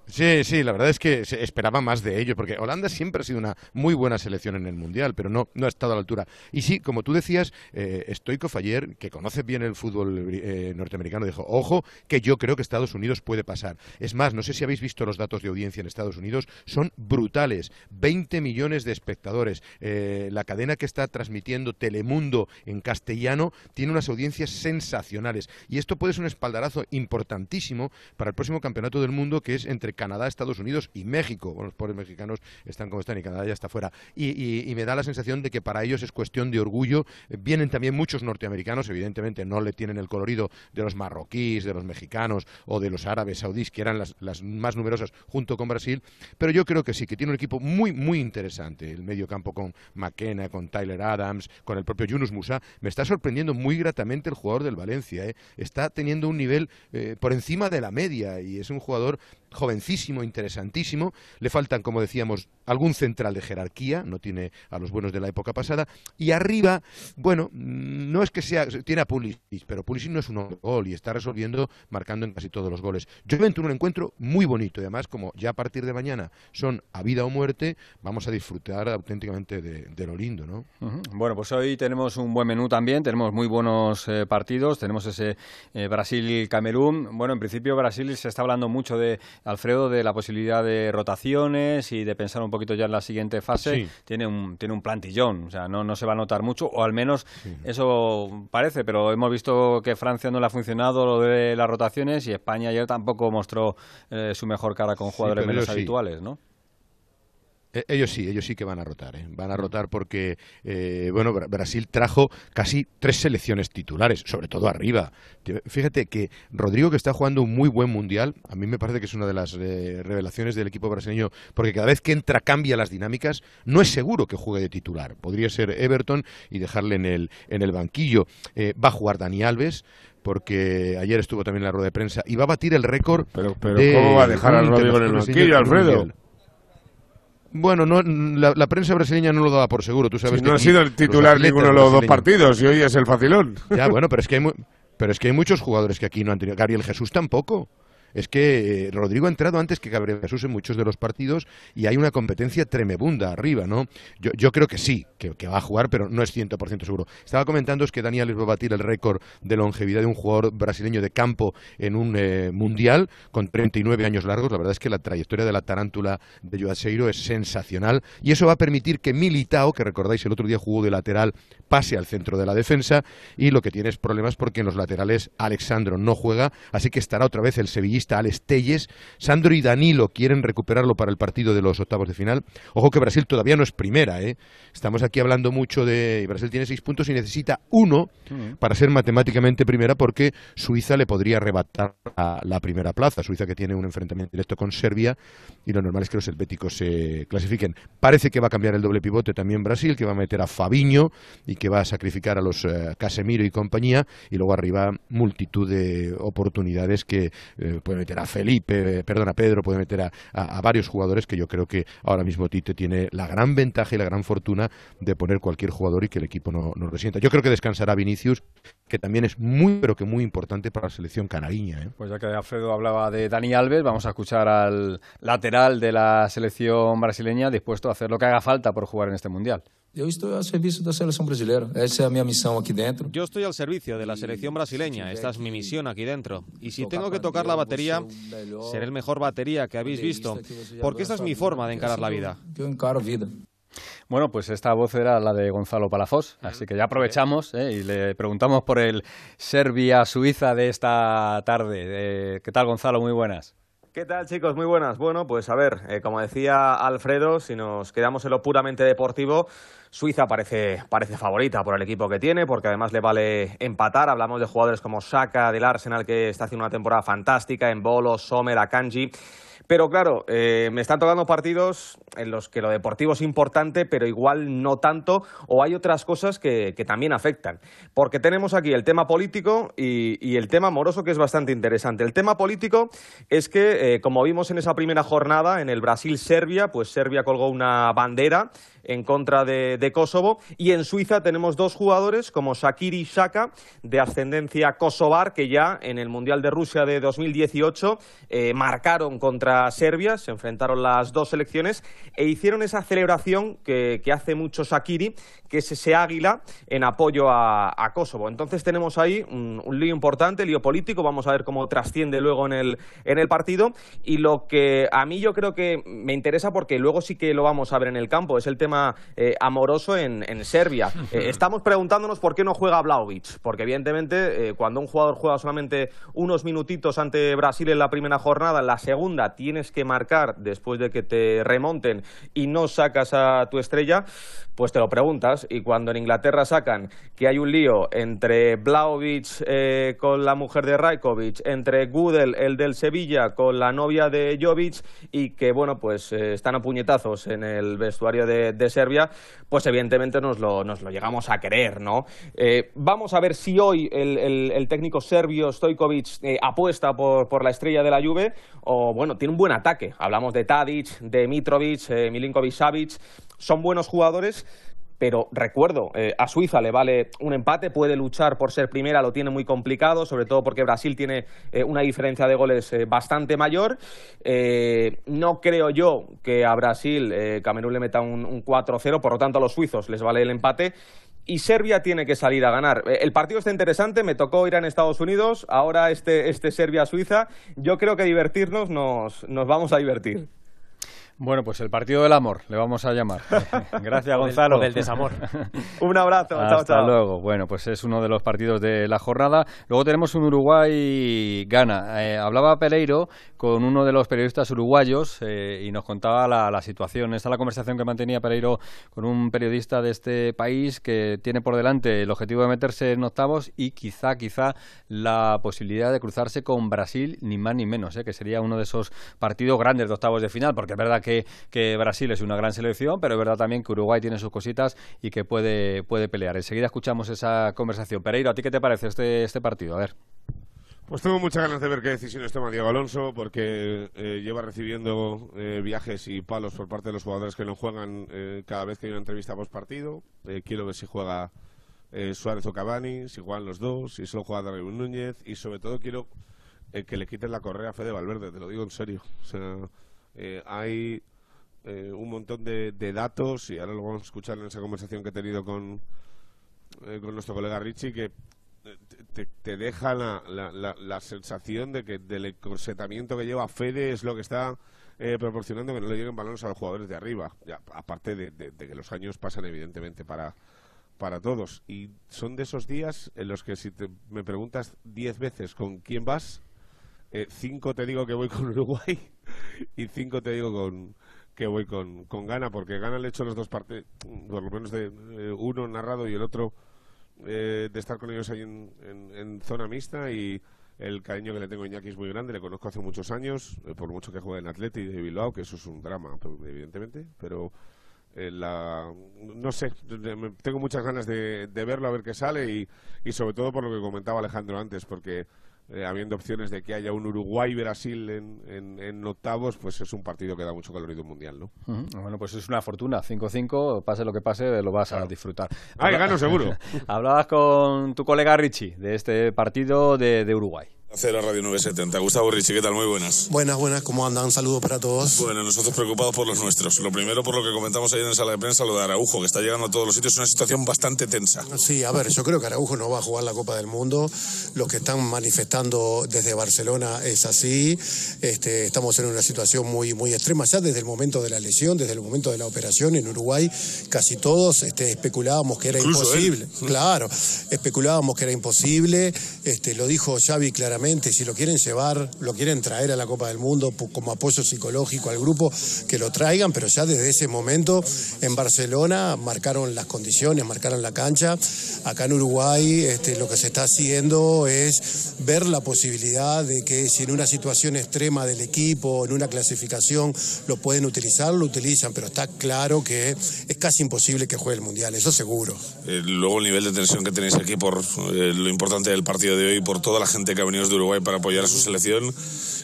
[SPEAKER 23] Sí, sí, la verdad es que se esperaba más de ellos, porque Holanda siempre ha sido una muy buena selección en el Mundial, pero no, no ha estado a la altura. Y sí, como tú decías, eh, Stoikov que conoce bien el fútbol eh, norteamericano, dijo, ojo, que yo creo que Estados Unidos puede pasar. Es más, no sé si habéis visto los datos de audiencia en Estados Unidos, son brutales. 20 millones de espectadores. Eh, la cadena que está transmitiendo Telemundo en castellano tiene unas audiencias sensacionales. Y esto puede ser un espaldarazo importantísimo para el próximo campeonato del mundo, que es entre Canadá, Estados Unidos y México. Bueno, los pobres mexicanos están como están y Canadá ya está fuera. Y, me da la sensación de que para ellos es cuestión de orgullo. Vienen también muchos norteamericanos, evidentemente no le tienen el colorido de los marroquíes, de los mexicanos o de los árabes saudíes, que eran las, las más numerosas junto con Brasil. Pero yo creo que sí, que tiene un equipo muy, muy interesante. El medio campo con McKenna, con Tyler Adams, con el propio Yunus Musa. Me está sorprendiendo muy gratamente el jugador del Valencia. ¿eh? Está teniendo un nivel eh, por encima de la media y es un jugador jovencísimo, interesantísimo. Le faltan, como decíamos, algún central de jerarquía, no tiene a los buenos de la época pasada. Y arriba, bueno, mm, no es que sea, tiene a Pulisic, pero Pulisic no es un gol y está resolviendo, marcando en casi todos los goles. Yo en un encuentro muy bonito y además, como ya a partir de mañana son a vida o muerte, vamos a disfrutar auténticamente de, lo lindo, ¿no?
[SPEAKER 4] Bueno, pues hoy tenemos un buen menú también, tenemos muy buenos eh, partidos, tenemos ese eh, Brasil-Camerún. Bueno, en principio Brasil se está hablando mucho de Alfredo, de la posibilidad de rotaciones y de pensar un poquito ya en la siguiente fase. Tiene, un, tiene un plantillón, o sea, no, no se va a notar mucho, o al menos eso parece, pero hemos visto que Francia no le ha funcionado lo de las rotaciones y España ayer tampoco mostró eh, su mejor cara con jugadores menos habituales, ¿no?
[SPEAKER 23] Eh, ellos sí, ellos sí que van a rotar. ¿eh? Van a rotar porque, eh, bueno, Brasil trajo casi tres selecciones titulares, sobre todo arriba. Fíjate que Rodrigo, que está jugando un muy buen mundial, a mí me parece que es una de las revelaciones del equipo brasileño, porque cada vez que entra cambia las dinámicas. No es seguro que juegue de titular. Podría ser Everton y dejarle en el, en el banquillo. va a jugar Dani Alves porque ayer estuvo también en la rueda de prensa y va a batir el récord.
[SPEAKER 22] Pero, ¿cómo va a dejar a Rodrigo en el banquillo, Alfredo?
[SPEAKER 23] Bueno, no, la, prensa brasileña no lo daba por seguro, tú sabes.
[SPEAKER 22] no ha sido el titular ninguno de los dos partidos y hoy es el facilón.
[SPEAKER 23] Ya, bueno, pero es que hay, pero es que hay muchos jugadores que aquí no han tenido. Gabriel Jesús tampoco es que eh, Rodrigo ha entrado antes que Gabriel Jesús en muchos de los partidos y hay una competencia tremebunda arriba, ¿no? Yo, creo que sí, que, va a jugar, pero no es 100% seguro. Estaba comentando es que Daniel va a batir el récord de longevidad de un jugador brasileño de campo en un eh, mundial con 39 años largos. La verdad es que la trayectoria de la tarántula de Joaseiro es sensacional y eso va a permitir que Militao, que recordáis el otro día jugó de lateral, pase al centro de la defensa y lo que tiene es problemas porque en los laterales Alexandro no juega, así que estará otra vez el Sevilla sevillista Alex Telles. Sandro y Danilo quieren recuperarlo para el partido de los octavos de final. Ojo que Brasil todavía no es primera, ¿eh? Estamos aquí hablando mucho de... Brasil tiene seis puntos y necesita uno para ser matemáticamente primera porque Suiza le podría arrebatar a la primera plaza. Suiza que tiene un enfrentamiento directo con Serbia y lo normal es que los helvéticos se clasifiquen. Parece que va a cambiar el doble pivote también Brasil, que va a meter a Fabiño y que va a sacrificar a los eh, Casemiro y compañía y luego arriba multitud de oportunidades que eh, puede meter a Felipe, perdón, a Pedro, puede meter a, varios jugadores que yo creo que ahora mismo Tite tiene la gran ventaja y la gran fortuna de poner cualquier jugador y que el equipo no, no resienta. Yo creo que descansará Vinicius, que también es muy, pero que muy importante para la selección canariña. ¿eh?
[SPEAKER 4] Pues ya que Alfredo hablaba de Dani Alves, vamos a escuchar al lateral de la selección brasileña dispuesto a hacer lo que haga falta por jugar en este Mundial.
[SPEAKER 25] Yo estoy al servicio de la selección brasileña. Esa es mi misión aquí dentro.
[SPEAKER 26] Yo estoy al servicio de la selección brasileña. Esta es mi misión aquí dentro. Y si tengo que tocar la batería, seré el mejor batería que habéis visto, porque esta es mi forma de encarar la vida.
[SPEAKER 25] Yo encaro vida.
[SPEAKER 4] Bueno, pues esta voz era la de Gonzalo Palafós, así que ya aprovechamos ¿eh? y le preguntamos por el Serbia-Suiza de esta tarde. Eh, ¿Qué tal, Gonzalo? Muy buenas.
[SPEAKER 27] ¿Qué tal chicos? Muy buenas. Bueno, pues a ver, eh, como decía Alfredo, si nos quedamos en lo puramente deportivo, Suiza parece, parece favorita por el equipo que tiene, porque además le vale empatar. Hablamos de jugadores como Saka del Arsenal, que está haciendo una temporada fantástica, en Bolo, Sommer, Akanji. Pero claro, eh, me están tocando partidos en los que lo deportivo es importante, pero igual no tanto, o hay otras cosas que, también afectan. Porque tenemos aquí el tema político y, el tema amoroso, que es bastante interesante. El tema político es que, eh, como vimos en esa primera jornada, en el Brasil-Serbia, pues Serbia colgó una bandera en contra de, Kosovo. Y en Suiza tenemos dos jugadores como Shakiri y Shaka, de ascendencia kosovar, que ya en el Mundial de Rusia de 2018 eh, marcaron contra Serbia, se enfrentaron las dos selecciones e hicieron esa celebración que, hace mucho Shakiri, que es ese águila en apoyo a, Kosovo. Entonces tenemos ahí un, lío importante, lío político, vamos a ver cómo trasciende luego en el, en el partido. Y lo que a mí yo creo que me interesa, porque luego sí que lo vamos a ver en el campo, es el tema eh, amoroso en, Serbia. Eh, estamos preguntándonos por qué no juega Vlaovic, porque evidentemente eh, cuando un jugador juega solamente unos minutitos ante Brasil en la primera jornada, en la segunda tienes que marcar después de que te remonten y no sacas a tu estrella, pues te lo preguntas. Y cuando en Inglaterra sacan que hay un lío entre Vlaovic con la mujer de Rajkovic, entre Gudel, el del Sevilla, con la novia de Jovic y que, bueno, pues están a puñetazos en el vestuario de, Serbia, pues evidentemente nos lo, nos lo llegamos a querer, ¿no? Eh, vamos a ver si hoy el, técnico serbio Stojkovic eh, apuesta por, por, la estrella de la Juve o, bueno, tiene un buen ataque. Hablamos de Tadic, de Mitrovic, eh, Milinkovic-Savic, son buenos jugadores, pero recuerdo, eh, a Suiza le vale un empate, puede luchar por ser primera, lo tiene muy complicado, sobre todo porque Brasil tiene eh, una diferencia de goles eh, bastante mayor. no creo yo que a Brasil Camerún le meta un, un 4-0, por lo tanto a los suizos les vale el empate y Serbia tiene que salir a ganar. El partido está interesante, me tocó ir a Estados Unidos, ahora este, este Serbia-Suiza. Yo creo que divertirnos nos, nos vamos a divertir.
[SPEAKER 4] Bueno, pues el partido del amor, le vamos a llamar. Gracias, Gonzalo.
[SPEAKER 6] del, desamor.
[SPEAKER 27] un abrazo.
[SPEAKER 4] Hasta luego. Bueno, pues es uno de los partidos de la jornada. Luego tenemos un Uruguay-Gana. Eh, hablaba Pereiro con uno de los periodistas uruguayos eh, y nos contaba la, situación. Esta es la conversación que mantenía Pereiro con un periodista de este país que tiene por delante el objetivo de meterse en octavos y quizá, quizá la posibilidad de cruzarse con Brasil, ni más ni menos, eh, que sería uno de esos partidos grandes de octavos de final, porque es verdad que que, Brasil es una gran selección, pero es verdad también que Uruguay tiene sus cositas y que puede, puede pelear. Enseguida escuchamos esa conversación. Pereiro, ¿a ti qué te parece este, este partido? A ver.
[SPEAKER 22] Pues tengo muchas ganas de ver qué decisiones toma Diego Alonso, porque eh, lleva recibiendo eh, viajes y palos por parte de los jugadores que no juegan eh, cada vez que hay una entrevista post partido. quiero ver si juega Suárez o Cavani, si juegan los dos, si solo juega Darwin Núñez, y sobre todo quiero que le quiten la correa a Fede Valverde, te lo digo en serio. O sea, eh, hay eh, un montón de, datos, y ahora lo vamos a escuchar en esa conversación que he tenido con, eh, con nuestro colega Richie, que te, deja la, la, sensación de que del encorsetamiento que lleva Fede es lo que está proporcionando que no le lleguen balones a los jugadores de arriba. Ya, aparte de, que los años pasan, evidentemente, para, para todos. Y son de esos días en los que si me preguntas diez veces con quién vas, cinco te digo que voy con Uruguay y cinco te digo con que voy con, con Gana, porque Gana le he hecho los dos partes, por lo menos de eh, uno narrado y el otro eh, de estar con ellos ahí en, en, zona mixta y el cariño que le tengo a Iñaki es muy grande, le conozco hace muchos años, eh, por mucho que juegue en Atleti de Bilbao, que eso es un drama, evidentemente, pero la, no sé, tengo muchas ganas de, de, verlo, a ver qué sale y, y sobre todo por lo que comentaba Alejandro antes, porque eh, habiendo opciones de que haya un Uruguay-Brasil en, en, octavos, pues es un partido que da mucho colorido mundial, ¿no?
[SPEAKER 4] Bueno, pues es una fortuna. 5-5, pase lo que pase, lo vas a disfrutar.
[SPEAKER 22] ¡Ay, gano seguro!
[SPEAKER 4] Hablabas con tu colega Richie de este partido de, de Uruguay.
[SPEAKER 28] Cero Radio 970. Gustavo Ricci, ¿qué tal? Muy buenas.
[SPEAKER 29] Buenas, buenas, ¿cómo andan? Saludos para todos.
[SPEAKER 28] Bueno, nosotros preocupados por los nuestros. Lo primero, por lo que comentamos ayer en sala de prensa, lo de Araujo, que está llegando a todos los sitios, es una situación bastante tensa.
[SPEAKER 29] Sí, a ver, yo creo que Araujo no va a jugar la Copa del Mundo. Los que están manifestando desde Barcelona es así. Este, estamos en una situación muy, muy extrema. Ya desde el momento de la lesión, desde el momento de la operación en Uruguay, casi todos este, especulábamos que era imposible. Claro, especulábamos que era imposible. Este, lo dijo Xavi claramente, si lo quieren llevar, lo quieren traer a la Copa del Mundo como apoyo psicológico al grupo, que lo traigan, pero ya desde ese momento en Barcelona marcaron las condiciones, marcaron la cancha. Acá en Uruguay este, lo que se está haciendo es ver la posibilidad de que si en una situación extrema del equipo, en una clasificación, lo pueden utilizar, lo utilizan, pero está claro que es casi imposible que juegue el Mundial, eso seguro.
[SPEAKER 28] Eh, luego el nivel de tensión que tenéis aquí por eh, lo importante del partido de hoy, por toda la gente que ha venido de Uruguay para apoyar a su selección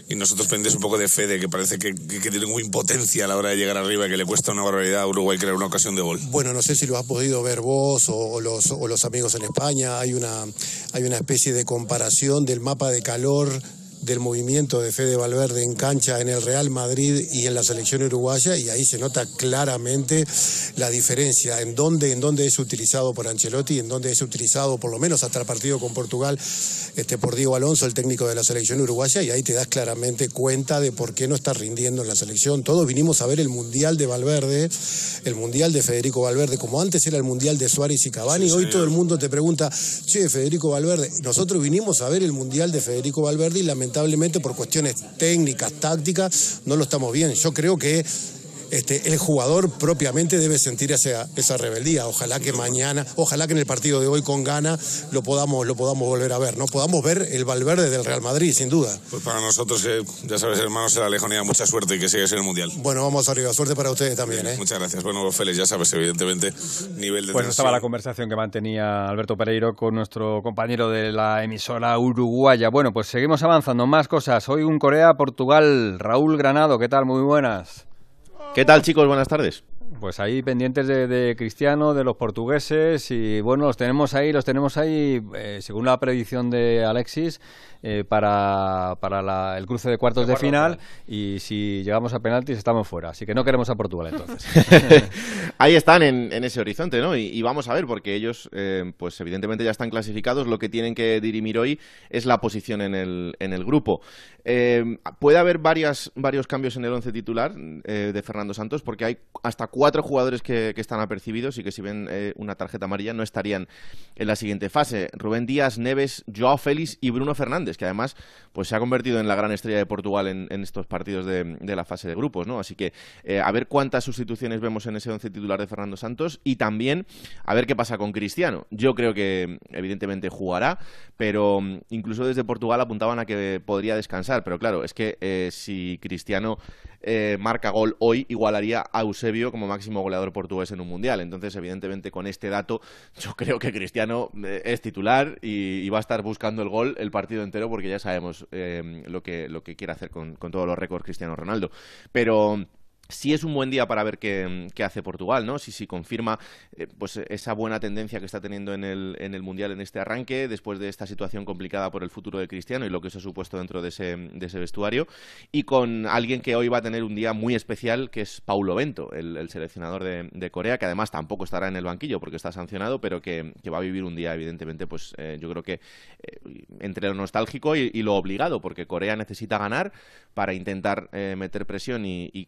[SPEAKER 28] y nosotros pendientes un poco de fe de que parece que, que, que tiene muy impotencia a la hora de llegar arriba y que le cuesta una barbaridad a Uruguay crear una ocasión de gol.
[SPEAKER 29] Bueno, no sé si lo has podido ver vos o, o los, o los amigos en España. Hay una, hay una especie de comparación del mapa de calor del movimiento de Fede Valverde en cancha en el Real Madrid y en la selección uruguaya y ahí se nota claramente la diferencia en dónde, en dónde es utilizado por Ancelotti, en dónde es utilizado por lo menos hasta el partido con Portugal este, por Diego Alonso, el técnico de la selección uruguaya y ahí te das claramente cuenta de por qué no está rindiendo en la selección. Todos vinimos a ver el Mundial de Valverde, el Mundial de Federico Valverde, como antes era el Mundial de Suárez y Cavani,
[SPEAKER 28] Sí,
[SPEAKER 29] hoy todo el mundo te pregunta, che, Federico Valverde, nosotros vinimos a ver el Mundial de Federico Valverde y lamentablemente por cuestiones técnicas, tácticas, no lo estamos bien. Yo creo que este, el jugador propiamente debe sentir esa, esa rebeldía. Ojalá que mañana, ojalá que en el partido de hoy con Gana lo podamos, lo podamos volver a ver, ¿no? Podamos ver el Valverde del Real Madrid, sin duda.
[SPEAKER 28] Pues para nosotros, eh, ya sabes, hermanos, de la lejonía, mucha suerte y que sigas en el Mundial.
[SPEAKER 29] Bueno, vamos arriba. Suerte para ustedes también, ¿eh?
[SPEAKER 28] Muchas gracias. Bueno, Félix, ya sabes, evidentemente, nivel de
[SPEAKER 4] Pues
[SPEAKER 28] tensión.
[SPEAKER 4] estaba la conversación que mantenía Alberto Pereiro con nuestro compañero de la emisora uruguaya. Bueno, pues seguimos avanzando. Más cosas. Hoy un Corea-Portugal. Raúl Granado, ¿qué tal? Muy buenas.
[SPEAKER 17] ¿Qué tal, chicos? Buenas tardes.
[SPEAKER 4] Pues ahí pendientes de, de Cristiano, de los portugueses y bueno, los tenemos ahí, los tenemos ahí, eh, según la predicción de Alexis, eh, para, para la- el cruce de cuartos de, final y si llegamos a penaltis estamos fuera. Así que no queremos a Portugal entonces.
[SPEAKER 17] Ahí están en, en ese horizonte, ¿no? Y, y vamos a ver, porque ellos, eh, pues evidentemente ya están clasificados. Lo que tienen que dirimir hoy es la posición en el, en el grupo. Eh, puede haber varias, varios cambios en el once titular eh, de Fernando Santos, porque hay hasta cuatro jugadores que, están apercibidos y que si ven eh, una tarjeta amarilla no estarían en la siguiente fase. Rubén Díaz, Neves, Joao Félix y Bruno Fernández, que además pues se ha convertido en la gran estrella de Portugal en, en estos partidos de, de la fase de grupos, ¿no? Así que eh, a ver cuántas sustituciones vemos en ese once titular de Fernando Santos y también a ver qué pasa con Cristiano. Yo creo que evidentemente jugará, pero mm, incluso desde Portugal apuntaban a que podría descansar, pero claro, es que eh, si Cristiano eh, marca gol hoy, igualaría a Eusebio como máximo goleador portugués en un mundial. Entonces, evidentemente, con este dato, yo creo que Cristiano eh, es titular y, y va a estar buscando el gol el partido entero porque ya sabemos lo, que, lo que quiere hacer con, con todos los récords Cristiano Ronaldo. Pero sí es un buen día para ver qué, hace Portugal, ¿no? Si, confirma eh, pues esa buena tendencia que está teniendo en el, en el Mundial en este arranque, después de esta situación complicada por el futuro de Cristiano y lo que eso ha supuesto dentro de ese, de ese vestuario, y con alguien que hoy va a tener un día muy especial, que es Paulo Bento, el, el seleccionador de, Corea, que además tampoco estará en el banquillo porque está sancionado, pero que, va a vivir un día, evidentemente, pues eh, yo creo que eh, entre lo nostálgico y, lo obligado, porque Corea necesita ganar para intentar meter presión y, y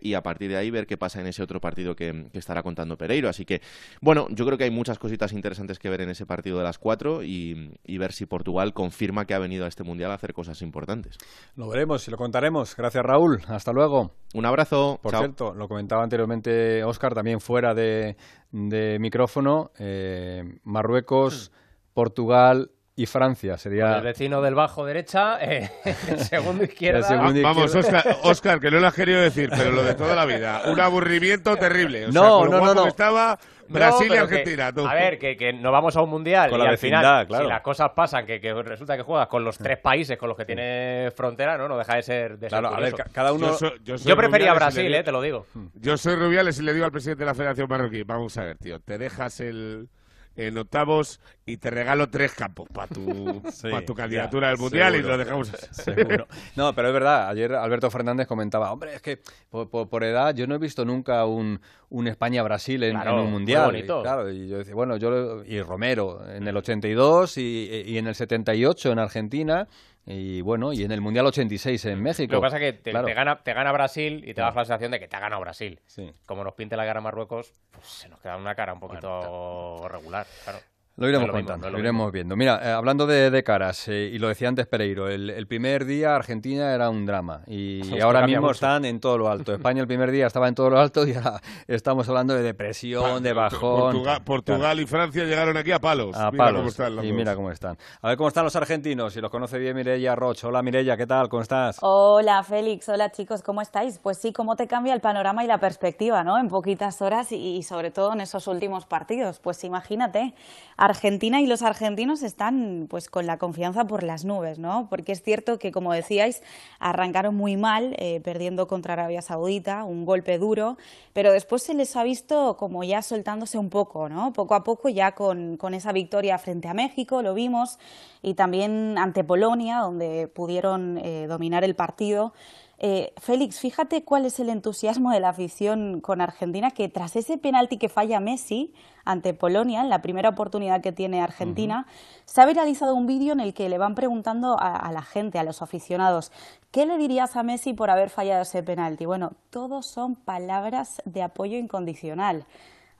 [SPEAKER 17] y a partir de ahí ver qué pasa en ese otro partido que, que estará contando Pereiro. Así que, bueno, yo creo que hay muchas cositas interesantes que ver en ese partido de las cuatro y, y ver si Portugal confirma que ha venido a este Mundial a hacer cosas importantes.
[SPEAKER 4] Lo veremos y lo contaremos. Gracias, Raúl. Hasta luego.
[SPEAKER 17] Un abrazo.
[SPEAKER 4] Por
[SPEAKER 17] Chao.
[SPEAKER 4] cierto, lo comentaba anteriormente Óscar, también fuera de, de micrófono, eh, Marruecos, Portugal y Francia. Sería
[SPEAKER 6] El vecino del bajo derecha, eh, el segundo izquierda.
[SPEAKER 4] El segundo
[SPEAKER 22] Vamos,
[SPEAKER 4] izquierda.
[SPEAKER 22] Oscar, Oscar, que no lo has querido decir, pero lo de toda la vida. Un aburrimiento terrible. O
[SPEAKER 4] No, no, no, no.
[SPEAKER 22] estaba
[SPEAKER 6] No,
[SPEAKER 22] Brasil y
[SPEAKER 6] que-
[SPEAKER 22] Argentina.
[SPEAKER 6] a ver, que, que no vamos a un mundial
[SPEAKER 4] Con
[SPEAKER 6] y
[SPEAKER 4] la
[SPEAKER 6] al
[SPEAKER 4] vecindad,
[SPEAKER 6] final,
[SPEAKER 4] claro.
[SPEAKER 6] si las cosas pasan, que, que resulta que juegas con los tres países con los que tiene frontera, no, no deja de ser. De ser
[SPEAKER 4] Claro, a ver, cada uno-
[SPEAKER 22] Yo
[SPEAKER 6] prefería
[SPEAKER 22] Rubiales
[SPEAKER 6] Brasil,
[SPEAKER 22] le
[SPEAKER 6] eh,
[SPEAKER 22] digo-
[SPEAKER 6] te lo digo.
[SPEAKER 22] Yo soy Rubiales y le digo al presidente de la Federación Marroquí, vamos a ver, tío, te dejas el, en octavos y te regalo tres campos para tu, pa tu candidatura al Mundial y lo dejamos
[SPEAKER 4] Seguro. No, pero es verdad, ayer Alberto Fernández comentaba, hombre, es que por, por- por edad yo no he visto nunca un, un España-Brasil en,
[SPEAKER 6] Claro,
[SPEAKER 4] en un Mundial.
[SPEAKER 6] bonito.
[SPEAKER 4] Y, claro, y yo decía, bueno, yo y Romero en el 82 y, y en el 78 en Argentina y bueno, y en el Mundial 86 en México.
[SPEAKER 6] Lo que pasa es que te,
[SPEAKER 4] Claro.
[SPEAKER 6] te gana, te gana Brasil y te
[SPEAKER 4] Claro.
[SPEAKER 6] da la sensación de que te ha ganado Brasil.
[SPEAKER 4] Sí.
[SPEAKER 6] Como nos pinte la cara Marruecos, pues se nos queda una cara un poquito regular. Claro.
[SPEAKER 4] Lo iremos
[SPEAKER 6] No mismo,
[SPEAKER 4] contando,
[SPEAKER 6] no
[SPEAKER 4] lo
[SPEAKER 6] lo
[SPEAKER 4] iremos
[SPEAKER 6] mismo.
[SPEAKER 4] viendo. Mira, eh, hablando de, de caras, eh, y lo decía antes Pereiro, el, el primer día Argentina era un drama y ahora mismo
[SPEAKER 6] mucho.
[SPEAKER 4] están en todo lo alto. España el primer día estaba en todo lo alto y ahora estamos hablando de depresión, de bajón.
[SPEAKER 22] Portugal, Portugal y Francia llegaron aquí a palos.
[SPEAKER 4] A
[SPEAKER 22] Mira
[SPEAKER 4] palos.
[SPEAKER 22] cómo están los
[SPEAKER 4] y
[SPEAKER 22] dos.
[SPEAKER 4] mira cómo están. A ver cómo están los argentinos, si los conoce bien Mireia Roche. Hola Mireia, ¿qué tal? ¿Cómo estás?
[SPEAKER 30] Hola Félix, hola chicos, ¿cómo estáis? Pues sí, cómo te cambia el panorama y la perspectiva, ¿no? En poquitas horas y, y sobre todo en esos últimos partidos. Pues imagínate, Argentina y los argentinos están pues con la confianza por las nubes, ¿no? Porque es cierto que, como decíais, arrancaron muy mal, eh, perdiendo contra Arabia Saudita, un golpe duro, pero después se les ha visto como ya soltándose un poco, ¿no? Poco a poco ya con, con esa victoria frente a México, lo vimos, y también ante Polonia, donde pudieron eh, dominar el partido. Eh, Félix, fíjate cuál es el entusiasmo de la afición con Argentina, que tras ese penalti que falla Messi ante Polonia, en la primera oportunidad que tiene Argentina, se ha viralizado un vídeo en el que le van preguntando a, a la gente, a los aficionados, ¿qué le dirías a Messi por haber fallado ese penalti? Bueno, todos son palabras de apoyo incondicional.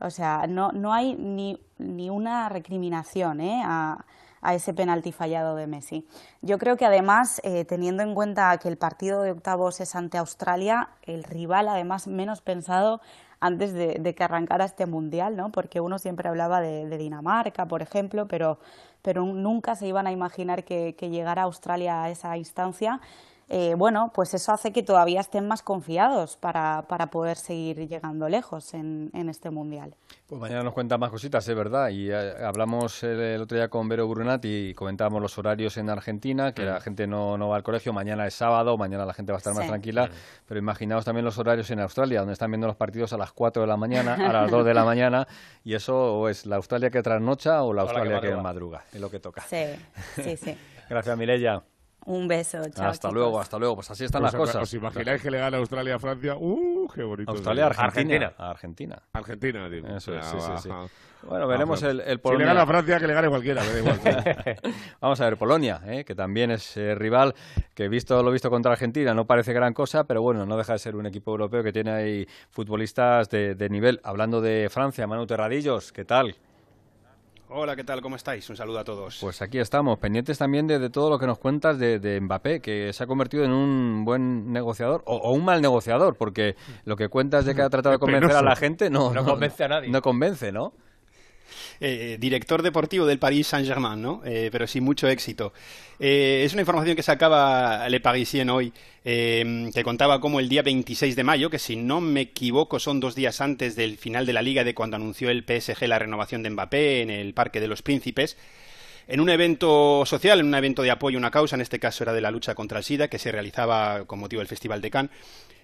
[SPEAKER 30] O sea, no, no hay ni, ni una recriminación ¿eh? a, a ese penalti fallado de Messi. Yo creo que además, eh, teniendo en cuenta que el partido de octavos es ante Australia, el rival además menos pensado antes de, de que arrancara este mundial, ¿no? Porque uno siempre hablaba de, de Dinamarca, por ejemplo, pero, pero nunca se iban a imaginar que, que llegara Australia a esa instancia. Eh, bueno, pues eso hace que todavía estén más confiados para, para poder seguir llegando lejos en, en este mundial.
[SPEAKER 4] Pues mañana nos cuentan más cositas, es verdad. Y eh, hablamos el, el otro día con Vero Brunati y comentábamos los horarios en Argentina, que la gente no, no va al colegio. Mañana es sábado, mañana la gente va a estar más
[SPEAKER 30] Sí.
[SPEAKER 4] tranquila. Pero imaginaos también los horarios en Australia, donde están viendo los partidos a las 4 de la mañana, a las 2 de la mañana. Y eso o es la Australia que trasnocha o la
[SPEAKER 6] O la que
[SPEAKER 4] Australia que,
[SPEAKER 6] madruga.
[SPEAKER 4] madruga. Es lo que toca.
[SPEAKER 30] Sí, sí, sí.
[SPEAKER 4] Gracias, Mireya.
[SPEAKER 30] Un beso, chao.
[SPEAKER 4] hasta
[SPEAKER 30] chicos.
[SPEAKER 4] luego, hasta luego. Pues así están
[SPEAKER 22] ¿Os,
[SPEAKER 4] las cosas.
[SPEAKER 22] ¿Os imagináis que le gana Australia a Francia? ¡Uh, qué bonito!
[SPEAKER 4] Australia. Argentina. A Argentina.
[SPEAKER 22] Argentina, digo.
[SPEAKER 4] Eso es,
[SPEAKER 22] Ah,
[SPEAKER 4] sí, sí,
[SPEAKER 22] va,
[SPEAKER 4] sí.
[SPEAKER 22] ajá.
[SPEAKER 4] Bueno, veremos
[SPEAKER 22] Ah,
[SPEAKER 4] el, el
[SPEAKER 22] Si le gana a Francia, que le gane cualquiera, me da igual.
[SPEAKER 4] Vamos a ver, Polonia, ¿eh? que también es eh, rival, que visto lo visto contra Argentina no parece gran cosa, pero bueno, no deja de ser un equipo europeo que tiene ahí futbolistas de, de nivel. Hablando de Francia, Manu Terradillos, ¿qué tal?
[SPEAKER 31] Hola, ¿qué tal? ¿Cómo estáis? Un saludo a todos.
[SPEAKER 4] Pues aquí estamos, pendientes también de, de todo lo que nos cuentas de, de Mbappé, que se ha convertido en un buen negociador o, o un mal negociador, porque lo que cuentas de que ha tratado de convencer a la gente no,
[SPEAKER 31] No convence a nadie.
[SPEAKER 4] No convence, ¿no?
[SPEAKER 31] Eh, director deportivo del Paris Saint-Germain, ¿no? Eh, pero sin mucho éxito. Eh, es una información que sacaba Le Parisien hoy, eh, que contaba cómo el día 26 de mayo, que si no me equivoco son dos días antes del final de la liga de cuando anunció el PSG la renovación de Mbappé en el Parque de los Príncipes, en un evento social, en un evento de apoyo a una causa, en este caso era de la lucha contra el SIDA, que se realizaba con motivo del Festival de Cannes,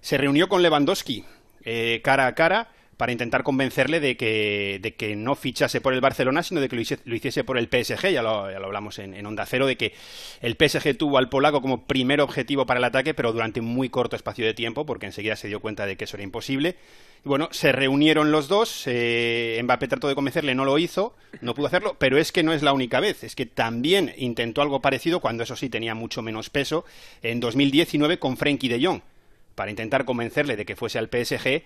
[SPEAKER 31] se reunió con Lewandowski eh, cara a cara para intentar convencerle de que, de que no fichase por el Barcelona, sino de que lo hiciese, por el PSG. Ya lo, ya lo hablamos en, en Onda Cero, de que el PSG tuvo al polaco como primer objetivo para el ataque, pero durante muy corto espacio de tiempo, porque enseguida se dio cuenta de que eso era imposible. Y bueno, se reunieron los dos, eh, Mbappé trató de convencerle, no lo hizo, no pudo hacerlo, pero es que no es la única vez, es que también intentó algo parecido, cuando eso sí tenía mucho menos peso, en 2019 con Frenkie de Jong, para intentar convencerle de que fuese al PSG,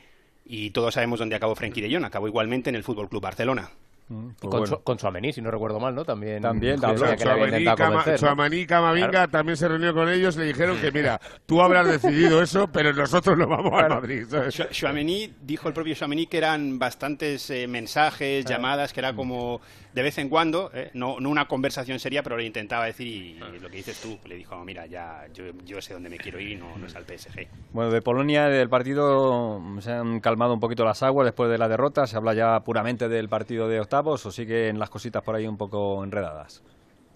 [SPEAKER 31] y todos sabemos dónde acabó Frenkie de Jong, acabó igualmente en el Fútbol Club Barcelona.
[SPEAKER 6] Y con, su, con Tchouaméni, si no recuerdo mal, ¿no? También,
[SPEAKER 4] También, también.
[SPEAKER 6] intentado
[SPEAKER 22] Cama- Camavinga
[SPEAKER 6] Claro.
[SPEAKER 22] también se reunió con ellos le dijeron que, mira, tú habrás decidido eso, pero nosotros no vamos a
[SPEAKER 31] Claro.
[SPEAKER 22] Madrid. ¿sabes?
[SPEAKER 31] Chou- Chouameni, dijo el propio Chouameni que eran bastantes eh, mensajes,
[SPEAKER 22] Ah.
[SPEAKER 31] llamadas, que era como de vez en cuando, eh, no, no una conversación seria, pero le intentaba decir y,
[SPEAKER 22] Ah.
[SPEAKER 31] y lo que dices tú, le dijo, mira, ya yo, yo sé dónde me quiero ir y no, no es al PSG.
[SPEAKER 4] Bueno, de Polonia, del partido, se han calmado un poquito las aguas después de la derrota. ¿Se habla ya puramente del partido de octavos o siguen las cositas por ahí un poco enredadas?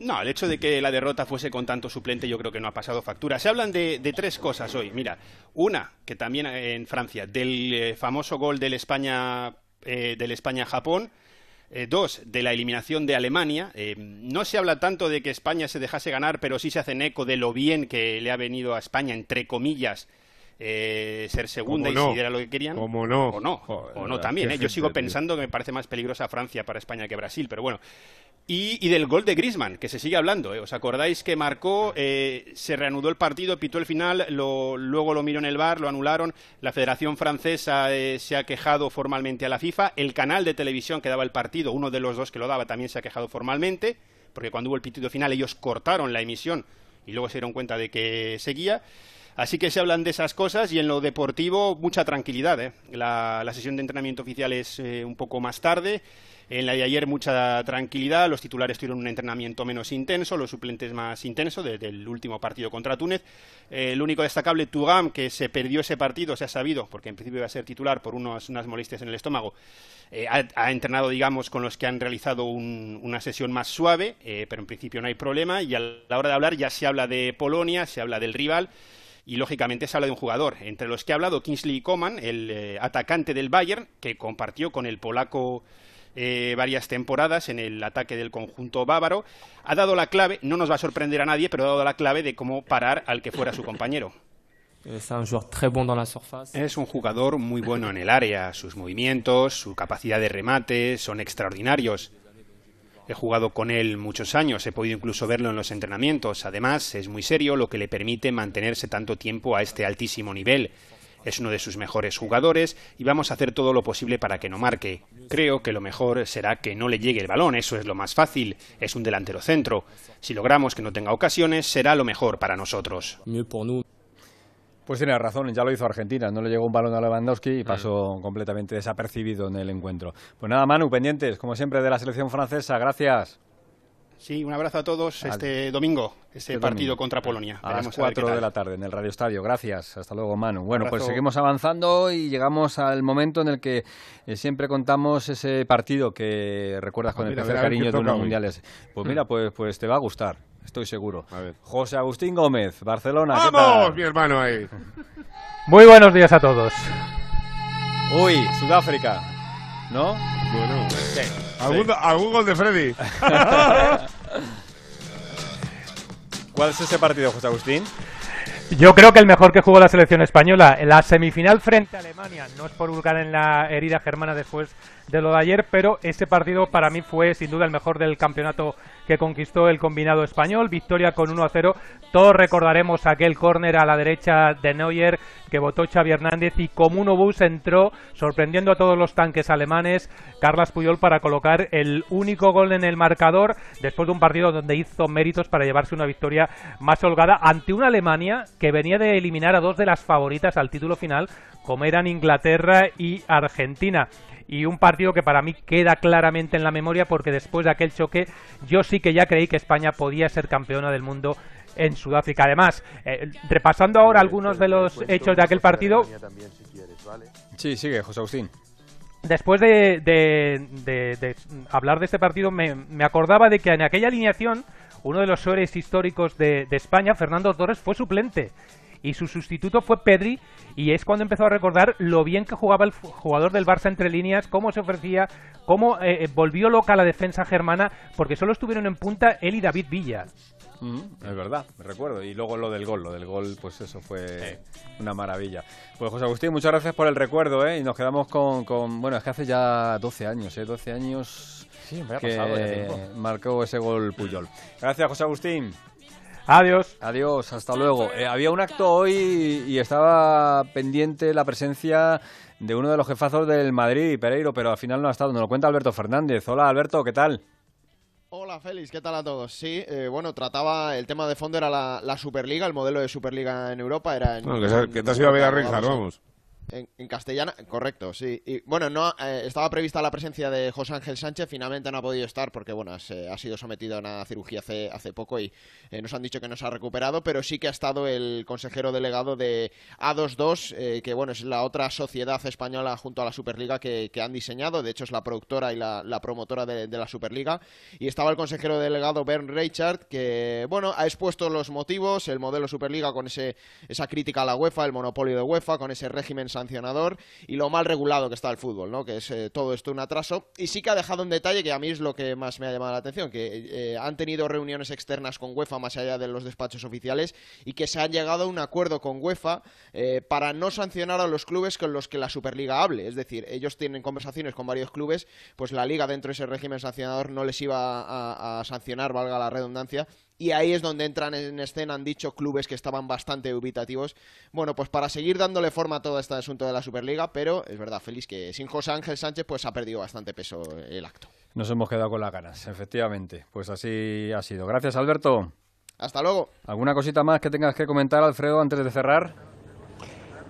[SPEAKER 31] No, el hecho de que la derrota fuese con tanto suplente yo creo que no ha pasado factura. Se hablan de, de tres cosas hoy. Mira, una, que también en Francia, del eh, famoso gol del España, eh, del España-Japón, eh, dos, de la eliminación de Alemania. Eh, no se habla tanto de que España se dejase ganar, pero sí se hacen eco de lo bien que le ha venido a España, entre comillas, eh, ser segunda y si era lo que querían.
[SPEAKER 22] Como no.
[SPEAKER 31] O no, o no también. Yo sigo pensando que me parece más peligrosa Francia para España que Brasil, pero bueno. Y, del gol de Griezmann, que se sigue hablando. ¿eh? ¿Os acordáis que marcó, eh, se reanudó el partido, pitó el final, luego lo miró en el bar, lo anularon. La Federación Francesa eh, se ha quejado formalmente a la FIFA. El canal de televisión que daba el partido, uno de los dos que lo daba, también se ha quejado formalmente, porque cuando hubo el pitido final ellos cortaron la emisión y luego se dieron cuenta de que seguía. Así que se hablan de esas cosas y en lo deportivo mucha tranquilidad. La, la, sesión de entrenamiento oficial es un poco más tarde. En la de ayer mucha tranquilidad, los titulares tuvieron un entrenamiento menos intenso, los suplentes más intenso desde el último partido contra Túnez. Eh, el único destacable, Tugam, que se perdió ese partido, se ha sabido, porque en principio iba a ser titular por unas molestias en el estómago, eh, ha, entrenado, digamos, con los que han realizado una sesión más suave, eh, pero en principio no hay problema. Y a la hora de hablar ya se habla de Polonia, se habla del rival y lógicamente se habla de un jugador. Entre los que ha hablado Kingsley Coman, el atacante del Bayern, que compartió con el polaco eh, varias temporadas en el ataque del conjunto bávaro, ha dado la clave, no nos va a sorprender a nadie, pero ha dado la clave de cómo parar al que fuera su compañero.
[SPEAKER 32] Es un
[SPEAKER 31] jugador muy bueno en el área, sus movimientos, su capacidad de remate son extraordinarios. He jugado con él muchos años, he podido incluso verlo en los entrenamientos. Además, es muy serio, lo que le permite mantenerse tanto tiempo a este altísimo nivel es uno de sus mejores jugadores y vamos a hacer todo lo posible para que no marque. Creo que lo mejor será que no le llegue el balón, eso es lo más fácil, es un delantero centro. Si logramos que no tenga ocasiones, será lo mejor para nosotros.
[SPEAKER 4] Pues tiene razón, ya lo hizo Argentina, no le llegó un balón a Lewandowski y pasó completamente desapercibido en el encuentro. Pues nada, Manu, pendientes, como siempre, de la selección francesa, gracias.
[SPEAKER 31] Sí, un abrazo a todos este domingo, este partido contra Polonia.
[SPEAKER 4] A las 4 de la tarde en el Radio Estadio. Gracias. Hasta luego, Manu. Bueno, pues seguimos avanzando y llegamos al momento en el que eh, siempre contamos ese partido que recuerdas con ah, el tercer cariño de unos mundiales. Pues mira, pues, pues te va a gustar. Estoy seguro. José Agustín Gómez, Barcelona.
[SPEAKER 22] ¡Vamos, mi hermano ahí!
[SPEAKER 33] Muy buenos días a todos.
[SPEAKER 4] Uy, Sudáfrica. ¿No?
[SPEAKER 22] Bueno, ¿Algún, gol de Freddy?
[SPEAKER 4] ¿Cuál es ese partido, José Agustín?
[SPEAKER 33] Yo creo que el mejor que jugó la selección española, en la semifinal frente a Alemania, no es por buscar en la herida germana después de lo de ayer, pero ese partido para mí fue sin duda el mejor del campeonato que conquistó el combinado español. Victoria con 1 a 0. Todos recordaremos aquel córner a la derecha de Neuer que votó Xavi Hernández y como un obús entró sorprendiendo a todos los tanques alemanes Carlas Puyol para colocar el único gol en el marcador después de un partido donde hizo méritos para llevarse una victoria más holgada ante una Alemania que venía de eliminar a dos de las favoritas al título final como eran Inglaterra y Argentina y un partido que para mí queda claramente en la memoria porque después de aquel choque yo sí que ya creí que España podía ser campeona del mundo en Sudáfrica. Además, eh, repasando ahora algunos de los hechos de aquel partido.
[SPEAKER 4] Sí, sigue, José Agustín.
[SPEAKER 33] Después de, de, hablar de este partido, me, me, acordaba de que en aquella alineación uno de los sueres históricos de, España, Fernando Torres, fue suplente y su sustituto fue Pedri y es cuando empezó a recordar lo bien que jugaba el jugador del Barça entre líneas, cómo se ofrecía, cómo eh, eh, volvió loca la defensa germana, porque solo estuvieron en punta él y David Villa.
[SPEAKER 4] es verdad, me recuerdo. Y luego lo del gol, lo del gol, pues eso fue una maravilla. Pues José Agustín, muchas gracias por el recuerdo, ¿eh? Y nos quedamos con, bueno, es que hace ya 12 años, ¿eh? 12 años
[SPEAKER 6] sí, me ha pasado que
[SPEAKER 4] marcó ese gol Puyol. Gracias, José Agustín.
[SPEAKER 33] Adiós.
[SPEAKER 4] Adiós, hasta luego. Eh, había un acto hoy y estaba pendiente la presencia de uno de los jefazos del Madrid, Pereiro, pero al final no ha estado. Nos lo cuenta Alberto Fernández. Hola, Alberto, ¿qué tal?
[SPEAKER 34] Hola Félix, ¿qué tal a todos? Sí, eh, bueno, trataba, el tema de fondo era la, Superliga, el modelo de Superliga en Europa era... En,
[SPEAKER 22] que, te has ido a ver a vamos.
[SPEAKER 34] En, castellana, correcto, sí. Y bueno, no eh, estaba prevista la presencia de José Ángel Sánchez, finalmente no ha podido estar porque bueno, se, ha sido sometido a una cirugía hace, hace poco y eh, nos han dicho que no se ha recuperado, pero sí que ha estado el consejero delegado de A22, eh, que bueno, es la otra sociedad española junto a la Superliga que, han diseñado, de hecho es la productora y la, promotora de, la Superliga, y estaba el consejero delegado Bernd Reichard, que bueno, ha expuesto los motivos, el modelo Superliga con ese, esa crítica a la UEFA, el monopolio de UEFA, con ese régimen sancionador y lo mal regulado que está el fútbol, ¿no? Que es eh, todo esto un atraso. Y sí que ha dejado un detalle que a mí es lo que más me ha llamado la atención, que eh, han tenido reuniones externas con UEFA más allá de los despachos oficiales y que se ha llegado a un acuerdo con UEFA para no sancionar a los clubes con los que la Superliga hable. Es decir, ellos tienen conversaciones con varios clubes, pues la liga dentro de ese régimen sancionador no les iba a sancionar, valga la redundancia, y ahí es donde entran en escena, han dicho, clubes que estaban bastante ubitativos. Bueno, pues para seguir dándole forma a todo este asunto de la Superliga, pero es verdad, feliz que sin José Ángel Sánchez pues ha perdido bastante peso el acto.
[SPEAKER 4] Nos hemos quedado con las ganas, efectivamente. Pues así ha sido. Gracias, Alberto.
[SPEAKER 34] Hasta luego.
[SPEAKER 4] ¿Alguna cosita más que tengas que comentar, Alfredo, antes de cerrar?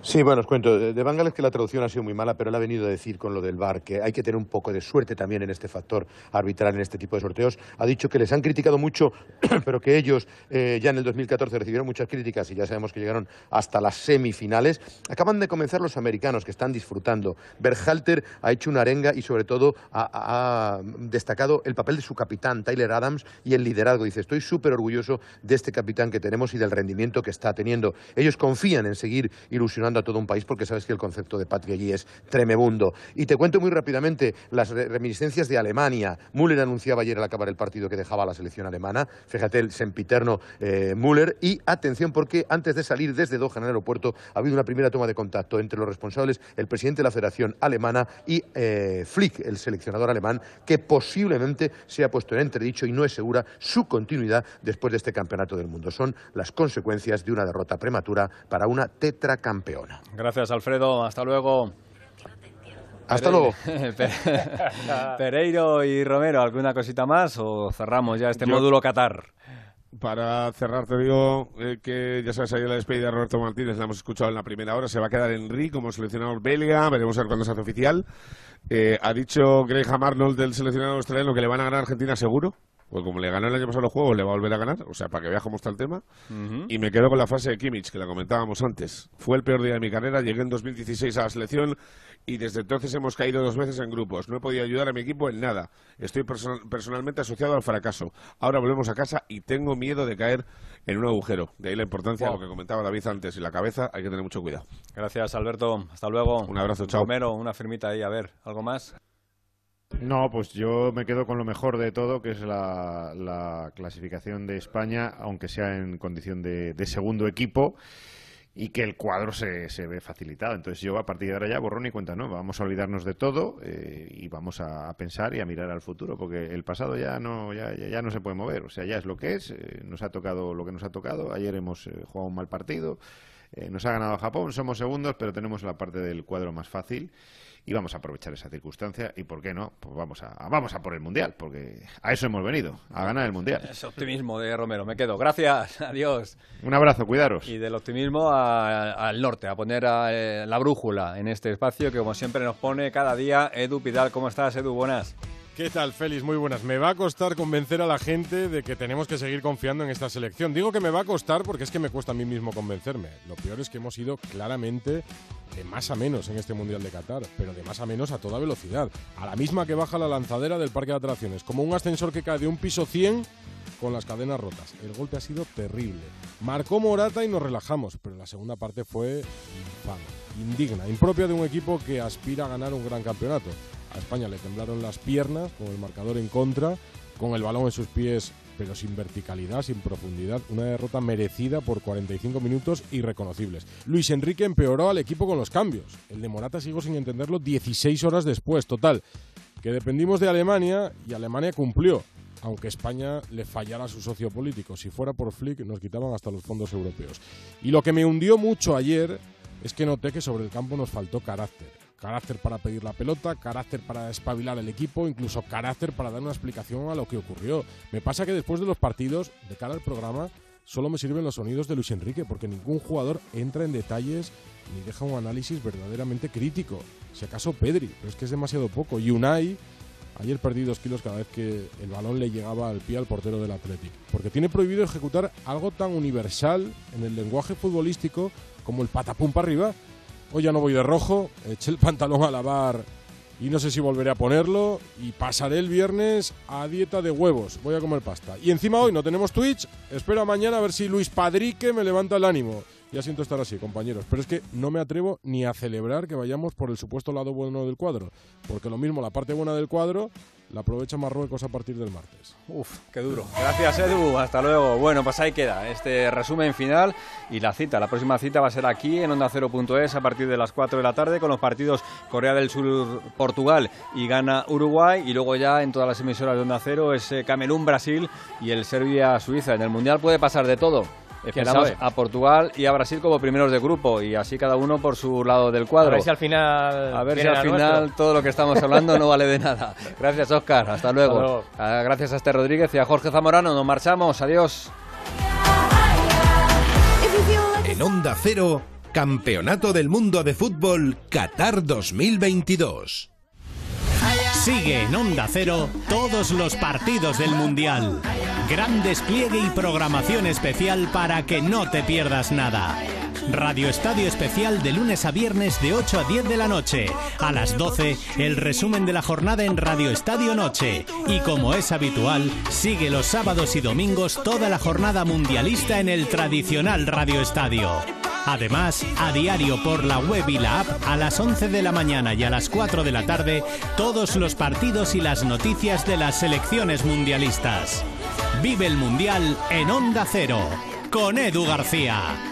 [SPEAKER 23] Sí, bueno, os cuento. De Bangal es que la traducción ha sido muy mala, pero él ha venido a decir con lo del VAR que hay que tener un poco de suerte también en este factor arbitral, en este tipo de sorteos. Ha dicho que les han criticado mucho, pero que ellos eh, ya en el 2014 recibieron muchas críticas y ya sabemos que llegaron hasta las semifinales. Acaban de comenzar los americanos que están disfrutando. Berhalter ha hecho una arenga y sobre todo ha, destacado el papel de su capitán, Tyler Adams, y el liderazgo. Dice, estoy súper orgulloso de este capitán que tenemos y del rendimiento que está teniendo. Ellos confían en seguir ilusionando a todo un país porque sabes que el concepto de patria allí es tremebundo. Y te cuento muy rápidamente las reminiscencias de Alemania. Müller anunciaba ayer al acabar el partido que dejaba la selección alemana. Fíjate el sempiterno eh, Müller. Y atención porque antes de salir desde Doha en el aeropuerto ha habido una primera toma de contacto entre los responsables, el presidente de la Federación Alemana y eh, Flick, el seleccionador alemán, que posiblemente se ha puesto en entredicho y no es segura su continuidad después de este campeonato del mundo. Son las consecuencias de una derrota prematura para una tetracampeona.
[SPEAKER 4] Gracias, Alfredo. Hasta luego.
[SPEAKER 23] Hasta luego.
[SPEAKER 4] Pereiro y Romero, ¿alguna cosita más o cerramos ya este módulo Qatar?
[SPEAKER 22] Para cerrar, te digo eh, que ya sabes, ahí la despedida de Roberto Martínez la hemos escuchado en la primera hora. Se va a quedar Henry como seleccionador belga. Veremos a ver cuándo se hace oficial. Eh, ha dicho Graham Arnold del seleccionador australiano que le van a ganar a Argentina seguro. Pues como le ganó el año pasado los juegos, le va a volver a ganar. O sea, para que veas cómo está el tema. Y me quedo con la frase de Kimmich, que la comentábamos antes. Fue el peor día de mi carrera. Llegué en 2016 a la selección y desde entonces hemos caído dos veces en grupos. No he podido ayudar a mi equipo en nada. Estoy personalmente asociado al fracaso. Ahora volvemos a casa y tengo miedo de caer en un agujero. De ahí la importancia de lo que comentaba David antes. Y la cabeza hay que tener mucho cuidado.
[SPEAKER 4] Gracias, Alberto. Hasta luego.
[SPEAKER 22] Un abrazo, chao.
[SPEAKER 4] Romero, una firmita ahí. A ver, ¿algo más?
[SPEAKER 17] No, pues yo me quedo con lo mejor de todo, que es la, clasificación de España, aunque sea en condición de, segundo equipo y que el cuadro se, se, ve facilitado. Entonces yo a partir de ahora ya borrón y cuenta, ¿no? Vamos a olvidarnos de todo eh, y vamos a, pensar y a mirar al futuro, porque el pasado ya no ya, ya, no se puede mover. O sea, ya es lo que es, eh, nos ha tocado lo que nos ha tocado. Ayer hemos eh, jugado un mal partido, nos ha ganado Japón, somos segundos, pero tenemos la parte del cuadro más fácil y vamos a aprovechar esa circunstancia y por qué no pues vamos a vamos a por el mundial porque a eso hemos venido a ganar el mundial.
[SPEAKER 4] Ese optimismo de Romero me quedo. Gracias adiós.
[SPEAKER 17] Un abrazo cuidaros.
[SPEAKER 4] Y del optimismo al norte a poner eh, la brújula en este espacio que como siempre nos pone cada día Edu Pidal. Cómo estás Edu buenas
[SPEAKER 35] ¿Qué tal, Félix? Muy buenas. Me va a costar convencer a la gente de que tenemos que seguir confiando en esta selección. Digo que me va a costar porque es que me cuesta a mí mismo convencerme. Lo peor es que hemos ido claramente de más a menos en este Mundial de Qatar, pero de más a menos a toda velocidad. A la misma que baja la lanzadera del parque de atracciones, como un ascensor que cae de un piso 100 con las cadenas rotas. El golpe ha sido terrible. Marcó Morata y nos relajamos, pero la segunda parte fue infame, indigna, impropia de un equipo que aspira a ganar un gran campeonato. A España le temblaron las piernas con el marcador en contra, con el balón en sus pies, pero sin verticalidad, sin profundidad. Una derrota merecida por 45 minutos irreconocibles. Luis Enrique empeoró al equipo con los cambios. El de Morata sigo sin entenderlo 16 horas después. Total, que dependimos de Alemania y Alemania cumplió. Aunque España le fallara a su socio político. Si fuera por Flick, nos quitaban hasta los fondos europeos. Y lo que me hundió mucho ayer es que noté que sobre el campo nos faltó carácter carácter para pedir la pelota, carácter para espabilar el equipo, incluso carácter para dar una explicación a lo que ocurrió. Me pasa que después de los partidos, de cara al programa, solo me sirven los sonidos de Luis Enrique, porque ningún jugador entra en detalles ni deja un análisis verdaderamente crítico. Si acaso Pedri, pero es que es demasiado poco. Y Unai, ayer perdí dos kilos cada vez que el balón le llegaba al pie al portero del Athletic, porque tiene prohibido ejecutar algo tan universal en el lenguaje futbolístico como el patapum para arriba Hoy ya no voy de rojo, eché el pantalón a lavar y no sé si volveré a ponerlo y pasaré el viernes a dieta de huevos. Voy a comer pasta. Y encima hoy no tenemos Twitch, espero mañana a ver si Luis Padrique me levanta el ánimo. Ya siento estar así, compañeros, pero es que no me atrevo ni a celebrar que vayamos por el supuesto lado bueno del cuadro, porque lo mismo la parte buena del cuadro la aprovecha Marruecos a partir del martes.
[SPEAKER 4] Uf, qué duro. Gracias, Edu. Hasta luego. Bueno, pues ahí queda este resumen final y la cita. La próxima cita va a ser aquí en Onda 0.es a partir de las 4 de la tarde con los partidos Corea del Sur, Portugal y Ghana, Uruguay. Y luego ya en todas las emisoras de Onda Cero es Camerún, Brasil y el Serbia, Suiza. En el Mundial puede pasar de todo. Esperamos a Portugal y a Brasil como primeros de grupo y así cada uno por su lado del cuadro.
[SPEAKER 6] A ver si al final,
[SPEAKER 4] a ver si al final todo lo que estamos hablando no vale de nada. Gracias, Oscar. Hasta luego. Ah, gracias a este Rodríguez y a Jorge Zamorano. Nos marchamos. Adiós.
[SPEAKER 36] En Onda Cero, Campeonato del Mundo de Fútbol Qatar 2022.
[SPEAKER 31] Sigue en Onda Cero todos los partidos del Mundial. Gran despliegue y programación especial para que no te pierdas nada. Radio Estadio Especial de lunes a viernes de 8 a 10 de la noche. A las 12, el resumen de la jornada en Radio Estadio Noche. Y como es habitual, sigue los sábados y domingos toda la jornada mundialista en el tradicional Radio Estadio. Además, a diario por la web y la app, a las 11 de la mañana y a las 4 de la tarde, todos los partidos y las noticias de las selecciones mundialistas. Vive el Mundial en Onda Cero, con Edu García.